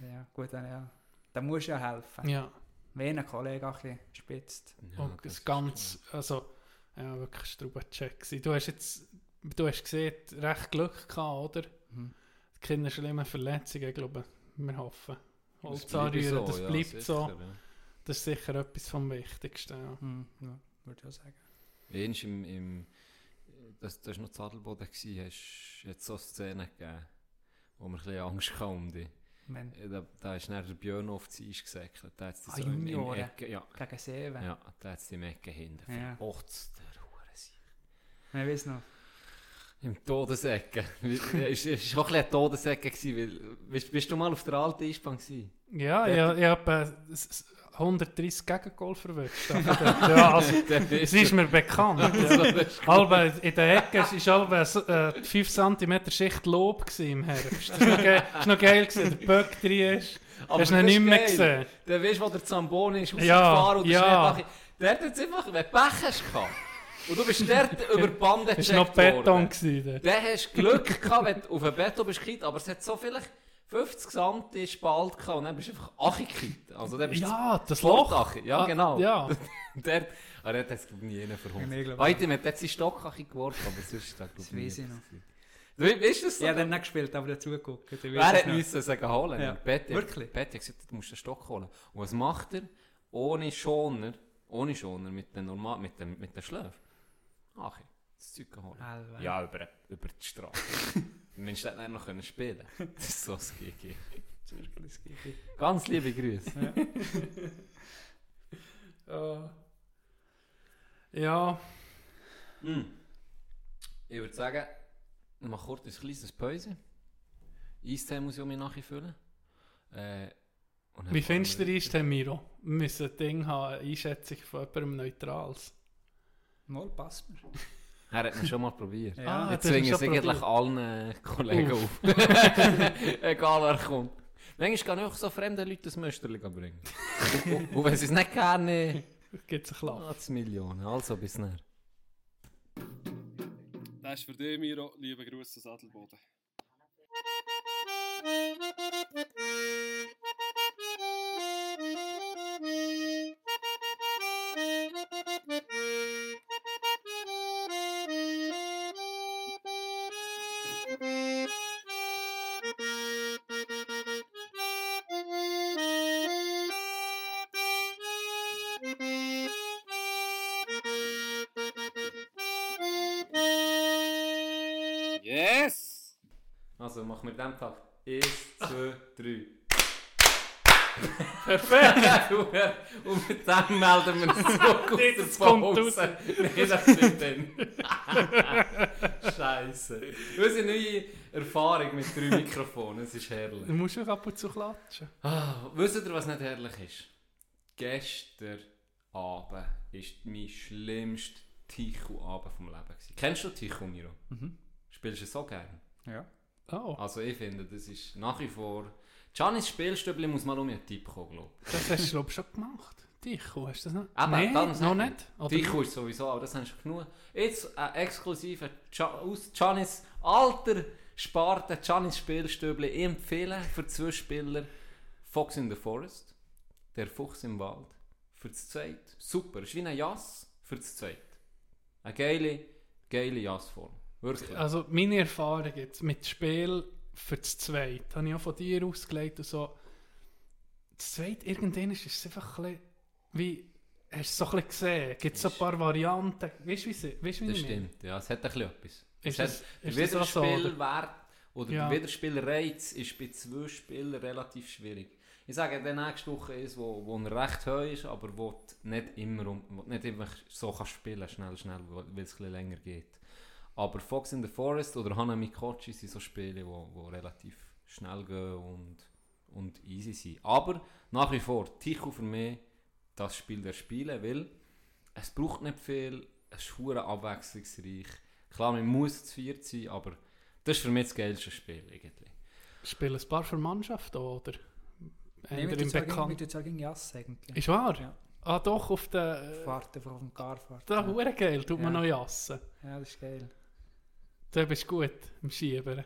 Ja, gut, dann, ja. Da musst du ja helfen. Ja, Wenn ein Kollege ein bisschen spitzt. Ja, und das das ist ganz, also, ja, wirklich Strubencheck. Du hast jetzt, du hast gesehen, recht Glück gehabt, oder? Mhm. Keine schlimmen Verletzungen, glaube ich. Wir hoffen. Das Holz bleibt anrühren, so, das ja, bleibt sicher, so. ja. Das ist sicher etwas vom Wichtigsten. Ja. Mhm. Ja, würde ich auch sagen. Einst im, im das, das war noch Zadelboden, gewesen, hast jetzt so Szenen gegeben, wo wir ein bisschen Angst hatten um dich. Äh, Da, da ist dann der Björn auf die Eis gesäckelt. Da hat Ah, so im. Ecke, ja, gegen Seven. ja, da hat es im Ecke hinten. Ja. Ja. Ochts, der Hurensieg. Ich weiß noch. Im Todesecke. <laughs> Es war auch ein bisschen eine Todesecke, gewesen, weil, bist, bist du mal auf der alten Eisbahn gewesen? Ja, ich, ich habe äh, 130 Gegengol verwünscht. ja, also, <laughs> bist ist mir bekannt. <laughs> Ja. das Halbe, in der Ecke war halbe äh, 5 cm Schicht Lob im Herbst. Das war noch, geil, gewesen, der Böck drin ist. Aber Hast du das nicht mehr gesehen? Dann weißt du, wo der Zamboni ist Ja, rausgefahren und der ja. Der hat jetzt einfach, wenn du Pech hast gehabt, und du bist dort <laughs> über die Bande Es war noch gecheckt Beton. dann hast du Glück gehabt, wenn du auf den Beton bist aber es hat so vielleicht 50 Santi Spalt gehabt und dann bist du einfach Achi gekippt. Also dann bist ja, das Loch. Achi. Ja, Ah, genau. Ja, <laughs> Der, ah, der hat es ich, nie einen ich Heute hat er seinen Stock geworfen, aber sonst ist das Das glaube weiss ich noch. Du weißt das so? Ich habe dann nicht gespielt, aber dazu geguckt. Ich Wer noch. müssen sagen holen? Ja. Ja. Betty, Wirklich? Betty hat gesagt, du musst den Stock holen. Und was macht er? Ohne Schoner, ohne Schoner, mit den normal, mit dem, mit den Schläfen. Ach, das Zeug holen. Ja, über, über die Straße. <laughs> Mensch, hätte dann noch können spielen. <laughs> Das ist so GG. Das ist wirklich. Ganz liebe Grüße. Äh, <laughs> ja, Hm. Ich würde sagen, ich mache kurz ein kleines Pause. Eistee muss ich um mich nachfüllen. Äh, wie findest du wir den Eistee, Miro? Wir müssen ein Ding haben, eine Einschätzung von jemandem Neutrals. Mal, passt mir. Er hat ihn schon mal probiert. Ja. Ah, Ich zwinge es eigentlich allen Kollegen auf. Egal wer kommt. Manchmal kann ich auch so fremden Leuten das Müsterli bringen. und, wenn sie es nicht gerne Gibt es einen Klapp. hat es Millionen. Also bis näher. Das ist für dich, Miro. Liebe Grüße aus Adelboden. Also machen wir den Tag. Eins, zwei, drei. Perfekt! <laughs> und mit dem melden wir uns <laughs> zurück aus der Das kommt Pause. <laughs> Nein, das stimmt dann. Scheiße. Unsere neue Erfahrung mit drei Mikrofonen, es ist herrlich. Du musst auch ab und zu klatschen. Ah, wisst ihr, was nicht herrlich ist? Gestern Abend war mein schlimmster Tichu-Abend vom Leben. Gewesen. Kennst du Tichu, Miro? Mhm. Spielst du so gerne? Ja. Oh, Also ich finde, das ist nach wie vor... Giannis Spielstübli muss mal um einen Tipp kommen, glaube das hast du glaube ich schon gemacht. Ticho, hast du das noch? Aber Nein, noch nicht. ich. Oder Tichu ist sowieso, aber das hast du genug. Jetzt ein exklusiver Gia- aus Giannis alter Sparte, Giannis Spielstübli. Ich empfehle für zwei Spieler Fox in the Forest, der Fuchs im Wald. Für das Zweit. Super, ist wie ein Jass für das Zweit. Eine geile, geile Jassform. Wirklich. Also meine Erfahrung jetzt mit Spiel für das Zweit, habe ich auch von dir ausgelegt und so. Das Zweit, irgendwann ist es einfach ein bisschen, wie, hast du es so ein gesehen, gibt es so ein paar Varianten, weißt du wie, weißt, wie Das ich meine? stimmt, ja, es hat ein bisschen etwas. Ist es das, hat, ist der das so? Oder? Wiederspielwert oder Ja. der Wiederspielreiz ist bei zwei Spielern relativ schwierig. Ich sage, der nächste Woche ist, wo, wo er recht hoch ist, aber wo nicht immer um, nicht einfach so kannst spielen, schnell, schnell, weil weil es ein bisschen länger geht. Aber Fox in the Forest oder Hanami Kochi sind so Spiele, wo, wo relativ schnell gehen und, und easy sind. Aber nach wie vor, Tichu für mich das Spiel der Spiele, weil es braucht nicht viel, es ist hure abwechslungsreich. Klar, man muss zu viert sein, aber das ist für mich das geilste Spiel irgendwie. Spielen ein paar für Mannschaft oder? Bekannt. tun zwar gegen Jass eigentlich. Ist wahr? Ja. Ah doch, auf der... Fahrt einfach auf dem Carfahrt. Da hure geil, tut man Ja. noch jassen. Ja, das ist geil. Da bist du gut im Schieben.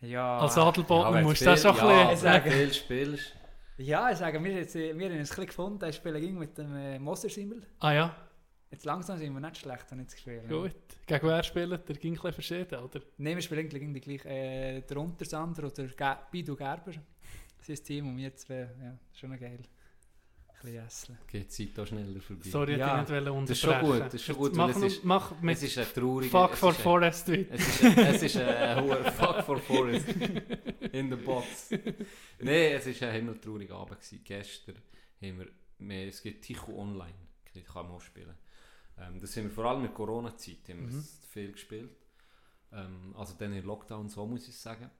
Ja, Als Adelboden musst du du das schon ein bisschen... wenn du viel spielst. ja, ich sage, wir, haben jetzt, äh, wir haben uns ein bisschen gefunden, ich spiele gegen mit dem äh, Moser-Simmel. Ah ja, Jetzt langsam sind wir nicht schlecht, habe ich das Gefühl. gut. Gegen wer spielt der? Ging ein bisschen verschieden, oder? Nein, wir spielen eigentlich gegen die gleiche. Äh, der Untersander oder Ge Bidu Gerber. Das ist das Team und wir zwei, ja, schon geil. Ein jässeln. Geht die Zeit da schneller vorbei. Sorry, ich Ja. nicht unterbrechen Das ist schon gut, das ist schon gut, Mach, es ist- mach es mit ist ein trauriger... Fuck es for ist ein- Forest weiter. Es ist, ein- es ist ein <laughs> hoher Fuck for Forest in the box. Nein, es war ein himmeltrauriger Abend. Gewesen. Gestern haben wir, wir, es gibt Ticho Online, das kann man auch spielen. Ähm, das haben wir vor allem in Corona-Zeit haben wir Mhm. das viel gespielt. Ähm, also dann in Lockdown, so muss ich sagen.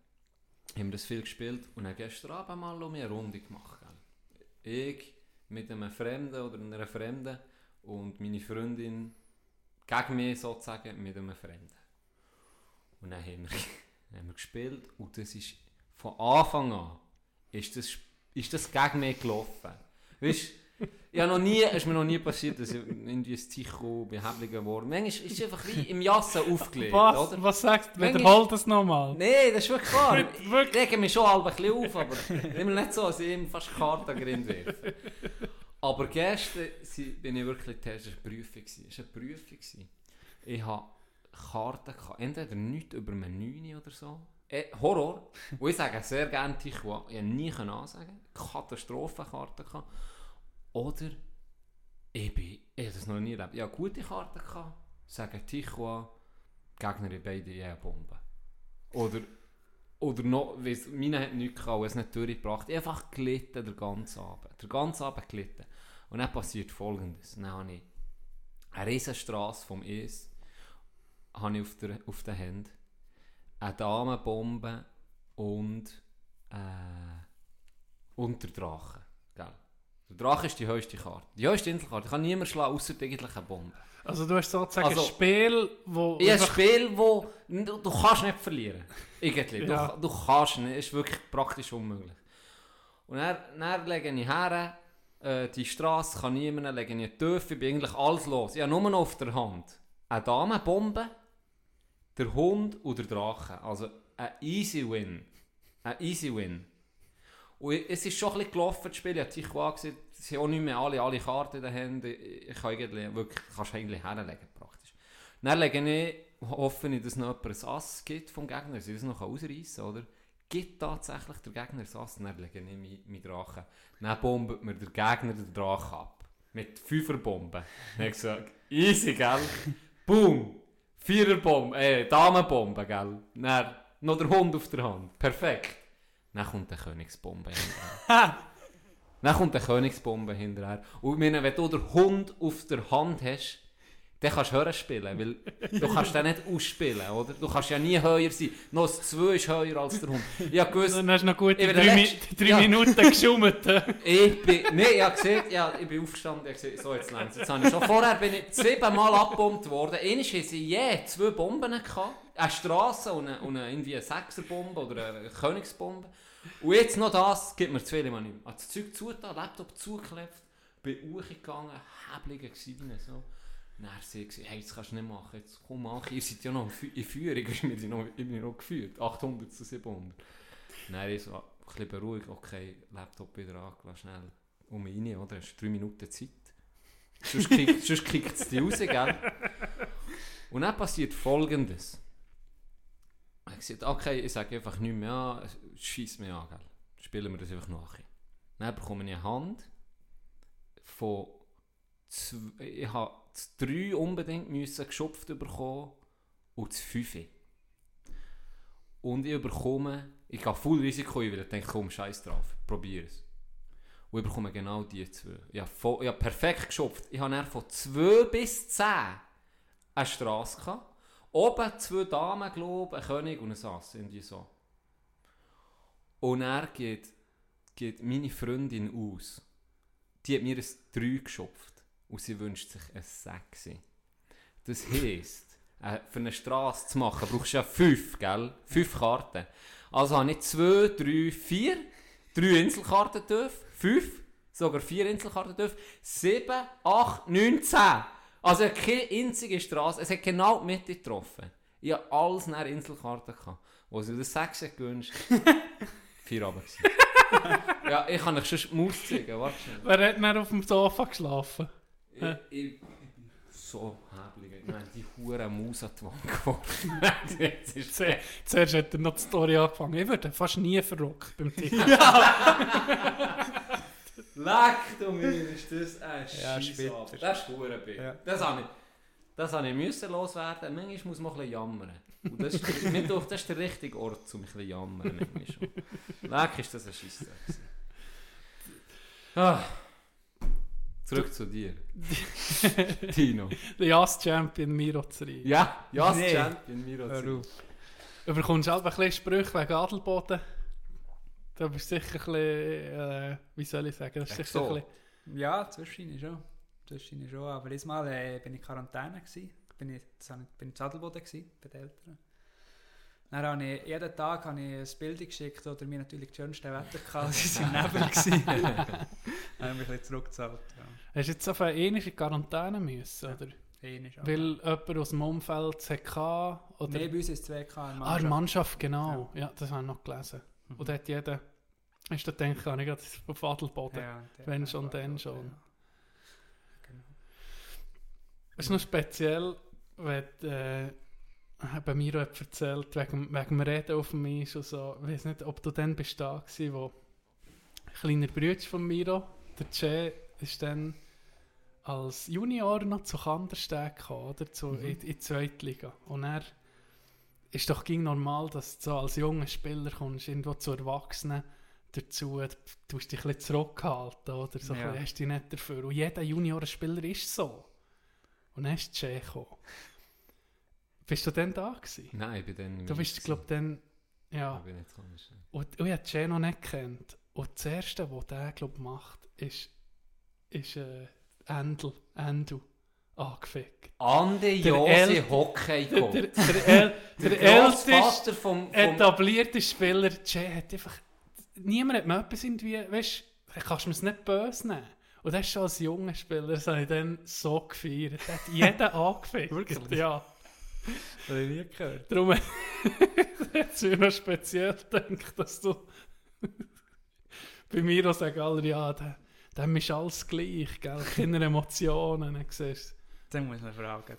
Haben wir das viel gespielt und dann gestern Abend mal eine Runde gemacht. Gell? Ich mit einem Fremden oder einer Fremden und meine Freundin gegen mich sozusagen mit einem Fremden. Und dann haben wir, <laughs> haben wir gespielt und das ist von Anfang an ist das, ist das gegen mich gelaufen. Weißt habe noch nie, es ist mir noch nie passiert, dass ich irgendwie ein Psycho behäblich geworden bin. Manchmal ist es einfach wie im Jassen aufgelegt, Was, oder? was sagst du? Wiederhol das nochmal. Nein, das ist wirklich wahr. Ich rege mich schon halb ein bisschen auf, aber immer nicht so, dass ich ihm fast Karten gerind werfe. Aber gestern bin ich wirklich, das war eine Prüfung. Es war eine Prüfung. Ich hatte Karten, gehabt, entweder nichts über Menü oder so. Äh, Horror. Und ich sage sehr gerne Tichua. Ich konnte nie ansagen. Katastrophenkarten. gehabt. Oder ich bin, ich habe das noch nie erlebt. Ich hatte gute Karten. gehabt. Sagen Tichua, Gegner in beide je eine Bombe. Oder, oder noch, weiss, meine hat nichts gehabt, es nicht durchgebracht. Ich einfach gelitten den ganzen Abend. Den ganzen Abend gelitten. Und dann passiert folgendes. Dann habe ich eine riesen Strasse vom Es habe ich auf der, auf der Hand. Eine Damenbombe und äh, und der Drache. Der Drache ist die höchste Karte. Die höchste Inselkarte. Ich kann niemand schlagen, außer eigentlich eine Bombe. Also du hast sozusagen Also- ein Spiel, wo... Ich ein Spiel, wo du, du kannst nicht verlieren. Irgendwie. Ja. Du, du kannst nicht. Ist wirklich praktisch unmöglich. Und dann, dann lege ich her, äh, die Straße kann niemand, lege ich einen Töpfe, ich bin eigentlich alles los. Ich habe nur noch auf der Hand eine Damenbombe, der Hund und der Drache. Also ein easy win. Ein easy win. Und es ist schon ein bisschen gelaufen, das Spiel. Ich habe Tichua gesehen, es sind auch nicht mehr alle, alle Karten in den Händen. Ich kann eigentlich wirklich, kannst eigentlich herlegen praktisch. Dann lege ich, hoffe ich, dass noch jemand ein Ass gibt vom Gegner, dass ich das noch ausreißen kann, oder? Gibt tatsächlich der Gegner ein Ass, dann lege ich meinen mein Drachen. Dann bombet mir der Gegner den Drachen ab. Mit Fünferbomben. Dann habe ich gesagt, easy, gell? Boom! Viererbombe, äh, Damenbombe, gell? Dann noch der Hund auf der Hand. Perfekt. Dann kommt eine Königsbombe hinterher. <laughs> Dann kommt eine Königsbombe hinterher. Und ich meine, wenn du den Hund auf der Hand hast, dann kannst du höher spielen, weil du kannst den nicht ausspielen, oder? Du kannst ja nie höher sein. Noch das 2 ist höher als der Hund. Ich habe gewusst, Dann hast du noch gute Ich drei, Mi Letzte. drei Ja. Minuten geschummelt. <laughs> ich bin, nee, ich habe gesehen, ja, ich bin aufgestanden, ich habe gesehen, so jetzt längst. Jetzt habe ich schon vorher bin ich siebenmal abgebombt worden. Einmal hatten sie je zwei Bomben gehabt. Eine Straße und eine, und eine, irgendwie eine Sechserbombe oder eine Königsbombe. Und jetzt noch das, gibt mir zu viel, ich habe das Zeug zugetan, Laptop zugeklebt, bin hochgegangen, Häblige gewesen, so. Dann sie gesagt, hey, das kannst du nicht machen, jetzt komm mach, ihr seid ja noch in Fü- in Führung, <laughs> noch, ich bin noch geführt, 800 zu 700. Dann ich so ein bisschen beruhigt, okay, Laptop wieder angelassen, schnell um rein, oder? Hast drei Minuten Zeit. Sonst kickt <laughs> es dich raus, gell? Und dann passiert folgendes. Gesagt, okay, ich sage einfach nicht mehr an, schieß mich an, gell? Spielen wir das einfach nachher. Dann bekomme ich eine Hand von zwei, ich habe das 3 unbedingt müssen geschupft bekommen und das 5. Und ich bekomme, ich gehe voll Risiko ein, weil ich denke, komm, scheiß drauf, probier es. Und ich bekomme genau die zwei. Ich habe, voll, ich habe perfekt geschupft. Ich habe dann von 2 bis 10 eine Straße gehabt. Oben zwei Damen, glaube ich, ein König und ein Ass, irgendwie so. Und er geht, geht meine Freundin aus. Die hat mir ein 3 geschupft. Und sie wünscht sich ein 6. Das heisst, äh, für eine Straße zu machen, brauchst du ja fünf, gell? Fünf Karten. Also habe ich zwei, drei, vier, drei Inselkarten dürfen, fünf, sogar vier Inselkarten dürfen, sieben, acht, neun, zehn. Also keine einzige Straße, es hat genau die Mitte getroffen. Ich hatte alles nach Inselkarten gehabt. Wo sie das sechs hat gewünscht. <laughs> vier Abend gewesen. ja, ich kann euch schon Maus zeigen, warte schnell. Wer hat dann auf dem Sofa geschlafen? Ich, ich, ich bin so häbelig. Ich meine, die hure Maus an die Wand geworfen. <laughs> Jetzt ist <laughs> Zuer- Zuerst hat er noch die Story angefangen. Ich würde fast nie verrückt beim Titel. Leck du mir, ist das ein Ja, Scheissabend. später. Das ist bitter. Ja. Das habe ich, das habe ich müssen loswerden. Manchmal muss man ein bisschen jammern. Und das ist, denkt, das ist der richtige Ort, um ein bisschen zu jammern. Leck ist das ein gewesen. Ah. Zurück zu dir. <laughs> Tino. Der Jazz-Champion Miro Zeri. Ja, ja, Nee. Champion Miro auf. Du bekommst halt ein bisschen Sprüche wegen Adelboden. Da bist du sicher ein bisschen, äh, wie soll ich sagen, das ist sicher so. ein bisschen, Ja, zwischendurch schon. Zwischendurch schon. Aber diesmal äh, bin ich in Quarantäne. Gewesen. Bin ich, bin ich in Adelboden gewesen, bei den Eltern. Dann habe ich, jeden Tag habe ich ein Bild geschickt, oder mir natürlich das schönste Wetter gehabt, sie waren im Nebel. gewesen. <laughs> Dann habe ich mich ein bisschen zurückgezahlt. Ja. Hast du jetzt auf eine ähnliche Quarantäne müssen, oder? Einmal, aber- Weil jemand aus dem Umfeld es hatte, oder? Nein, bei uns ist es 2 K. in ah, in der Mannschaft. Mannschaft, genau. Ja, das habe ich noch gelesen. Mhm. Und dort jeder, hast du gedacht, kann ich gerade auf Adelboden. Ja, Wenn schon, dann schon. ja. Genau. Es ist noch speziell, wenn äh, bei mir hat erzählt, wegen, wegen dem Reden auf dem Eis und so. Ich weiß nicht, ob du dann bist da gewesen, wo ein kleiner Bruder von Miro, der Che, ist dann als Junior noch zu Kandersteg gekommen, oder? Zu, Mhm. in, in die zweite Liga. Und er ist doch ging normal, dass du so als junger Spieler kommst, irgendwo zu Erwachsenen dazu, du tust dich ein bisschen zurückhalten, oder? So, Ja. hast dich nicht dafür. Und jeder Juniorenspieler ist so. Und dann ist Che gekommen. Bist du denn da gewesen? Nein, ich bin dann Du bist, glaube ich, dann... Ja. Ich bin nicht komisch. Und, und ich habe Che noch nicht gekannt. Und das Erste, was der, glaube ich, macht, ist... ist äh, Endel. Endel. Angefickt. Andi Der Josi El- Hockey Der, Coach. der, der, El, <laughs> der, Der älteste... Grossvater vom, vom etablierte Spieler, Jay hat einfach. Niemand hat mir etwas irgendwie. Weißt du, kannst du mir es nicht böse nehmen. Und das ist schon als junger Spieler, das habe ich dann so gefeiert. Da hat jeder <laughs> angefickt. Wirklich? Ja. Das habe ich nie gehört. Darum <laughs> hat es mir speziell gedacht, dass du. bei mir auch sagen alle, ja, der, dem ist alles gleich, gell? Keine Emotionen. Siehst Dann muss man fragen.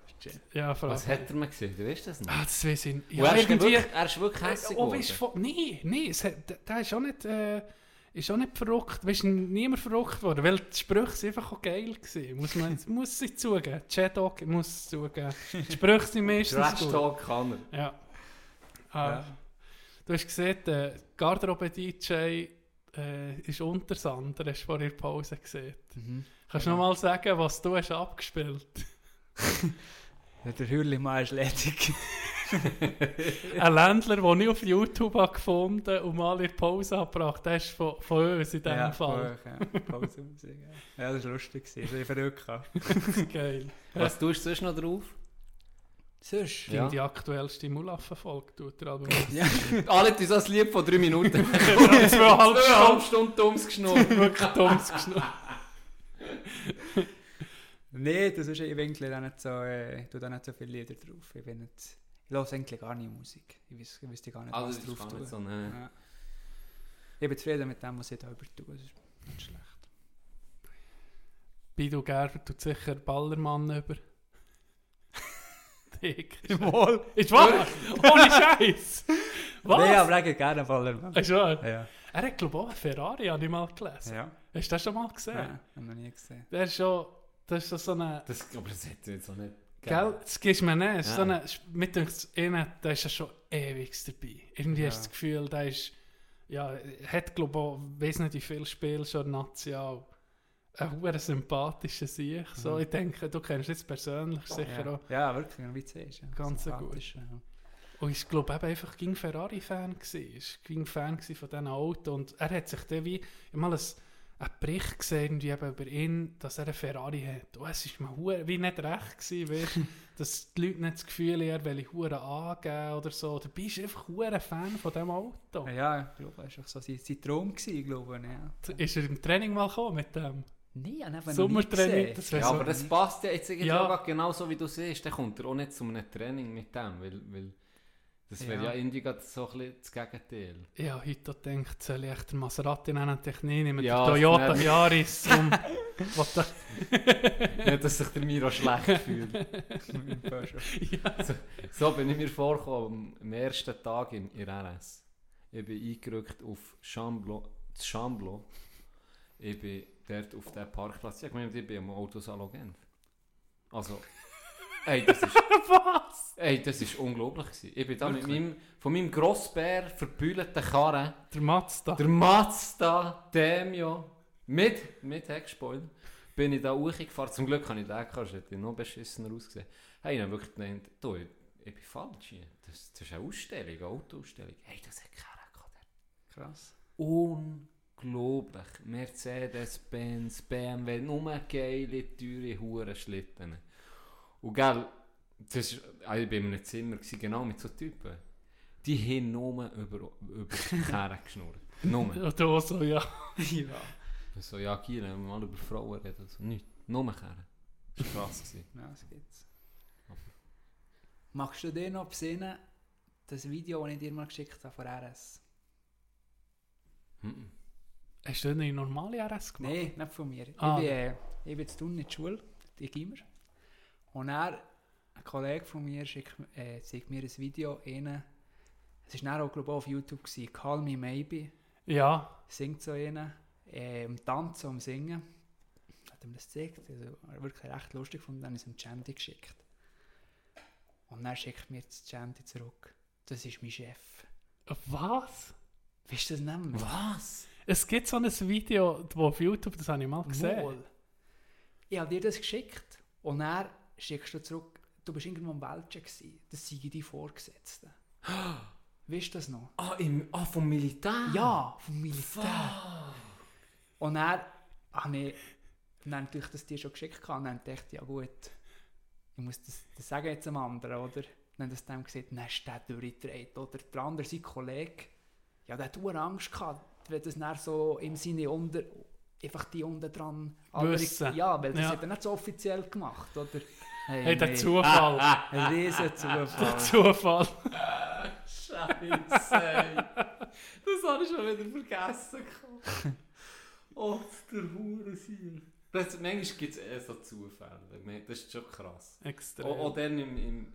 Ja, vor Was hat er mir gesehen? Du weißt das nicht? Ah, das weiß ich nicht. Ja, er, ist irgendwie. wirklich, er ist wirklich hässlich Oh, geworden. weißt nee, nee, es hat, der, ist auch nicht, äh, ist auch nicht verrückt, weißt du, niemand verrückt worden, weil die Sprüche sind einfach auch geil gewesen, muss man, <laughs> muss ich zugeben, Chadok muss es zugeben, die Sprüche sind meistens gut. Talk kann er. Ja. Ah, Ja. Du hast gesehen, der Garderobe-DJ äh, ist unter Sander, hast du vor der Pause gesehen. Kannst du Ja. noch mal sagen, was du hast abgespielt? Ja, der Hürlimann ist ledig. <laughs> Ein Ländler, den ich auf YouTube habe gefunden und mal in der Pause habe gebracht, der ist von, von uns in diesem ja, Fall. voll, Ja, Pausenmusik, ja. ja, das war lustig. gewesen. Das habe ich verrückt. <laughs> Geil. Was tust du sonst noch drauf? Sonst? Finde die aktuellste Mulaffen-Folge tut er aber <laughs> Ja. Alle so ein Lied von drei Minuten. zweieinhalb Zweieinhalb Stunden Stunden dummes Geschnurr. wirklich dummes geschnurrt. Nein, das ist, ich winkel auch nicht so, äh, ich tue da nicht so viele Lieder drauf. Ich bin nicht, ich höre eigentlich gar nicht Musik. Ich weiß, ich wüsste gar nicht, Also, was drauf nicht so, ne? Ja. Ich bin zufrieden mit dem, was ich da über tue. Das ist nicht schlecht. Bidu Gerber tut sicher Ballermann über. <laughs> Dick. Wohl. Ist wahr? Ohne <laughs> Scheiß! Was? Nein, aber ich gerne Ballermann. Ist wahr? Ja. Er hat, glaube ich, auch einen Ferrari, habe ich mal gelesen. Ja. Hast du das schon mal gesehen? Ja, habe noch nie gesehen. Der ist schon, das ist so so eine... Das, aber das hätte jetzt auch nicht. Gell, das gibst du mir nicht. Ja. So eine, mit dem innen, der ist ja schon ewig dabei. Irgendwie Ja. hast du das Gefühl, der ist, ja, hat glaube ich auch, weiss nicht wie viele Spiele schon national. Ein hoher sympathischer Sieg. So, Mhm. ich denke, du kennst jetzt persönlich sicher ja. auch. Ja, wirklich, wie du siehst. Ja. Ganz so Sympathisch, Ja. Und ich glaube eben einfach ging Ferrari-Fan gewesen. Ich ging Fan von diesen Autos und er hat sich dann wie, ich mal ein, einen Bericht gesehen irgendwie eben über ihn, dass er einen Ferrari hat. Und es ist mir hure- wie nicht recht gewesen, weißt, <laughs> dass die Leute nicht das Gefühl haben, er will Huren angeben oder so. Dabei ist er einfach hure Fan von diesem Auto. Ja, ich glaube, das war so sein, sein Traum, gewesen, glaube ich. Ja. Ist er im Training mal gekommen mit dem? Nein, ich ihn Sommertraining, das Ja, so- aber das passt ja jetzt Ja. grad genauso wie du siehst. Dann kommt er auch nicht zu einem Training mit dem, weil, weil das wäre ja. Ja. irgendwie so ein bisschen das Gegenteil. Ja, heute gedacht, soll ich echt den Maserati nennen und dich nicht mit Ja, der Toyota schnell. Yaris um... was da, Nicht, dass sich der Miro schlecht fühlt. <laughs> ja. So bin ich mir vorgekommen am ersten Tag in, in RS. Ich bin eingerückt auf Chamblo, das Chamblo. Ich bin dort auf dem Parkplatz. Ich meine, ich bin am Autosalon Genf. Also, ey, das ist, <laughs> Was? ey, das ist unglaublich gewesen. Ich bin da mit meinem, von meinem Grossbär verbühlten Karren, Der Mazda. der Mazda Demio, mit, mit Heckspoiler, bin ich da hochgefahren. Zum Glück habe ich den gehabt, hätte ich noch beschissener ausgesehen. Hey, ich habe wirklich gedacht, du, ich, ich bin falsch hier. Das, das ist eine Ausstellung, eine Autoausstellung. Hey, das hat keiner gehabt. Krass. Unglaublich. Mercedes-Benz, BMW, nur geile, teure Hurenschlitten. Und gell, das ist, also ich war in einem Zimmer, gewesen, genau mit so Typen. Die haben nur über, über die <laughs> Kerne geschnurrt. Nur. Und du so, ja. ja. So, ja, Giel, wenn wir mal über Frauen reden. So, nicht. Nur Kerne. Das war krass. gewesen. Ja, das gibt's. Magst du dir noch besinnen, das Video, das ich dir mal geschickt habe von RS? Mhm. Hast du eine normale RS gemacht? Nein, nicht von mir. Ah. Ich, bin, äh, ich bin zu tun in der Schule, die Gimmer. Und er, ein Kollege von mir, schickt, äh, zeigt mir ein Video rein. Es war dann auch, glaube ich, auf YouTube. Gewesen. Call Me Maybe. Ja. Singt so rein. Äh, um Tanzen, um Singen. Hat ihm das gezeigt. Also, wirklich recht lustig gefunden. Dann habe ich es ihm Chandy geschickt. Und dann schickt mir das Chandy zurück. Das ist mein Chef. Was? Weißt du das nicht mehr? Was? Es gibt so ein Video, wo auf YouTube, das habe ich mal gesehen. Wohl. Ich habe dir das geschickt und dann schickst du zurück, du bist irgendwo am Welschen gewesen. Das sei die Vorgesetzten. <gasps> Weißt du das noch? Ah, im, ah, vom Militär? Ja, vom Militär. Und dann habe ich dann natürlich das dir schon geschickt und dann dachte ich, ja gut, ich muss das, das sagen jetzt einem anderen, oder? Dann hat das dem gesagt, dann ist der durchgedreht, oder? Der andere, sein Kollege, ja, der hat ur Angst gehabt, wenn das dann so im Sinne unter, einfach die unten dran... Wissen. Ja, weil das Ja. hat er nicht so offiziell gemacht, oder? Hey, Hey, der nee. Zufall. <laughs> Ein riesen Zufall. Zufall. Scheiße. das habe ich schon wieder vergessen. oh, der Hurensiel. Das, manchmal gibt es eh so Zufälle. Das ist schon krass. Extrem. Auch, auch dann, im, im,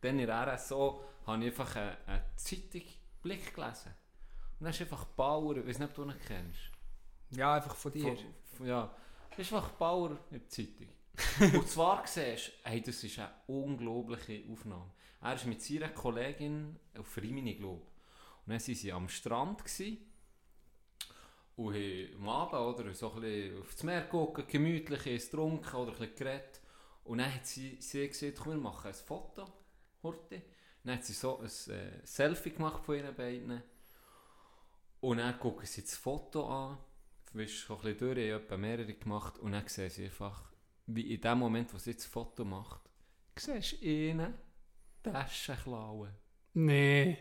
dann in der RSO habe ich einfach eine, eine Zeitung Blick gelesen. Und dann ist einfach Bauer, ich weiß nicht, ob du ihn kennst. Ja, einfach von dir. Von, von, ja, das ist einfach Bauer in der Zeitung. <laughs> Und zwar siehst du, hey, das ist eine unglaubliche Aufnahme. Er ist mit seiner Kollegin auf Rimini, glaube Und dann waren sie am Strand gewesen, und am Abend oder, so ein bisschen aufs Meer geguckt, gemütlich, getrunken oder ein bisschen geredet. Und dann hat sie, sie gesagt, komm, wir machen ein Foto, Horti. Dann hat sie so ein äh, Selfie gemacht von ihren beiden. Und dann gucken sie das Foto an, wisch so ein bisschen durch, ich habe mehrere gemacht und dann sehen sie einfach, wie in dem Moment, wo sie das Foto macht, siehst du ihnen Taschen klauen. Nee.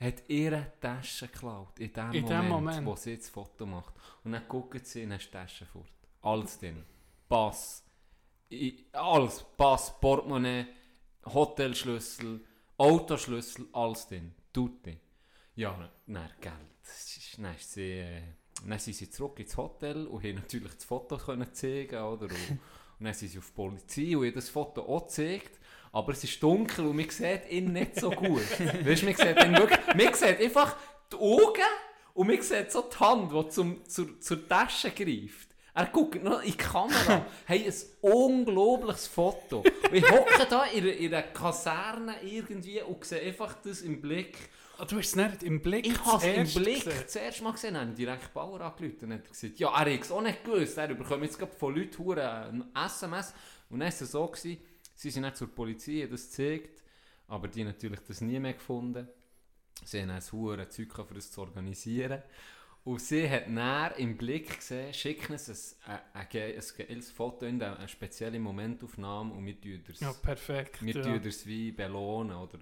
Hat ihre Tasche geklaut, in dem, In Moment, Moment. wo sie das Foto macht. Und dann gucken sie in die Tasche fort. Alles drin. Pass. Alles. Pass, Portemonnaie, Hotelschlüssel, Autoschlüssel, alles drin. Tutti. Ja, nein, Geld. Dann, ist sie, äh, dann sind sie zurück ins Hotel und haben natürlich das Foto können zeigen oder? <laughs> Und, dann sind sie auf die Polizei und haben das Foto auch gezeigt. Aber es ist dunkel und man sieht ihn nicht so gut. <laughs> weißt du, man sieht ihn wirklich, man sieht einfach die Augen und man sieht so die Hand, die zum, zur, zur Tasche greift. Er guckt noch in die Kamera. <laughs> hey, ein unglaubliches Foto. Und ich hocke da in, einer- in einer Kaserne irgendwie und sehe einfach das im Blick. Ah, Du hast es nicht im Blick Ich habe es im Blick gesehen. zuerst mal gesehen, dann habe ich direkt Bauer angerufen und hat gesagt, ja, er hat es auch nicht gewusst, er bekommt jetzt gerade von Leuten hure ein SMS. Und dann war es so, gewesen, sie sind nicht zur Polizei, haben das gezeigt, aber die haben natürlich das nie mehr gefunden. Sie haben ein hure Zeug gehabt, für das zu organisieren. Und sie hat näher im Blick gesehen, schicken uns ein, ein, ein, ein geiles Foto in eine spezielle Momentaufnahme und wir tun das, Ja, perfekt. wir ja. das wie belohnen. Oder?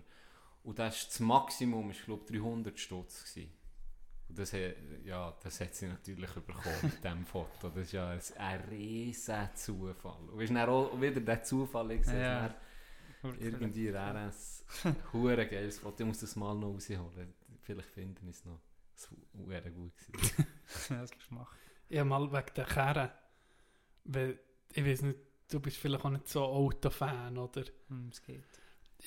Und das, ist das Maximum ich glaube 300 Stutz. Und das, hat- ja, das hat sie natürlich bekommen mit diesem Foto. Das ist ja ein, ein riesen Zufall. Und ist dann auch wieder der Zufall, ich sehe Ja. irgendwie RS. Hure geiles Foto. Ich muss das mal noch rausholen. Vielleicht finden wir es noch. Das war gut. Gewesen. <laughs> das musst du machen. Ja, mal wegen der Kerne. Weil, ich weiß nicht, du bist vielleicht auch nicht so Autofan, oder? Hm, es geht.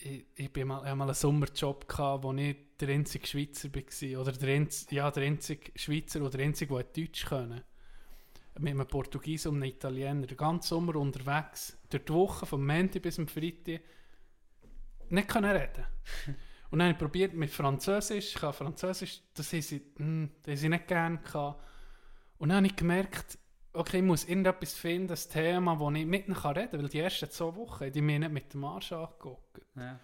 Ich, ich bin mal, ich hatte mal einen Sommerjob, gehabt, wo ich der einzige Schweizer war. Oder der, einz, ja, der einzige Schweizer oder der einzige, der Deutsch können. Mit einem Portugiesen und einem Italiener. Den ganzen Sommer unterwegs. Durch die Woche, vom Montag bis zum Freitag. Nicht können reden. <laughs> Und dann habe ich probiert mit Französisch. Ich Französisch, das haben sie, hm, das haben sie nicht gerne gehabt. Und dann habe ich gemerkt, okay, ich muss irgendetwas finden, das Thema, wo ich mit ihnen kann reden kann. Weil die ersten zwei Wochen, die mir nicht mit dem Arsch angeguckt. Ja.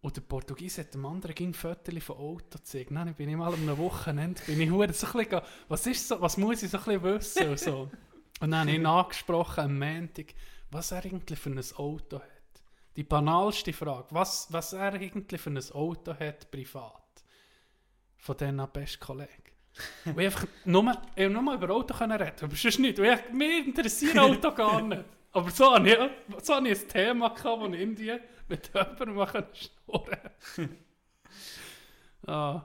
Und der Portugiese hat dem anderen ging Fotos von Auto gezeigt. Dann bin ich mal am Wochenende, bin ich hure so ein bisschen, was ist so, was muss ich so ein bisschen wissen und so. Und dann habe ich ihn angesprochen am Montag, was er eigentlich für ein Auto hat. Die banalste Frage, was, was er eigentlich für ein Auto hat, privat. Von diesen besten Kollegen. Und ich einfach nur, ich nur über Auto können reden, aber sonst nicht. Ich, mir interessiert Auto gar nicht. Aber so habe ich, so habe ich ein Thema gehabt, wo ich irgendwie mit jemandem mal schnurren <laughs> ah.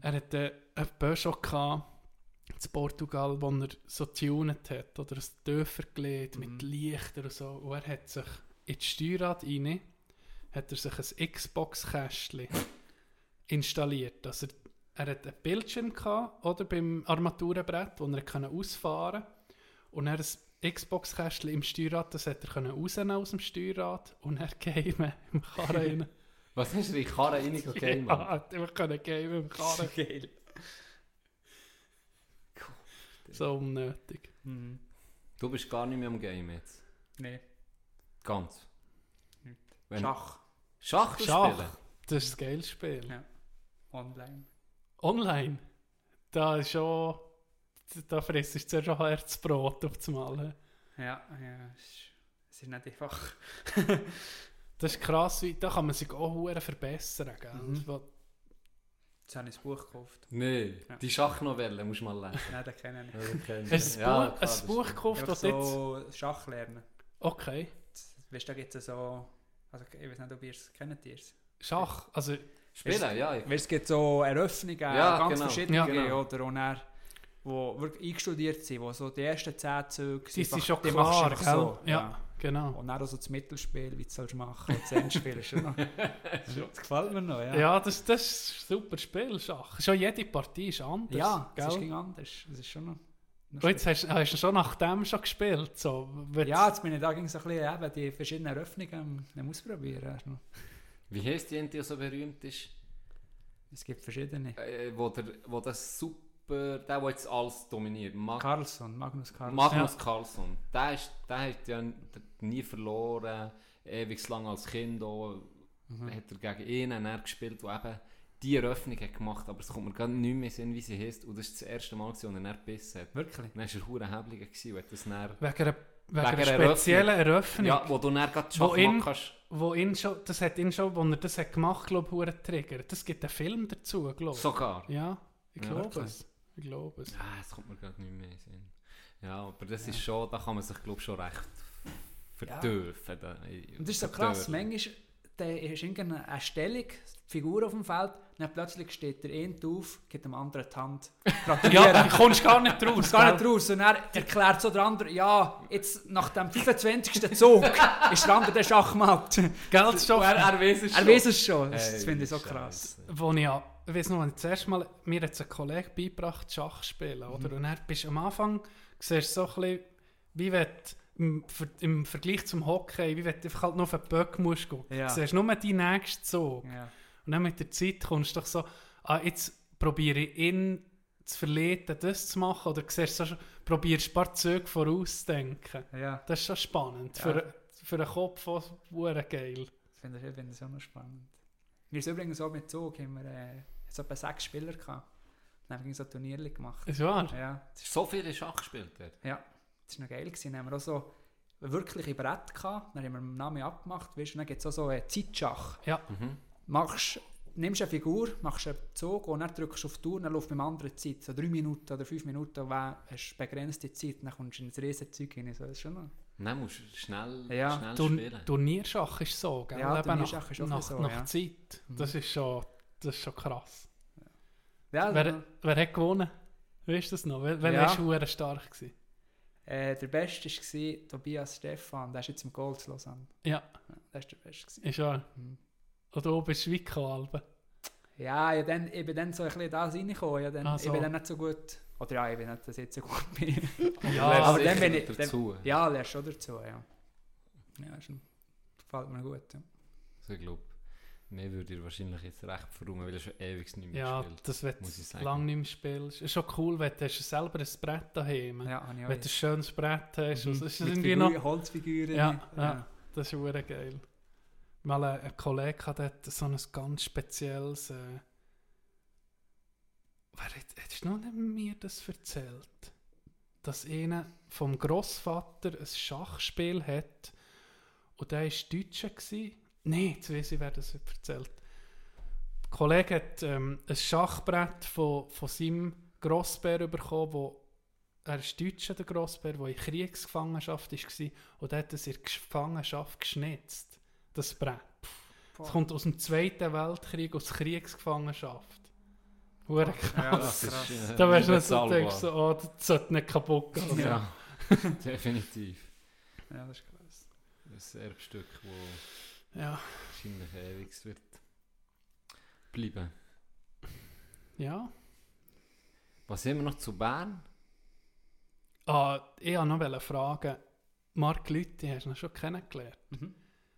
Er hatte äh, einen Peugeot gehabt, in Portugal, wo er so tunet hat, oder ein Dörfer gelegt mit Lichtern und so. Und er hat sich in die Steuerrad rein, hat er sich ein Xbox-Kästchen installiert. Also er hat einen Bildschirm gehabt, oder beim Armaturenbrett, wo er konnte ausfahren und er ein Xbox-Kästchen im Steuerrad, das hat er können rausnehmen aus dem Steuerrad und er <laughs> gamen im Karren rein. <laughs> Was hast du in die Karre reingegeben? <laughs> Ja, hat einfach können gamen im Karren. Geil. So unnötig. Mhm. Du bist gar nicht mehr am Game jetzt. Nee. Ganz. Nicht. Wenn- Schach. Schach, Schach. spielen? Das ist ein geiles Spiel. Ja. Online. Online, da ist schon, da frisst du zuerst schon Herzbrot auf das Mal. Ja, ja. Es ist, nicht einfach. <laughs> Das ist krass, wie, da kann man sich auch verbessern. Gell? Mhm. Was- Jetzt habe ich ein Buch gekauft. Nein, Ja. die Schachnovelle musst du mal lesen. Nein, den kenne ich nicht. Ein, Buch, ein Buch gekauft, das jetzt... so Schach lernen. Okay, Das- Weißt du, da gibt es so. Also, ich weiß nicht, ob ihr es kennt. Ihr? Schach, also Spielen, ja. Ich, Weißt, es gibt so Eröffnungen, Ja, ganz genau. verschiedene, Ja, genau. oder? Und er, wo wirklich eingestudiert sind, wo so die ersten 10 Züge die sind einfach- schon die machst du gell? so. ja, genau. Und dann auch so das Mittelspiel, wie du sollst machen und das Endspiel ist schon noch. <laughs> Das gefällt mir noch, ja. Ja, das, das ist ein super Spiel, Schach. Schon jede Partie ist anders, Ja, es ist gell? anders. Es ist schon noch. noch Und jetzt hast, hast du schon nach dem schon gespielt, so. Ja, jetzt bin ich da ging so ein bisschen eben die verschiedenen Eröffnungen am ausprobieren. Wie heisst die, die so berühmt ist? Es gibt verschiedene. Äh, wo, der, wo das super, der, der jetzt alles dominiert. Mag Carlson, Magnus Carlson. Magnus Carlsson. Der, ist, der hat ja nie verloren, ewig lang als Kind auch. Mhm. Hat er gegen ihn und er gespielt, der eben die Eröffnung hat gemacht aber es kommt mir gar nicht mehr Sinn, wie sie heisst. Und das ist das erste Mal, als er dann gebissen hat. Wirklich? Dann war er hure hebelig und hat das dann, Wegen wegen Wegen einer speziellen Eröffnung, Ja, wo du dann gerade Schach machen kannst. wo ihn schon, das hat ihn schon, wo er das hat gemacht, glaube ich, hure triggert. Das gibt einen Film dazu, glaube ich. Sogar. Ja, ich Ja, glaube es. Ich glaube es. Ja, das kommt mir gerade nicht mehr in Sinn. Ja, aber das Ja. ist schon, da kann man sich glaube schon recht verdürfen. Da, Und das ist so krass. Manchmal da ist irgendeine eine Stellung, Figur auf dem Feld, dann plötzlich steht der eine auf, gibt dem anderen die Hand. Ja, Gratulieren. du kommst gar nicht raus. Gar nicht raus. Und er erklärt so der andere, ja, jetzt nach dem 25. Zug <laughs> ist der andere der Schachmatt. Ist schon, Er, er weiß es Er weiß es schon. Das, Hey, das finde ich so krass. Wo ich ja, ich weiß noch, erste Mal, mir hat ein Kollege beigebracht, Schach spielen, oder? Mhm. Und dann bist am Anfang, siehst du so ein bisschen, wie wenn im, Ver- im Vergleich zum Hockey, wie wenn du einfach halt nur auf den Böck musst gucken. Ja. Du siehst nur die nächste Zug. Ja. Und dann mit der Zeit kommst du doch so, ah, jetzt probiere ich ihn zu verleiten, das zu machen, oder siehst du so, schon- probierst ein paar Züge vorauszudenken. ja, Das ist schon spannend. Ja. Für, für einen Kopf auch geil. das finde ich, finde ich auch noch spannend. Wir sind übrigens auch mit Zug, haben wir äh, jetzt etwa sechs Spieler gehabt. Dann haben wir so Turniere gemacht. Ist wahr? Ja, das ist, So viele Schach gespielt dort. ja, das ist noch geil gewesen. Dann haben wir auch so wirkliche Brett gehabt. Dann haben wir den Namen abgemacht. Weißt, dann gibt es auch so einen Zeitschach. Mhm. Machst, nimmst eine Figur, machst einen Zug und dann drückst du auf die Tour, dann läuft mit einem anderen Zeit. So drei Minuten oder fünf Minuten, und dann hast du begrenzte Zeit, dann kommst du in ein riesen Zeug rein. So, das ist schon noch. Dann musst du schnell, Ja. schnell Turn spielen. Turnierschach ist so, gell? Ja, Eben Turnierschach nach, ist auch nach, so, nach ja. Zeit. Mhm. Das ist schon, das ist schon krass. Ja, Wer, wer hat gewonnen? Weißt du das noch? Wel Welcher Ja. war stark? Gewesen? Äh, der Beste war Tobias Stefan, der ist jetzt im Gold zu Lausanne. Ja, Ja, der war der Beste. Gewesen. ist wahr. Mhm. Oder oben ist Schweico Alben. Ja, ich, dann, ich bin dann so ein bisschen da reingekommen. Ja, dann, Ah, Ich bin dann nicht so gut. Oder ja, ich bin nicht, dass ich jetzt so gut bin. <laughs> Ja, aber dann bin ich- dann- dazu. ja, lernst schon dazu, ja. Ja, schon. Gefällt mir gut. Ja. Also ich glaube, mehr würde ihr wahrscheinlich jetzt recht verräumen, weil er schon ewig nicht mehr ja gespielt das wird muss ich sagen. lange nicht mehr spielst. Ist schon cool, wenn du hast selber ein Brett daheim Ja, ich auch Wenn du ein schönes Brett hast. Mhm. Also ist das Mit Figur- noch... Holzfiguren. Ja, ja. Das ist wirklich geil. Mal ein, ein Kollege hat dort so ein ganz spezielles. Äh, wer hat, hättest du noch nicht mir das erzählt? Dass einer vom Großvater ein Schachspiel hat und der war Deutscher. Gewesen. Nein, weiß ich, wer das erzählt. Der Kollege hat ähm, ein Schachbrett von, von seinem Grossbär bekommen, wo er ist Deutscher, der Grossbär, der in Kriegsgefangenschaft war und er hat es in Gefangenschaft geschnitzt, das Brett. Es kommt aus dem Zweiten Weltkrieg, aus Kriegsgefangenschaft. Hure krass. Ja, das ist <laughs> Das krass. ist, äh, Da wärst du nicht so, denkst so, oh, das sollte nicht kaputt gehen. Ja, <laughs> definitiv. Ja, das ist krass. Ein Erbstück, das Ja. wahrscheinlich ewig wird bleiben. ja. Was haben wir noch zu Bern? Ah, ich wollte noch fragen, Marc Lüthi, hast du ihn schon kennengelernt? Mhm.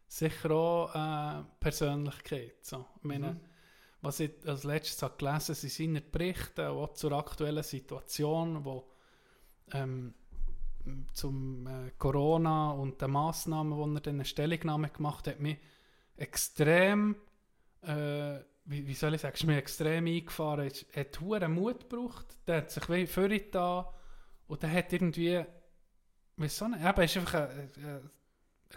Sicher auch äh, Persönlichkeit. So. Ich meine, Mhm. was ich als letztes habe gelesen sind seine Berichte, auch zur aktuellen Situation, wo ähm, zum äh, Corona und den Massnahmen, wo er dann eine Stellungnahme gemacht hat, mich extrem, äh, wie, wie soll ich sagen, mir extrem eingefahren. Er hat hohen Mut gebraucht, der hat sich wie vorhin da und der hat irgendwie, wieso nicht, eben, er ist einfach eine, eine,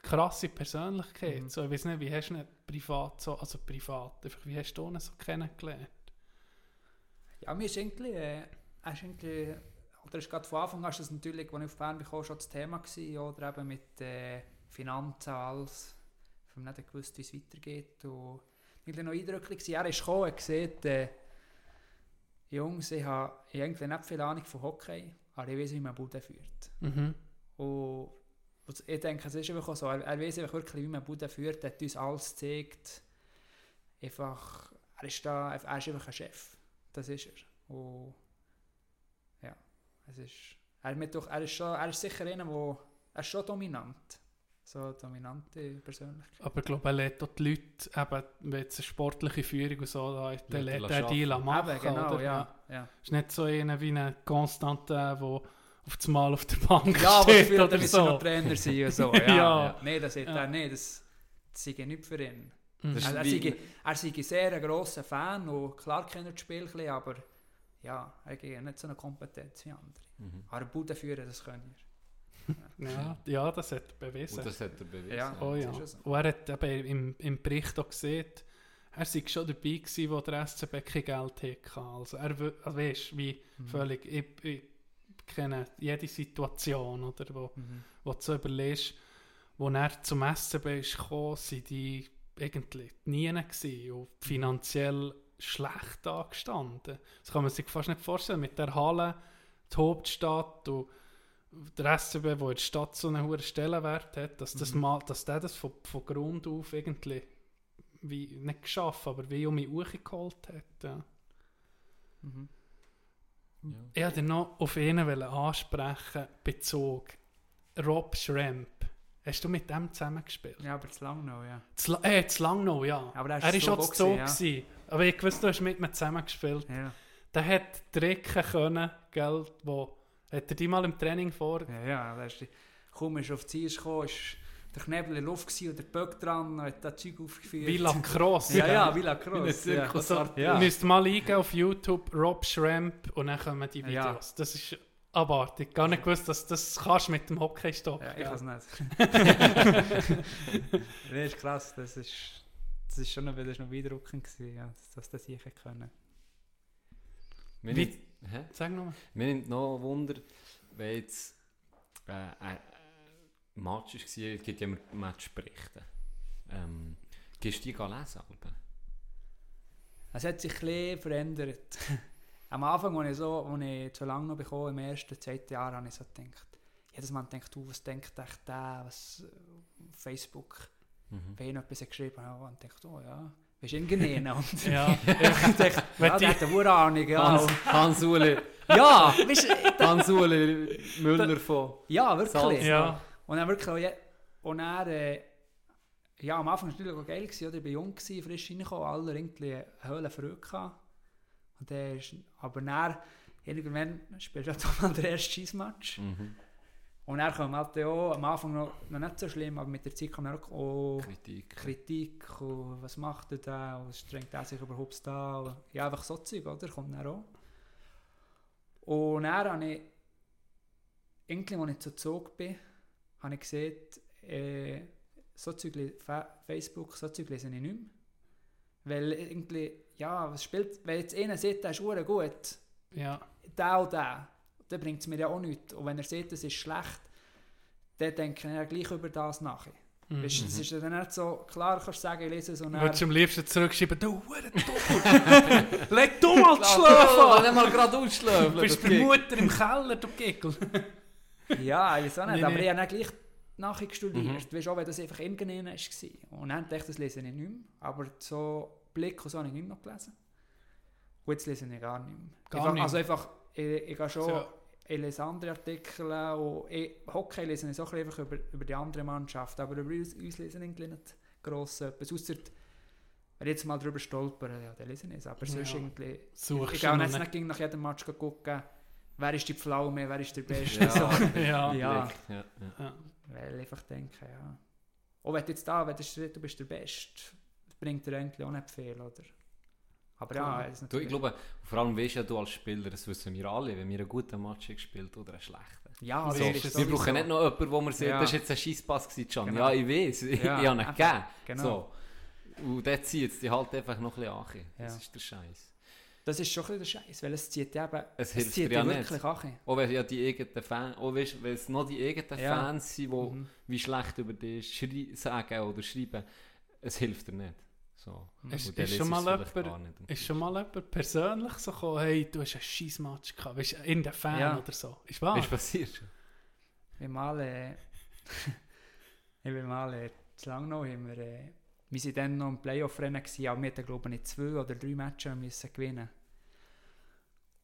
krasse Persönlichkeit. Mhm. So, ich weiß nicht, wie hast du ihn privat so, also privat, einfach, wie hast du ihn so kennengelernt? Ja, mir ist irgendwie, äh, ist irgendwie, oder ist gerade von Anfang an ist das natürlich, als ich auf Bern bekam, schon das Thema gewesen, oder eben mit äh, Finanzen, alles, ich habe nicht gewusst, wie es weitergeht und irgendwie noch eindrücklich. Er ist gekommen und gesagt, äh, Jungs, ich habe ich irgendwie nicht viel Ahnung von Hockey, aber ich weiß, wie man Bude führt. Mhm. Und, ich denke, es ist einfach so, er, er weiß einfach wirklich, wie man Bude führt, er hat uns alles gezeigt, einfach, er ist da, er ist einfach ein Chef, das ist er. Und es ist, er, mit doch, er, ist schon, er ist sicher einer, wo, er ist schon dominant, so eine dominante Persönlichkeit. Aber ich glaube, er lädt auch die Leute, eben, wenn jetzt eine sportliche Führung und so, da, dann Lädt er er die machen. Eben, genau, oder? ja. ja. Ist nicht so einer wie ein Konstantin, der auf das Mal auf der Bank Ja, aber steht viel oder müssen noch so. Trainer sein und so. <laughs> Ja, Ja. ja. Nein, das Ja. er nicht, das, das sei nicht für ihn. Mhm. Ist Also er, wie- sei, er sei sehr ein grosser Fan und klar kennt er das Spiel ein bisschen, aber ja, er hat nicht so eine Kompetenz wie andere. Mhm. Aber Bude führen, das können wir. Ja, ja, das hat er bewiesen. Und das hat er bewiesen. Ja. oh ja. so. Und er hat eben im, im Bericht auch gesehen, er sei schon dabei gewesen, wo der SCB kein Geld hatte. Also er also weißt, wie Mhm. völlig, ich, ich kenne jede Situation, oder, wo, Mhm. wo du so überlegst, wo er zum SCB ist gekommen, sind die irgendwie nie gewesen und finanziell schlecht angestanden. Das kann man sich fast nicht vorstellen. Mit der Halle, die Hauptstadt und der SCB, der in der Stadt so einen hohen Stellenwert hat, dass, das Mhm. mal, dass der das von, von Grund auf irgendwie wie, nicht geschafft, aber wie um mich hochgeholt hat. Ja. Mhm. Ja. Ich wollte noch auf ihn ansprechen, Bezug. Rob Schremp. Hast du mit dem zusammengespielt? Ja, aber zu lang noch, ja. Zu, äh, zu lang noch, ja. Aber er ist er ist zu schon gewesen, gewesen. Aber ich wusste, du hast mit mir zusammengespielt. Ja, Der hat Tricken können, gell, wo... Hat er die mal im Training vor... ja, ja. Ist die, kaum ist auf die Ziel gekommen, ist der Knebel in der Luft gewesen und der Böck dran hat das Zeug aufgeführt. Wie Lacrosse. Ja, ja, ein Lacrosse. Ja. Also, Ja. Ihr müsst mal eingehen auf YouTube, Rob Schramp, und dann kommen die Ja. Videos. Das ist abartig. Gar nicht gewusst, dass das kannst mit dem Hockeystock. Ja, ich kann es nicht. <laughs> das ist krass, das ist, das ist schon ist noch beeindruckend gewesen, ja, dass, dass das sicher können. Mir Wie- nimmt, hä? Sag nochmal. Mir nimmt noch Wunder, wenn jetzt äh, ein Match war, es gibt ja immer Matchberichte. Ähm, gehst du die lesen? Es hat sich ein bisschen verändert. <laughs> Am Anfang, als ich, so, als ich zu lange noch bekommen, im ersten, zweiten Jahr, habe ich so gedacht, jedes Mal denkt du, was denkt echt der, was äh, Facebook, Mhm. wenn ich noch etwas geschrieben habe, und denkt, oh ja, bist du und <laughs> Ja. <laughs> ich dachte, ja, die- der hat eine hohe Ahnung, ja. Hans, Hans-Uli <laughs> ja, weißt Hans Müller von... ja, wirklich. Ja. Und dann wirklich und dann, äh, ja, am Anfang war es natürlich auch geil, gewesen, oder? ich war jung, gewesen, frisch reingekommen, alle irgendwie eine Höhle verrückt gehabt. Und dann ist, aber dann, irgendwann spielst du auch mal den ersten Schießmatch. Mhm. Und dann kommt halt auch, am Anfang noch, noch nicht so schlimm, aber mit der Zeit kommt dann auch oh, Kritik. Kritik und was macht er da und strengt er sich überhaupt da und ja, einfach so Zeug, oder? Kommt dann auch. Und dann habe ich, irgendwie, als ich zu Zug bin, habe ich gesehen, äh, so Zeug, Facebook, so Zeug lese ich nicht mehr. Weil irgendwie, ja, was spielt, wenn jetzt einer sieht, der ist gut, ja. der und der, dann bringt es mir ja auch nichts. Und wenn er sieht, es ist schlecht, dann denke ich ja gleich über das nachher. Mhm. Weißt, du, Es ist ja dann nicht so, klar kannst du sagen, ich lese so Du nach. würdest am liebsten zurückschreiben, du Huren Doppel. <laughs> Leg du mal Schlafe Schlafen an! mal gerade Du ausschlafen! bist bei Mutter im Keller, du Gickel. Ja, ich auch nicht, Nee, aber nee. ich habe dann gleich nachher studiert. Mhm. Weißt du, auch wenn das einfach irgendwann war. Und dann dachte ich, das lese ich nicht mehr. Aber so Blick und so habe ich nicht mehr gelesen. Und jetzt lese ich gar nicht mehr. Gar einfach, nicht Also einfach, ich, ich gehe schon, So. Ich lese andere Artikel und ich, Hockey lese ich bisschen einfach über, über die andere Mannschaft, aber über uns, uns lesen irgendwie nicht gross etwas. Ausser, wenn ich jetzt mal drüber stolper, ja, dann lese ich es. Aber sonst Ja. irgendwie... Suchst Ich gehe jetzt nicht. nach jedem Match gucken, wer ist die Pflaume, wer ist der <laughs> Beste. Ja, so. <laughs> Ja. Ja. ja. Weil ich einfach denke, ja. Auch wenn du jetzt da, wenn du, du bist der Beste, das bringt dir eigentlich auch nicht viel, oder? Aber ja, ist Du, ich glaube, vor allem weißt ja du als Spieler, das wissen wir alle, wenn wir einen guten Match haben gespielt oder einen schlechten. ja, So, ist ist Wir brauchen nicht noch jemanden, wo man sagt, Ja. das war jetzt ein Scheisspass, Can. Genau. Ja, ich weiß, <laughs> ich, Ja, ich habe ihn gegeben. Genau. So. Und dort zieht es die halt einfach noch ein bisschen an. Das Ja. ist der Scheiß. Das ist schon ein bisschen der Scheiß, weil es zieht ja eben... Es Es zieht ja ja nicht. wirklich an. Auch wenn ja die eigenen Fans, auch weißt, wenn es noch die eigenen Ja. Fans sind, die Mhm. wie schlecht über dich sagen oder schreiben, es hilft dir nicht. So. Ist- dann ist lese schon ich mal jemand-. Ist schon mal jemand persönlich so gekommen, hey, du hast einen scheiß Match gehabt, weißt in der Fan Ja. oder so. Ist wahr? Ist passiert? Wir mal... Äh, <laughs> ich bin mal... Äh, zu lange noch haben wir... Äh, wir waren dann noch im Playoff-Rennen, aber wir hätten, glaube ich, nicht zwei oder drei Matches müssen gewinnen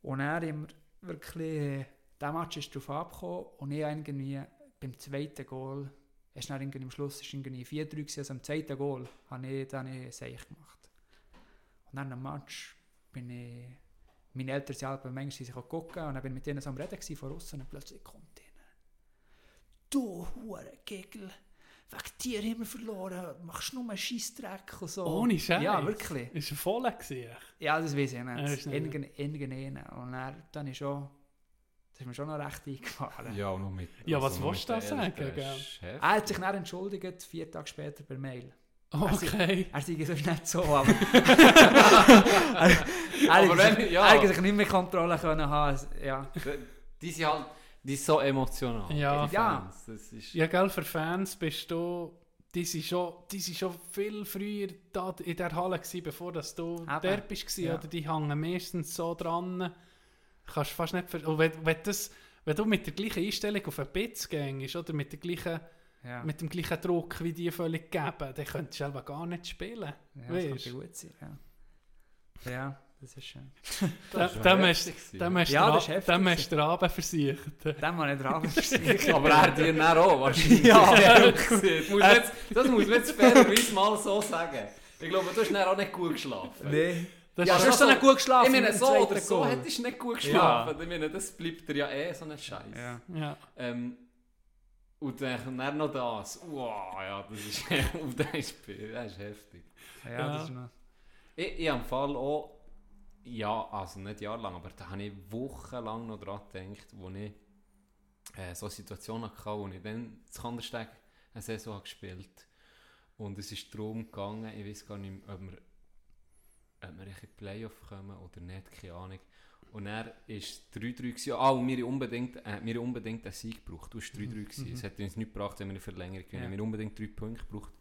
Und dann haben wir wirklich... Äh, der Match ist darauf abgekommen und ich irgendwie beim zweiten Goal... Ist dann irgendwie am Schluss ist irgendwie 4-3 gewesen, also am zweiten Goal habe ich dann ein Seich gemacht. Und dann am Match bin ich... Meine Eltern sind halt manchmal sich auch gucken und dann bin ich mit denen so am Reden gewesen, von außen und plötzlich kommt einer. Du hure Gegel, wegen dir haben wir verloren, machst nur einen Scheissdreck und so. Ohne Scheiß. Ja, wirklich. Ist er voll gewesen? Ja, das weiß ich nicht. ist nicht- Irgend- Irgendeinen. Und dann, dann ist schon, das ist mir schon noch recht eingefahren. Ja, nur mit. Ja, was nur willst du da sagen? Chef. Er hat sich dann entschuldigt, vier Tage später per Mail. Okay. Er sei sonst nicht so, aber... <laughs> er, er, Aber wenn- ja. er sich nicht mehr Kontrolle können haben. Ja. Die sind halt die sind so emotional. Ja. Ja. Das ist, Ja, gell, für Fans bist du, die sind schon, die sind schon viel früher da in der Halle gewesen, bevor dass du Eben. dort bist gewesen, Ja. oder die hängen meistens so dran, kannst fast nicht, ver und wenn, wenn, das, wenn du mit der gleichen Einstellung auf einen Bitz gängst, oder mit, der gleichen, Ja, mit dem gleichen Druck wie die völlig geben, dann könntest du selber gar nicht spielen. ja das Weisst. könnte gut sein. Ja, ja das ist schön. <laughs> Da- Das ist <laughs> Dem hast du das den heftig <laughs> Ab- dem hast du den Abend versichert. Aber er dir dann auch wahrscheinlich. Ja. Das muss man jetzt, das muss man jetzt fairerweise mal so sagen. Ich glaube, du hast dann auch nicht gut geschlafen. Nee. Das Ja, ist- du hast so nicht gut geschlafen. Ich meine, so oder so Goal. hättest du nicht gut geschlafen. Ich meine, das bleibt dir ja eh so ein Scheiß. Ja. ja. Ähm, Und dann dann noch das. Wow, ja, das ist, <laughs> das ist, das ist heftig. Ja, Ja. das ist noch... Ich, ich habe im Fall auch, ja, also nicht jahrelang, aber da habe ich wochenlang noch dran gedacht, wo ich äh, so Situationen hatte, wo ich dann zu Kandersteg eine Saison habe gespielt Und es ist darum gegangen, ich weiß gar nicht, ob wir, ob wir in die Playoff kommen oder nicht, keine Ahnung. Und er ist 3-3 gewesen. Ah, und wir haben unbedingt, äh, wir unbedingt einen Sieg gebraucht. Du warst 3-3 gewesen. Mhm. Es hat uns nichts gebracht, wenn wir eine Verlängerung gewinnen. Ja. Wir haben unbedingt 3 Punkte gebraucht.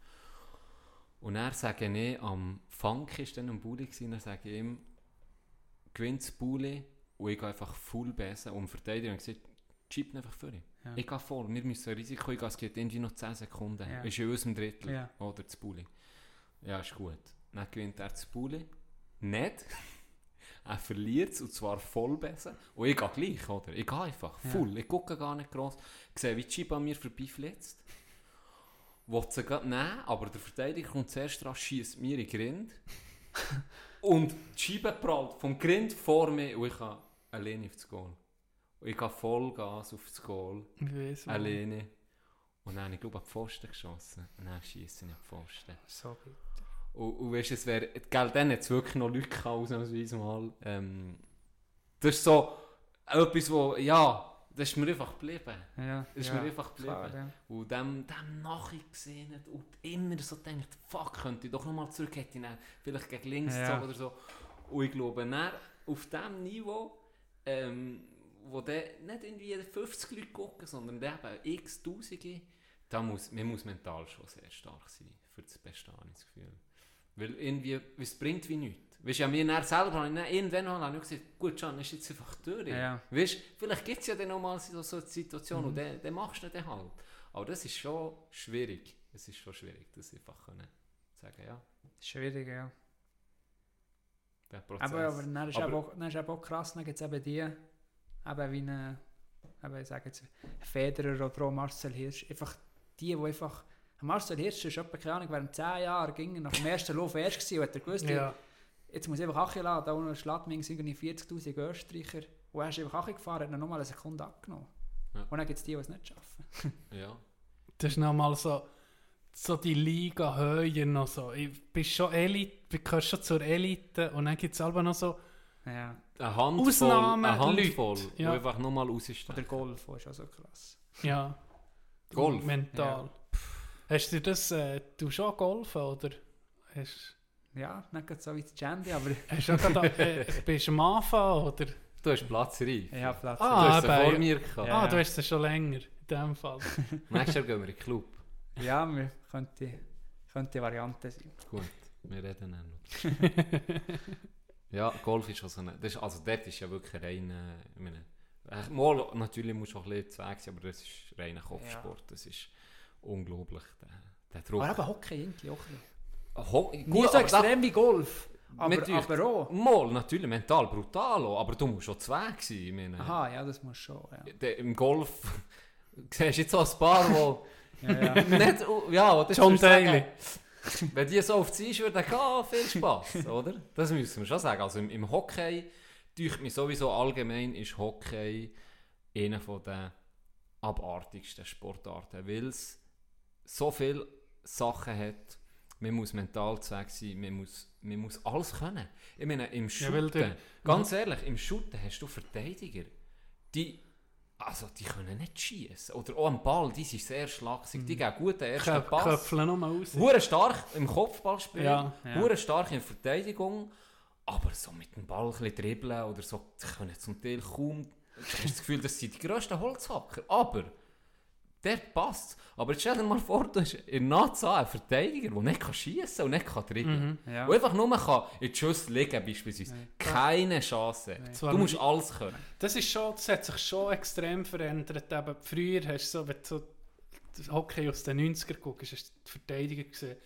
Und er sage ich, am Funk ist dann am Bulli dann sage ich ihm, gewinnt das Bulli und ich gehe einfach full besser und verteidige und gesagt, chip einfach vor. Ja. Ich gehe voll, wir müssen ein Risiko eingehen, es geht irgendwie noch 10 Sekunden. Ja. Ist in unserem Drittel. Ja. Oder das Bulli. Ja, ist gut. Dann gewinnt er das Bulli. Nicht. er verliert es und zwar voll besser. Und ich gehe gleich, oder? Ich gehe einfach Ja. full. Ich gucke gar nicht gross. Ich sehe, wie an mir vorbeiflitzt. Will sie gerade nehmen, aber der Verteidiger kommt zuerst dran, schießt mir in den Grind. <laughs> und Scheibe prallt vom Grind vor mir und ich kann alleine aufs Goal. Und ich gehe voll Gas aufs Goal. Wo. Alleine. Und dann habe ich glaube ich, an die Pfosten geschossen. Und dann schieße ich an die Pfosten. So gut. Und, und weißt du, es wäre, gell, dann hat es wirklich noch Leute gehabt, ausnahmsweise mal. Ähm, das ist so etwas, wo, ja, das ist mir einfach geblieben. Ja, Das ist ja, mir einfach geblieben. klar, ja. Und dem, dem nachgesehen und immer so denkt, fuck, könnte ich doch nochmal zurück, hätte ich dann vielleicht gegen links Ja. oder so. Und ich glaube, dann auf diesem Niveau, ähm, wo dann nicht irgendwie 50 Leute gucken, sondern eben x Tausende, da muss, man muss mental schon sehr stark sein, für das Bestehen, das Gefühl. Weil irgendwie, es bringt wie nichts. Weißt du, ja, mir dann selber habe ich dann irgendwann habe ich gesagt, gut, Can, ist jetzt einfach durch. Ja. Weißt, vielleicht gibt es ja dann noch mal so, so eine Situation Mhm. und dann, dann machst du den halt. Aber das ist schon schwierig. Es ist schon schwierig, das einfach können sagen, ja, Schwierig, ja. der Prozess. Aber, aber dann ist Aber- auch, dann ist auch krass, dann gibt es eben die, eben wie eine, eben, ich sage jetzt, Federer oder Marcel Hirsch, einfach die, die einfach, Marcel Hirsch ist etwa, keine Ahnung, während 10 Jahren ging er nach dem ersten Lauf erst gewesen und hat er gewusst, Ja, jetzt muss ich einfach Achi lassen, da unten irgendwie 40'000 Österreicher und er ist einfach Achi gefahren, hat noch mal eine Sekunde abgenommen. Ja. Und dann gibt es die, die es nicht schaffen. <laughs> ja. das ist nochmal so, so die Liga höher noch so. Ich bin schon Elite, du gehörst schon zur Elite und dann gibt es aber noch so, Ja. Eine Handvoll, Ausnahmen- eine Handvoll, Leute, die ja. einfach nochmal rausstechen. Oder Golf, das ist auch so krass. ja. Golf? Mental. Hast du das, äh, du schon golfen oder? Hast, Ja, nicht so wie das Jandy, aber <laughs> hast du gerade, äh, <laughs> bist du am Anfang oder? Du hast Platz reif. ich habe Platz. Ah, du hast vor ja. mir gehabt. Ja. Ah, du hast es schon länger, in dem Fall. <laughs> Nächstes Jahr gehen wir in den Club. Ja, wir könnte, könnte Variante sein. Gut, wir reden dann noch. ja, Golf ist also, eine, das ist, also dort ist ja wirklich rein, äh, ich meine, äh, mal, natürlich musst du auch ein bisschen zu Weg sein, aber das ist reiner Kopfsport, das ist unglaublich, der, der Druck. Aber eben Hockey irgendwie auch ein. Ho Nicht gut, so aber da- extrem wie Golf, aber, euch- aber auch. Mal, natürlich, mental brutal auch, aber du musst schon zu Weg sein, ich meine. Aha, ja, das muss schon. Ja. Der, Im Golf <laughs> siehst du jetzt so ein paar, wo Ja, ja. <laughs> nicht, ja, wo das John du Daly. <laughs> Wenn die so auf die Eis würden gehen, viel Spaß, oder? Das müssen wir schon sagen. Also im, im Hockey, durch mich sowieso allgemein, ist Hockey einer der abartigsten Sportarten, weil es so viele Sachen hat. Man muss mental Weg sein, man muss, man muss alles können. Ich meine, im Ja, Shooten, der- ganz ehrlich, im Shooten hast du Verteidiger, die, also die können nicht schießen. Oder auch am Ball, die sind sehr schlagsig, die geben guten ersten Köp Pass. Köpfeln nochmal raus. Hure stark im Kopfballspiel, Ja, ja. stark in der Verteidigung, aber so mit dem Ball ein bisschen dribbeln oder so, die können zum Teil kaum, du hast das Gefühl, das sind die grössten Holzhacker, aber der passt. Aber jetzt stell dir mal vor, du hast in Naza einen Verteidiger, der nicht kann schiessen und nicht kann dribbeln Mhm. ja. Und einfach nur kann in die Schuss liegen beispielsweise. Nein. Keine Chance. Nein. Du musst alles können. Das, ist schon, das hat sich schon extrem verändert. Eben, früher hast du so, wenn du so das Hockey aus den 90er guckst, hast du die Verteidiger gesehen.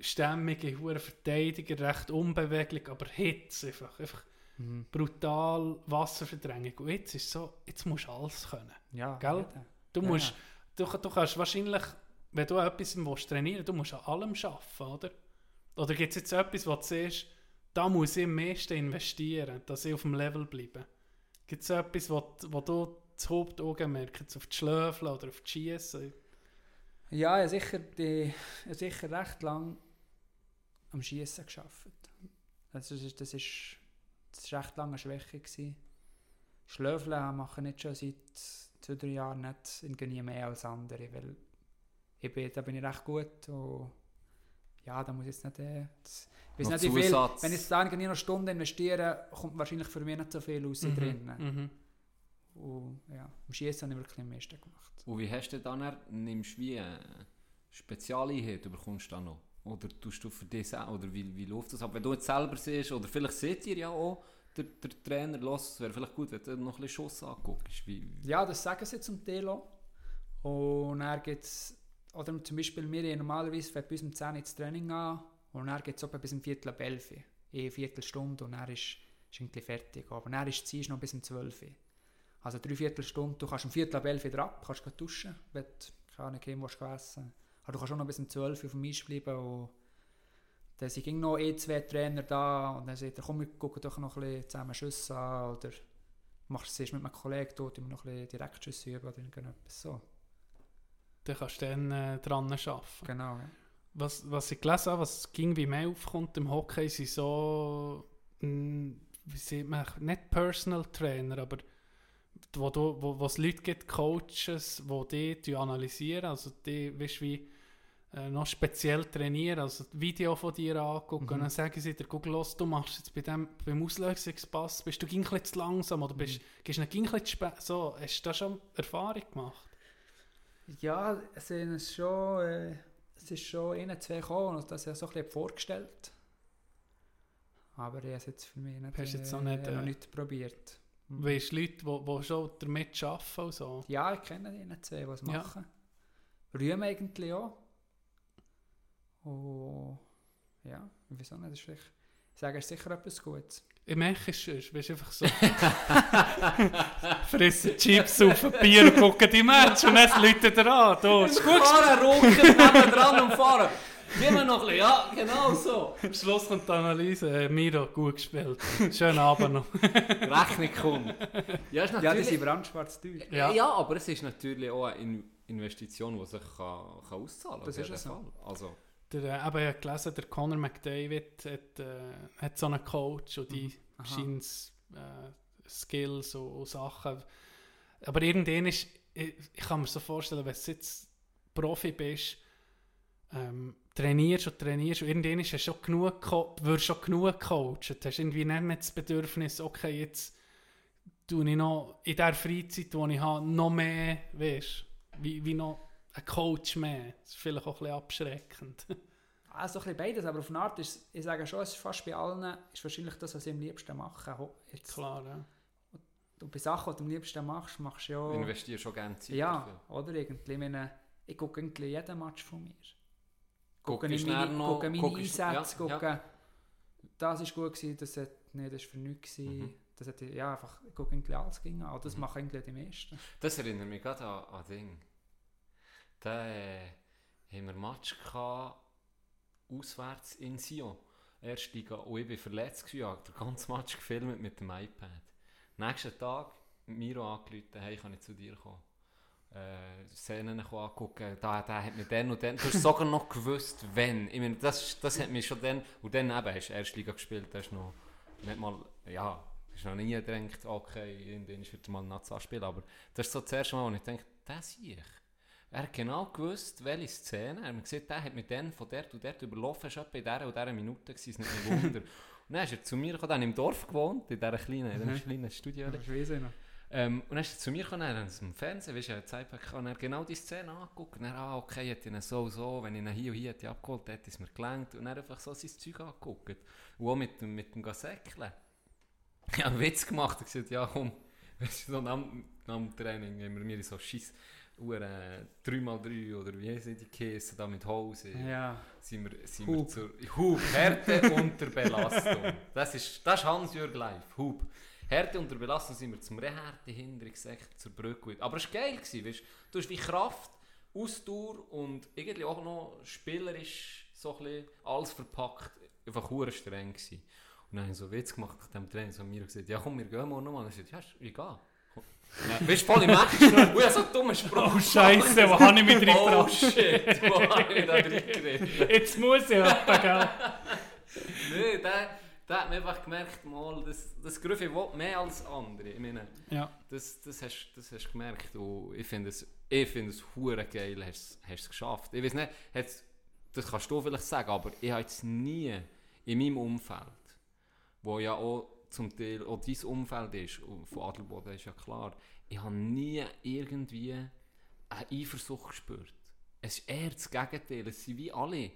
Stämmige, hohe Verteidiger, recht unbeweglich, aber Hitze einfach. einfach Mhm. brutal Wasserverdrängung. Und jetzt ist so, jetzt musst du alles können. Ja, Gell? ja. Du, Ja. Du, du kannst wahrscheinlich, wenn du etwas willst, trainieren du musst an allem arbeiten, oder? Oder gibt es jetzt etwas, wo du siehst, da muss ich am meisten investieren, dass ich auf dem Level bleibe? Gibt es etwas, wo, wo du das Hauptaugenmerk jetzt auf die Schläfel oder auf die Schiessen? Ja, ich habe sicher, die, sicher recht lang am Schießen geschafft. Also das ist, das ist, das ist recht lange Schwäche gewesen. Schlöfeln mache ich nicht schon seit zwei, drei Jahren nicht irgendwie mehr als andere, weil ich bin, da bin ich recht gut und ja, da muss ich jetzt nicht, äh, das, ich weiß Noch nicht wie viel, wenn ich jetzt da irgendwie noch Stunden investiere, kommt wahrscheinlich für mich nicht so viel raus Mhm, drinnen. Mhm. Und ja, am Schießen habe ich wirklich am meisten gemacht. Und wie hast du dann, nimmst du wie eine Spezialeinheit, du bekommst du dann noch? Oder tust du für dich auch, oder wie, wie läuft das ab? Wenn du jetzt selber siehst, oder vielleicht seht ihr ja auch, der, der Trainer, los, es wäre vielleicht gut, wenn du noch ein bisschen Schuss anguckst. Wie, Ja, das sagen sie zum Teil auch. Und dann gibt es, oder zum Beispiel wir haben normalerweise fängt bei uns um 10 Uhr ins Training an und dann geht es bis um Viertel ab 11 Uhr. eine Viertelstunde und dann ist, ist irgendwie fertig. Aber dann ist das Ziel noch bis um 12 Uhr. Also drei Viertelstunde, du kannst um Viertel ab 11 Uhr ab, kannst duschen, wenn du keine irgendwo hast gegessen. Aber du kannst auch noch bis um 12 Uhr auf dem Eis bleiben und dann sind ging noch eh zwei Trainer da und dann sagt er, komm, wir gucken doch noch ein bisschen zusammen Schüsse an oder machst es mit einem Kollegen dort, immer noch ein bisschen Direktschüsse üben oder irgendetwas so. Dann kannst du dann äh, dran arbeiten. Genau, ja. Was, was ich gelesen habe, was ging wie mehr aufkommt im Hockey, sind so, mh, wie sieht man, nicht Personal Trainer, aber wo, du, wo, wo es Leute gibt, Coaches, die die analysieren, also die, weißt, wie äh, noch speziell trainieren, also Video von dir angucken Mhm. und dann sagen sie dir, guck los, du machst jetzt bei dem, beim Auslösungspass, bist du ging ein zu langsam oder bist, gehst du ein zu spät, so, hast du da schon Erfahrung gemacht? Ja, es ist schon, äh, es ist schon ein, zwei gekommen und das habe ich so ein bisschen vorgestellt. Aber ich habe es jetzt für mich nicht, Hast jetzt äh, noch nicht, noch äh, nicht probiert. Mhm. Weißt du Leute, die, die schon damit arbeiten und so? Ja, ich kenne die zwei, die es Ja. machen. Rühmen eigentlich auch. Und ja, wieso nicht? Das ist vielleicht, ich sage, es ist sicher etwas Gutes. Im Eich ist es, du, einfach so. <laughs> Fressen Chips auf ein Bier und gucken die Match und dann läutet er an. Da, ist gut. Fahren, rucken, nebendran und fahren. Gib mir noch ein bisschen, ja, genau so. Am Schluss kommt die Analyse. Äh, Miro, gut gespielt. Schönen Abend noch. <laughs> Rechnung kommt. Ja, ist Ja, die natürlich... sind brandschwarz teuer. Ja. Ja. aber es ist natürlich auch eine In Investition, die sich kann, kann auszahlen kann. Das ist es so. Fall. Also, Der, eben, ich habe gelesen, der Conor McDavid hat, äh, hat so einen Coach und die Aha. scheint äh, Skills und, und Sachen. Aber irgendwann ist, ich, ich kann mir so vorstellen, wenn du jetzt Profi bist, ähm, trainierst und trainierst und irgendwann ist es schon genug, wirst schon genug gecoacht. Du hast irgendwie nicht mehr das Bedürfnis, okay, jetzt tue ich noch in der Freizeit, die ich habe, noch mehr, weißt wie, wie noch ein Coach mehr. Das ist vielleicht auch ein bisschen abschreckend. <laughs> Also ein bisschen beides, aber auf eine Art ist, ich sage schon, es ist fast bei allen, ist wahrscheinlich das, was ich am liebsten mache. Jetzt, Klar, ja. du bei Sachen, die du am liebsten machst, machst du ja... investiere schon gerne Zeit Ja, dafür. oder irgendwie. Ich, meine, ich gucke irgendwie jeden Match von mir. Gucke ich du meine, noch- gucke meine guckst- Einsätze, ja, ja. gucke, das ist gut gewesen, das hat, nee, das ist für nichts gewesen. Mhm. Das hat, ja, einfach, ich gucke irgendwie alles ging an. Das Mhm. machen irgendwie die meisten. Das erinnert mich gerade an, an Ding. Da äh, haben wir einen Match gehabt, auswärts in Sion. Erste Liga. Und ich war verletzt. gewesen, habe den ganzen Match gefilmt mit dem iPad. Nächsten Tag Miro angerufen, hey, kann ich zu dir kommen? Äh, Szenen angucken, da, da hat mir den und den. Du hast sogar noch gewusst, wenn. Ich meine, das, das hat mich schon dann. Und dann eben, hast du erste Liga gespielt, hast noch nicht mal, ja, hast noch nie gedacht, okay, irgendwann wieder mal Nazi spielen. Aber das ist so das erste Mal, wo ich denke, das sehe ich. Er hat genau gewusst, welche Szene. Er hat gesagt, der hat mit den von der und der überlaufen, etwa in dieser und dieser Minute, gewesen, ist nicht mehr Wunder. <laughs> und dann ist er zu mir gekommen, dann im Dorf gewohnt, in dieser kleinen, in diesem kleinen Studio. Weiß ich noch. Ähm, und dann ist er zu mir gekommen, er hat im Fernsehen, weißt du, er hat gezeigt, und er hat genau die Szene angeguckt. Und er, ah, okay, hätte ihn so und so, wenn ich ihn hier und hier hätte abgeholt, hätte es mir gelangt. Und er hat einfach so sein Zeug angeguckt. Und auch mit, dem- mit dem Gasäckchen. Ich habe einen Witz gemacht und gesagt, ja komm, <laughs> weißt du, so nach, nach dem Training haben wir mir so Schiss, Uhren 3x3 oder wie heißen die Käse da mit Hose Ja. sind wir, sind Hub. wir zur Hub, Härte unter Belastung. <laughs> Das ist, das ist Hans-Jürg live, Hub. Härte unter Belastung sind wir zum Rehärte hinter gesagt, zur Brücke. Aber es war geil, weißt? du hast wie Kraft, Ausdauer und irgendwie auch noch spielerisch so ein bisschen alles verpackt, einfach hure streng gewesen. Und dann habe ich so Witz gemacht nach dem Training, so mir gesagt, ja komm, wir gehen morgen nochmal. Und er sagt, ja, ich gehe. Ja, Weißt du, voll im Match. Ich so dummen Spruch. Oh Scheiße, wo habe ich mich drin Oh shit, wo habe ich da drin geredet? Jetzt muss ich etwa, gell? Nein, der, der hat mir einfach gemerkt, mal, das, das Grüffi will mehr als andere. Ich meine, Ja. das, das, hast, das hast du gemerkt und ich finde es, ich finde es hure geil, hast du es geschafft. Ich weiß nicht, hat's, das kannst du vielleicht sagen, aber ich habe jetzt nie in meinem Umfeld, wo ja auch zum Teil auch dein Umfeld ist, von Adelboden ist ja klar, ich habe nie irgendwie eine Eifersucht gespürt. Es ist eher das Gegenteil, es sind wie alle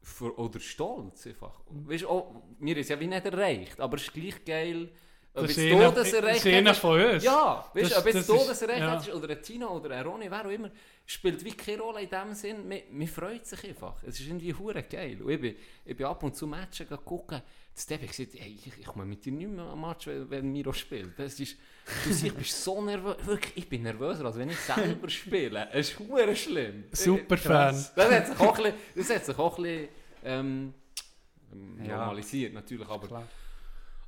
für, oder stolz einfach. Weißt, auch, wir haben es ja wie nicht erreicht, aber es ist gleich geil, ob Das jetzt ist du einer- das das erreicht hättest. von uns. Ja, weißt Das- du, ob jetzt das du ist- das erreicht ja. hättest, oder ein Tino oder ein Ronny, wer auch immer, spielt wie keine Rolle in dem Sinn. Man, man freut sich einfach. Es ist irgendwie hure geil. Und ich bin, ich bin ab und zu Matchen gucken. Das habe ich gesagt, hey, ich, ich komme mit dir nicht mehr am Match, wenn, wenn Miro spielt. Das ist, du siehst, ich bin so nervös. Wirklich, ich bin nervöser, als wenn ich selber <laughs> spiele. Es ist hure schlimm. Super. Fan. Das hat sich auch ein bisschen, das hat sich auch ein bisschen ähm, Ja. normalisiert, natürlich. Aber, Klar.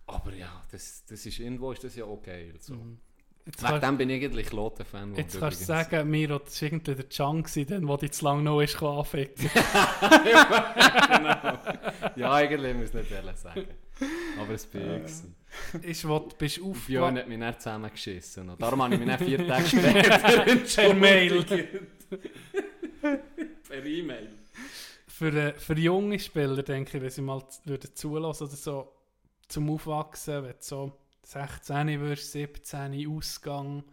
Aber ja, das, das ist, irgendwo ist das ja auch geil. So. Jetzt Wegen dem bin ich eigentlich Lotte-Fan. jetzt kannst du sagen, Miro, das war irgendwie der gewesen, den, der zu lange noch ist anficken genau. <laughs> Ja, eigentlich muss ich nicht ehrlich sagen. Aber es bin ich. gewesen. ist, wo du bist Björn aufgewacht. hat mich nicht zusammengeschissen. Und darum habe ich mich nicht vier Tage <laughs> später Per Mail. per E-Mail. Für, äh, für junge Spieler, denke ich, wenn sie mal zulassen oder so zum Aufwachsen, wenn du so 16 wirst, 17 Ausgang,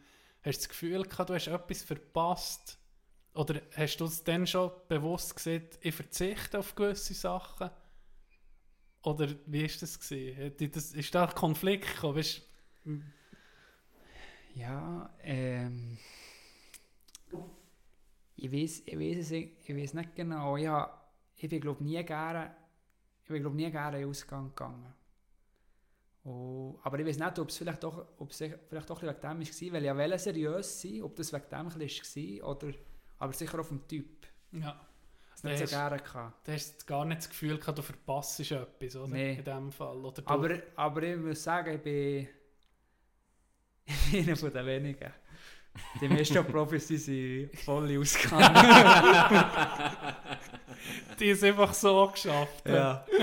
hast du das Gefühl gehabt, du hast etwas verpasst? Oder hast du es dann schon bewusst gesehen, ich verzichte auf gewisse Sachen? Oder wie ist das gewesen? Das, ist da ein Konflikt gekommen? Weißt, Ja, ähm. Ich weiß, ich weiß, es, ich weiß nicht genau. Ich, hab, ich bin glaube nie gerne, ich bin glaube nie gerne in den Ausgang gegangen. Und, aber ich weiß nicht, ob es vielleicht doch, ob es vielleicht doch wegen dem war, weil ich ja wollte seriös sein, ob das wegen dem war oder, aber sicher auf dem Typ. ja. Das nicht so gerne gehabt. Du hast gar nicht das Gefühl gehabt, du verpasst etwas, oder? Nee. In dem Fall. Oder du, Aber, aber ich muss sagen, ich bin, <laughs> ich bin einer von den wenigen. Die meisten Profis <laughs> die sind voll ausgegangen. die ist einfach so geschafft. Ja. <laughs>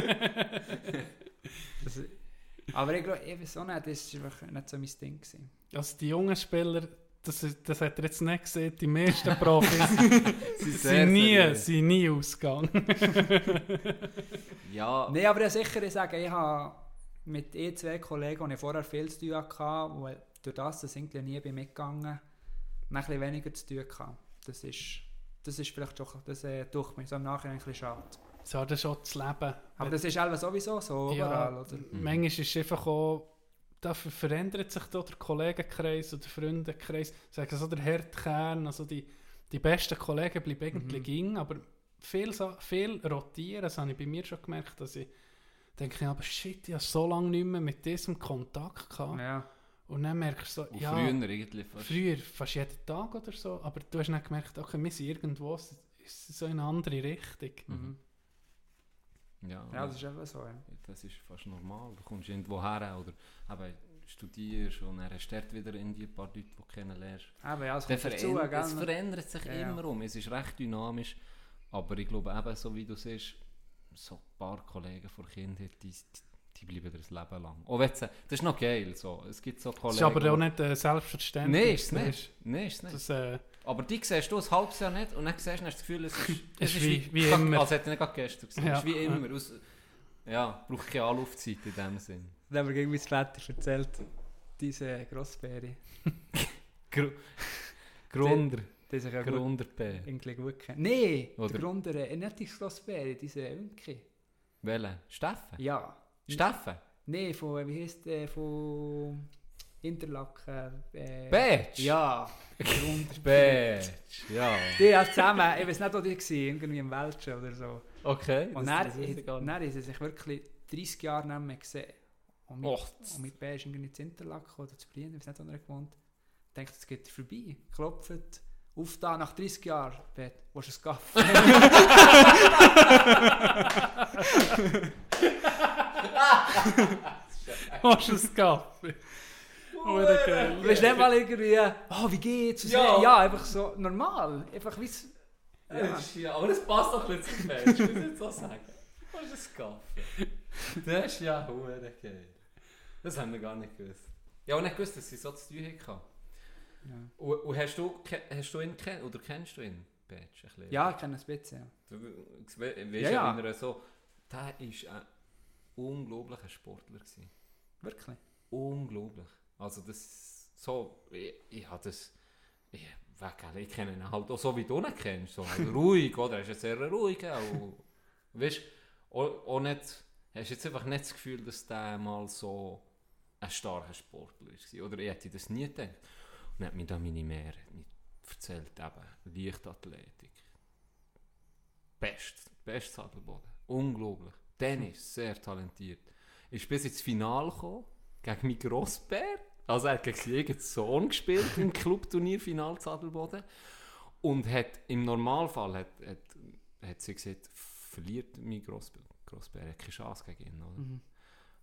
aber ich glaube, ich weiß auch nicht, das war einfach nicht so mein Ding. Gewesen. Also die jungen Spieler, das, das hat er jetzt nicht gesehen, die meisten Profis <laughs> <laughs> Sie sind, nie, sind nie ausgegangen. Ja, Nein, aber ja, sicher, ich sage, ich habe mit eh zwei Kollegen, die ich vorher viel zu tun hatte, wo durch das, dass ich nie bin mitgegangen bin, ein bisschen weniger zu tun hatte. Das ist, das ist vielleicht doch, das äh, tut mir so im Nachhinein ein bisschen schade. So, das ist auch das Leben. Aber das ist einfach sowieso so Ja. überall, oder? Mhm. Manchmal ist es einfach auch, dafür verändert sich da der Kollegenkreis oder der Freundenkreis. Sagen so der Herdkern, also die, die besten Kollegen bleiben eigentlich Mhm. ging, aber viel, so, viel rotieren, das habe ich bei mir schon gemerkt, dass ich denke, aber shit, ich habe so lange nicht mehr mit diesem Kontakt gehabt. Ja. Und dann merkst du so, und ja, früher eigentlich fast. früher fast jeden Tag oder so, aber du hast nicht gemerkt, okay, wir sind irgendwo so in eine andere Richtung. Mhm. Ja, ja, das ist einfach so. Ja. das ist fast normal. Du kommst irgendwo her oder eben studierst und dann hast du wieder in die paar Leute, die du kennenlernst. Aber ja, es dazu, verändert, es gell? verändert sich Ja, immer um. Es ist recht dynamisch. Aber ich glaube eben, so wie du siehst, so ein paar Kollegen von Kindheit, die, die bleiben das Leben lang. Oh, weißt du, das ist noch geil. So. Es gibt so Das Kollegen... ist aber auch nicht äh, selbstverständlich. Nein, ist es Das nicht. Nein, ist es nicht. Das, äh, Aber die siehst du ein halbes Jahr nicht und dann siehst du, hast du das Gefühl, es ist, <laughs> es Ist wie- wie <laughs> immer. Als hätte ich nicht gerade gestern gesehen. Ja. Es ist wie immer. Aus, ja, braucht keine Anlaufzeit in dem Sinn. Dann haben wir gegen mein Vater erzählt, diese Grossbeere, <laughs> Gru Grunder. die sich ja gut, Grunder P. irgendwie gut kennen. Nein, Oder- der Grund, äh, nicht die Grossbeere, diese Ünke. Welche? Steffen? Ja. Steffen? Nein, von, wie heisst der, von Interlaken. Äh, Batch? Ja. <laughs> Batch. Ja. Die haben zusammen, ich weiß nicht, wo die waren, irgendwie im Welschen oder so. Okay. Und das- dann, das dann haben sie sich wirklich 30 Jahre nicht mehr gesehen. Und mit, Och, und mit B ist irgendwie zu Interlaken oder zu Brien, ich weiß nicht, wo er gewohnt Denkt, es geht vorbei. Klopft, auf da nach 30 Jahren. Bet, wo ist ein Gaff? hast du es gehabt? Hure geil. Du bist nicht mal irgendwie, oh, wie geht's? Ja. Ja. ja, einfach so normal. Einfach wie es. Ja. Ja. aber das passt doch nicht zum Fest, muss ich jetzt so sagen. Was ist das Kaffee? Das ist ja hure geil. Das haben wir gar nicht gewusst. Ja, und nicht gewusst, dass sie so zu tun hatten. Ja, Und, und hast, du, ke- hast du ihn kennt oder kennst du ihn, ein bisschen? ja ich kenne ein bisschen. Ja. Du we- weißt Ja, ja, ja. wenn er so... Der war ein unglaublicher Sportler. Gewesen. Wirklich. Unglaublich. Also das... So... Ich, ich habe das... Ich, ich kenne ihn halt auch so, wie du ihn kennst. So halt ruhig, oder? Er ist jetzt sehr ruhig. Auch, weißt auch, auch nicht... Hast jetzt einfach nicht das Gefühl, dass der mal so ein starker Sportler war? Oder ich hätte das nie gedacht. Und dann hat mir da meine Mehr erzählt, eben, Leichtathletik. Best, best Sadelboden. Unglaublich. Tennis, sehr talentiert. Ist bis ins Finale gekommen, gegen meinen Grossbär. Also er hat gegen seinen eigenen Sohn gespielt im Clubturnier Final Sadelboden. Und hat im Normalfall hat, hat, hat sie gesagt, verliert mein Grossbär. Grossbär hat keine Chance gegen ihn. Oder? Mhm.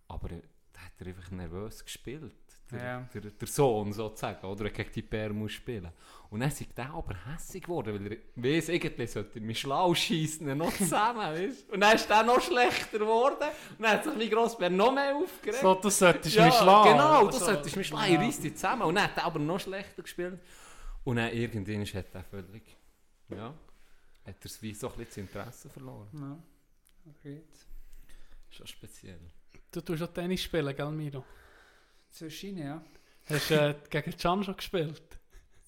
Aber da hat er einfach nervös gespielt. Der, Ja. der, der Sohn sozusagen, oder er gegen die Bär muss spielen. Und dann ist der aber hässig geworden, weil er weiss, irgendwie sollte er mich schlau schießen noch <laughs> zusammen, weißt? Und dann ist der noch schlechter geworden. Und dann hat sich mein Grossbär noch mehr aufgeregt. So, du solltest Ja, mich schlagen. Genau, du So. solltest mich schlagen, Ja. reiss dich zusammen. Und dann hat er aber noch schlechter gespielt. Und dann irgendwann hat er völlig, ja, hat er wie so ein bisschen das Interesse verloren. Ja. Okay. Schon speziell. Du tust auch Tennis spielen, gell, Miro? Zwischen, ja. Hast du äh, gegen Can schon gespielt?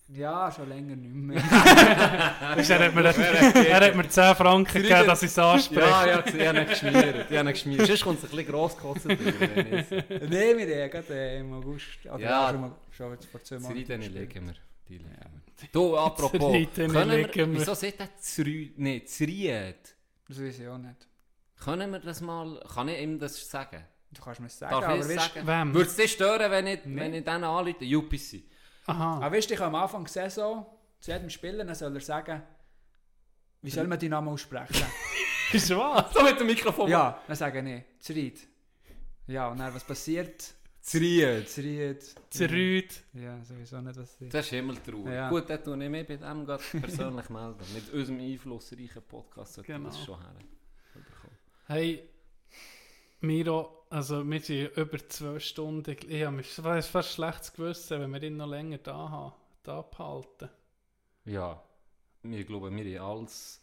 Ja, schon länger nicht mehr. <laughs> Weisst, er, hat mir, er hat mir 10 Franken gegeben, dass ich es anspreche. Ja, ja, ich habe ihn geschmiert. Ich habe ihn geschmiert. Sonst kommt es ein bisschen wenn ich- <laughs> Nein, wir haben gerade äh, im August. Oder Ja. schon, mal, schon jetzt vor zwei Monaten. Gespielt. legen wir. Die legen wir. Du, apropos. Reiten können legen wir, wir. wieso sagt er Zrü... Nein, Zried? Das weiß ich auch nicht. Können wir das mal... Kann ich ihm das sagen? Du kannst mir das sagen, Darf ich aber es weißt, sagen? Wem? Würde es dich stören, wenn ich, wenn ich denen anrufe? UPC. Aha. aber weißt du, ich kann am Anfang der Saison zu jedem Spieler dann soll er sagen, wie soll man deinen Namen aussprechen? <laughs> Ist wahr? <laughs> So mit dem Mikrofon. ja, dann sage ich, Zried. Ja, und dann was passiert? Zried. Zried. Zerrüt. Ja, sowieso nicht, was passiert. Das ist himmeltraurig. Ja. Gut, dann tue ich mich bei dem gerade <laughs> persönlich melden. Mit unserem einflussreichen Podcast sollte Genau. das schon her. Hey, Miro, also wir sind über zwei Stunden. Ich habe mich fast fast schlechtes Gewissen, wenn wir ihn noch länger da haben, da behalten. Ja, wir glauben, wir haben alles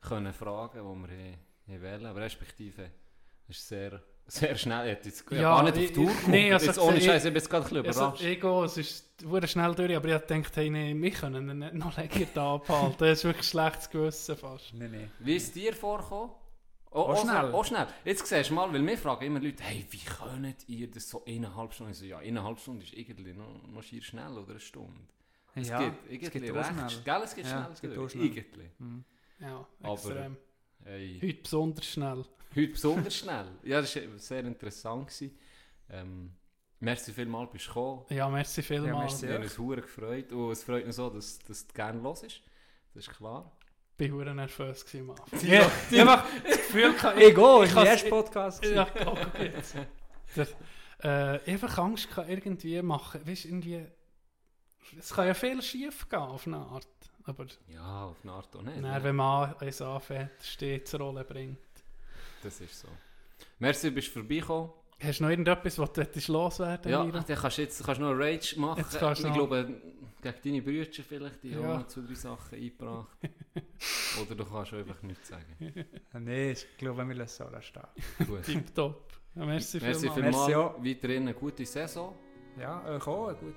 können fragen, die wir haben wollen, aber respektive es ist sehr, sehr schnell. Ich hätte jetzt Ja, gar nicht auf die Tour nee, also jetzt ohne Scheiß, ich bin jetzt gerade ein bisschen Also, überrascht. ich gehe, es ist wurde schnell durch, aber ich habe gedacht, hey, nee, wir können ihn nicht noch länger da abhalten. Das ist wirklich schlechtes Gewissen fast. Nein, nein. Wie ist es dir vorgekommen? Oh, Auch schnell. Auch schnell. Jetzt siehst du mal, weil wir fragen immer Leute, hey, wie könnt ihr das so eineinhalb Stunden? Ich so, ja, eineinhalb Stunden ist irgendwie noch, noch schier schnell oder eine Stunde. Es Ja, geht es irgendwie geht recht schnell. schnell. Gell, es geht Ja, schnell. es geht geht schnell. Irgendwie. Mhm. Ja, Aber- extrem. Hey. Heute besonders schnell. Heute besonders schnell. Ja, das war sehr interessant. gewesen. Ähm, merci vielmals, bist du gekommen. Ja, merci vielmals. Ja, merci. Wir haben uns sehr gefreut. Und es freut uns so, dass, dass du gerne los ist. Das ist klar. Ich war verdammt nervös gewesen, am Anfang. Ja, Ich habe das Gefühl, <laughs> gehabt, Ich gehe, ich ich has- ersten Podcast. Ja, guck jetzt. Äh, ich habe einfach Angst gehabt, irgendwie machen. Weißt irgendwie. Es kann ja viel schief gehen auf eine Art. Aber Ja, auf eine Art auch nicht. dann, wenn man eins anfängt, stets Rolle bringt. Das ist so. Merci, bist du vorbeigekommen. Hast du noch irgendetwas, was du loswerden Ja, Miro? dann kannst du jetzt kannst du noch Rage machen. Jetzt kannst du ich noch- glaube, gegen deine Brüder vielleicht, die Ja. haben noch zwei, drei Sachen eingebracht. <laughs> Oder du kannst einfach nichts sagen. <laughs> Nein, ich glaube, wir lassen es so stehen. Gut. Tipptopp. Ja, merci, Merci vielmals. auch. Weiterhin eine gute Saison. Ja, euch auch, gut.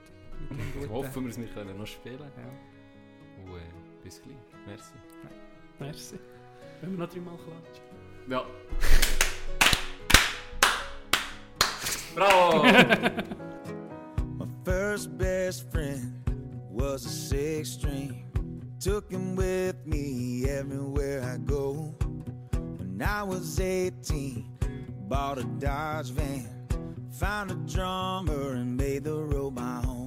gut. Hoffen wir, dass wir können noch spielen Ja. können. Und äh, bis gleich. Merci. Merci. Wenn wir noch dreimal klatschen. Ja. <laughs> Bravo! <laughs> My first best friend was a six string. Took him with me everywhere I go. When I was 18, bought a Dodge van. Found a drummer and made the road my home.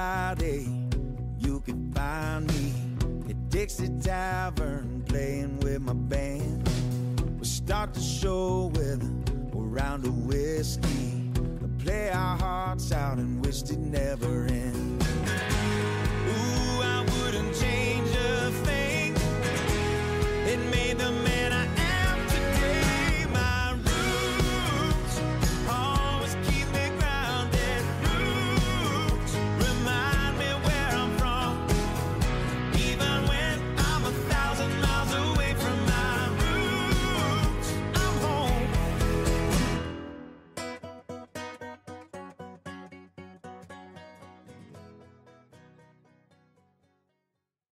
Friday, you can find me at Dixie Tavern playing with my band. We'll start the show with a round of whiskey. We'll play our hearts out and wish it never end. Ooh, I wouldn't change a thing. It made the man I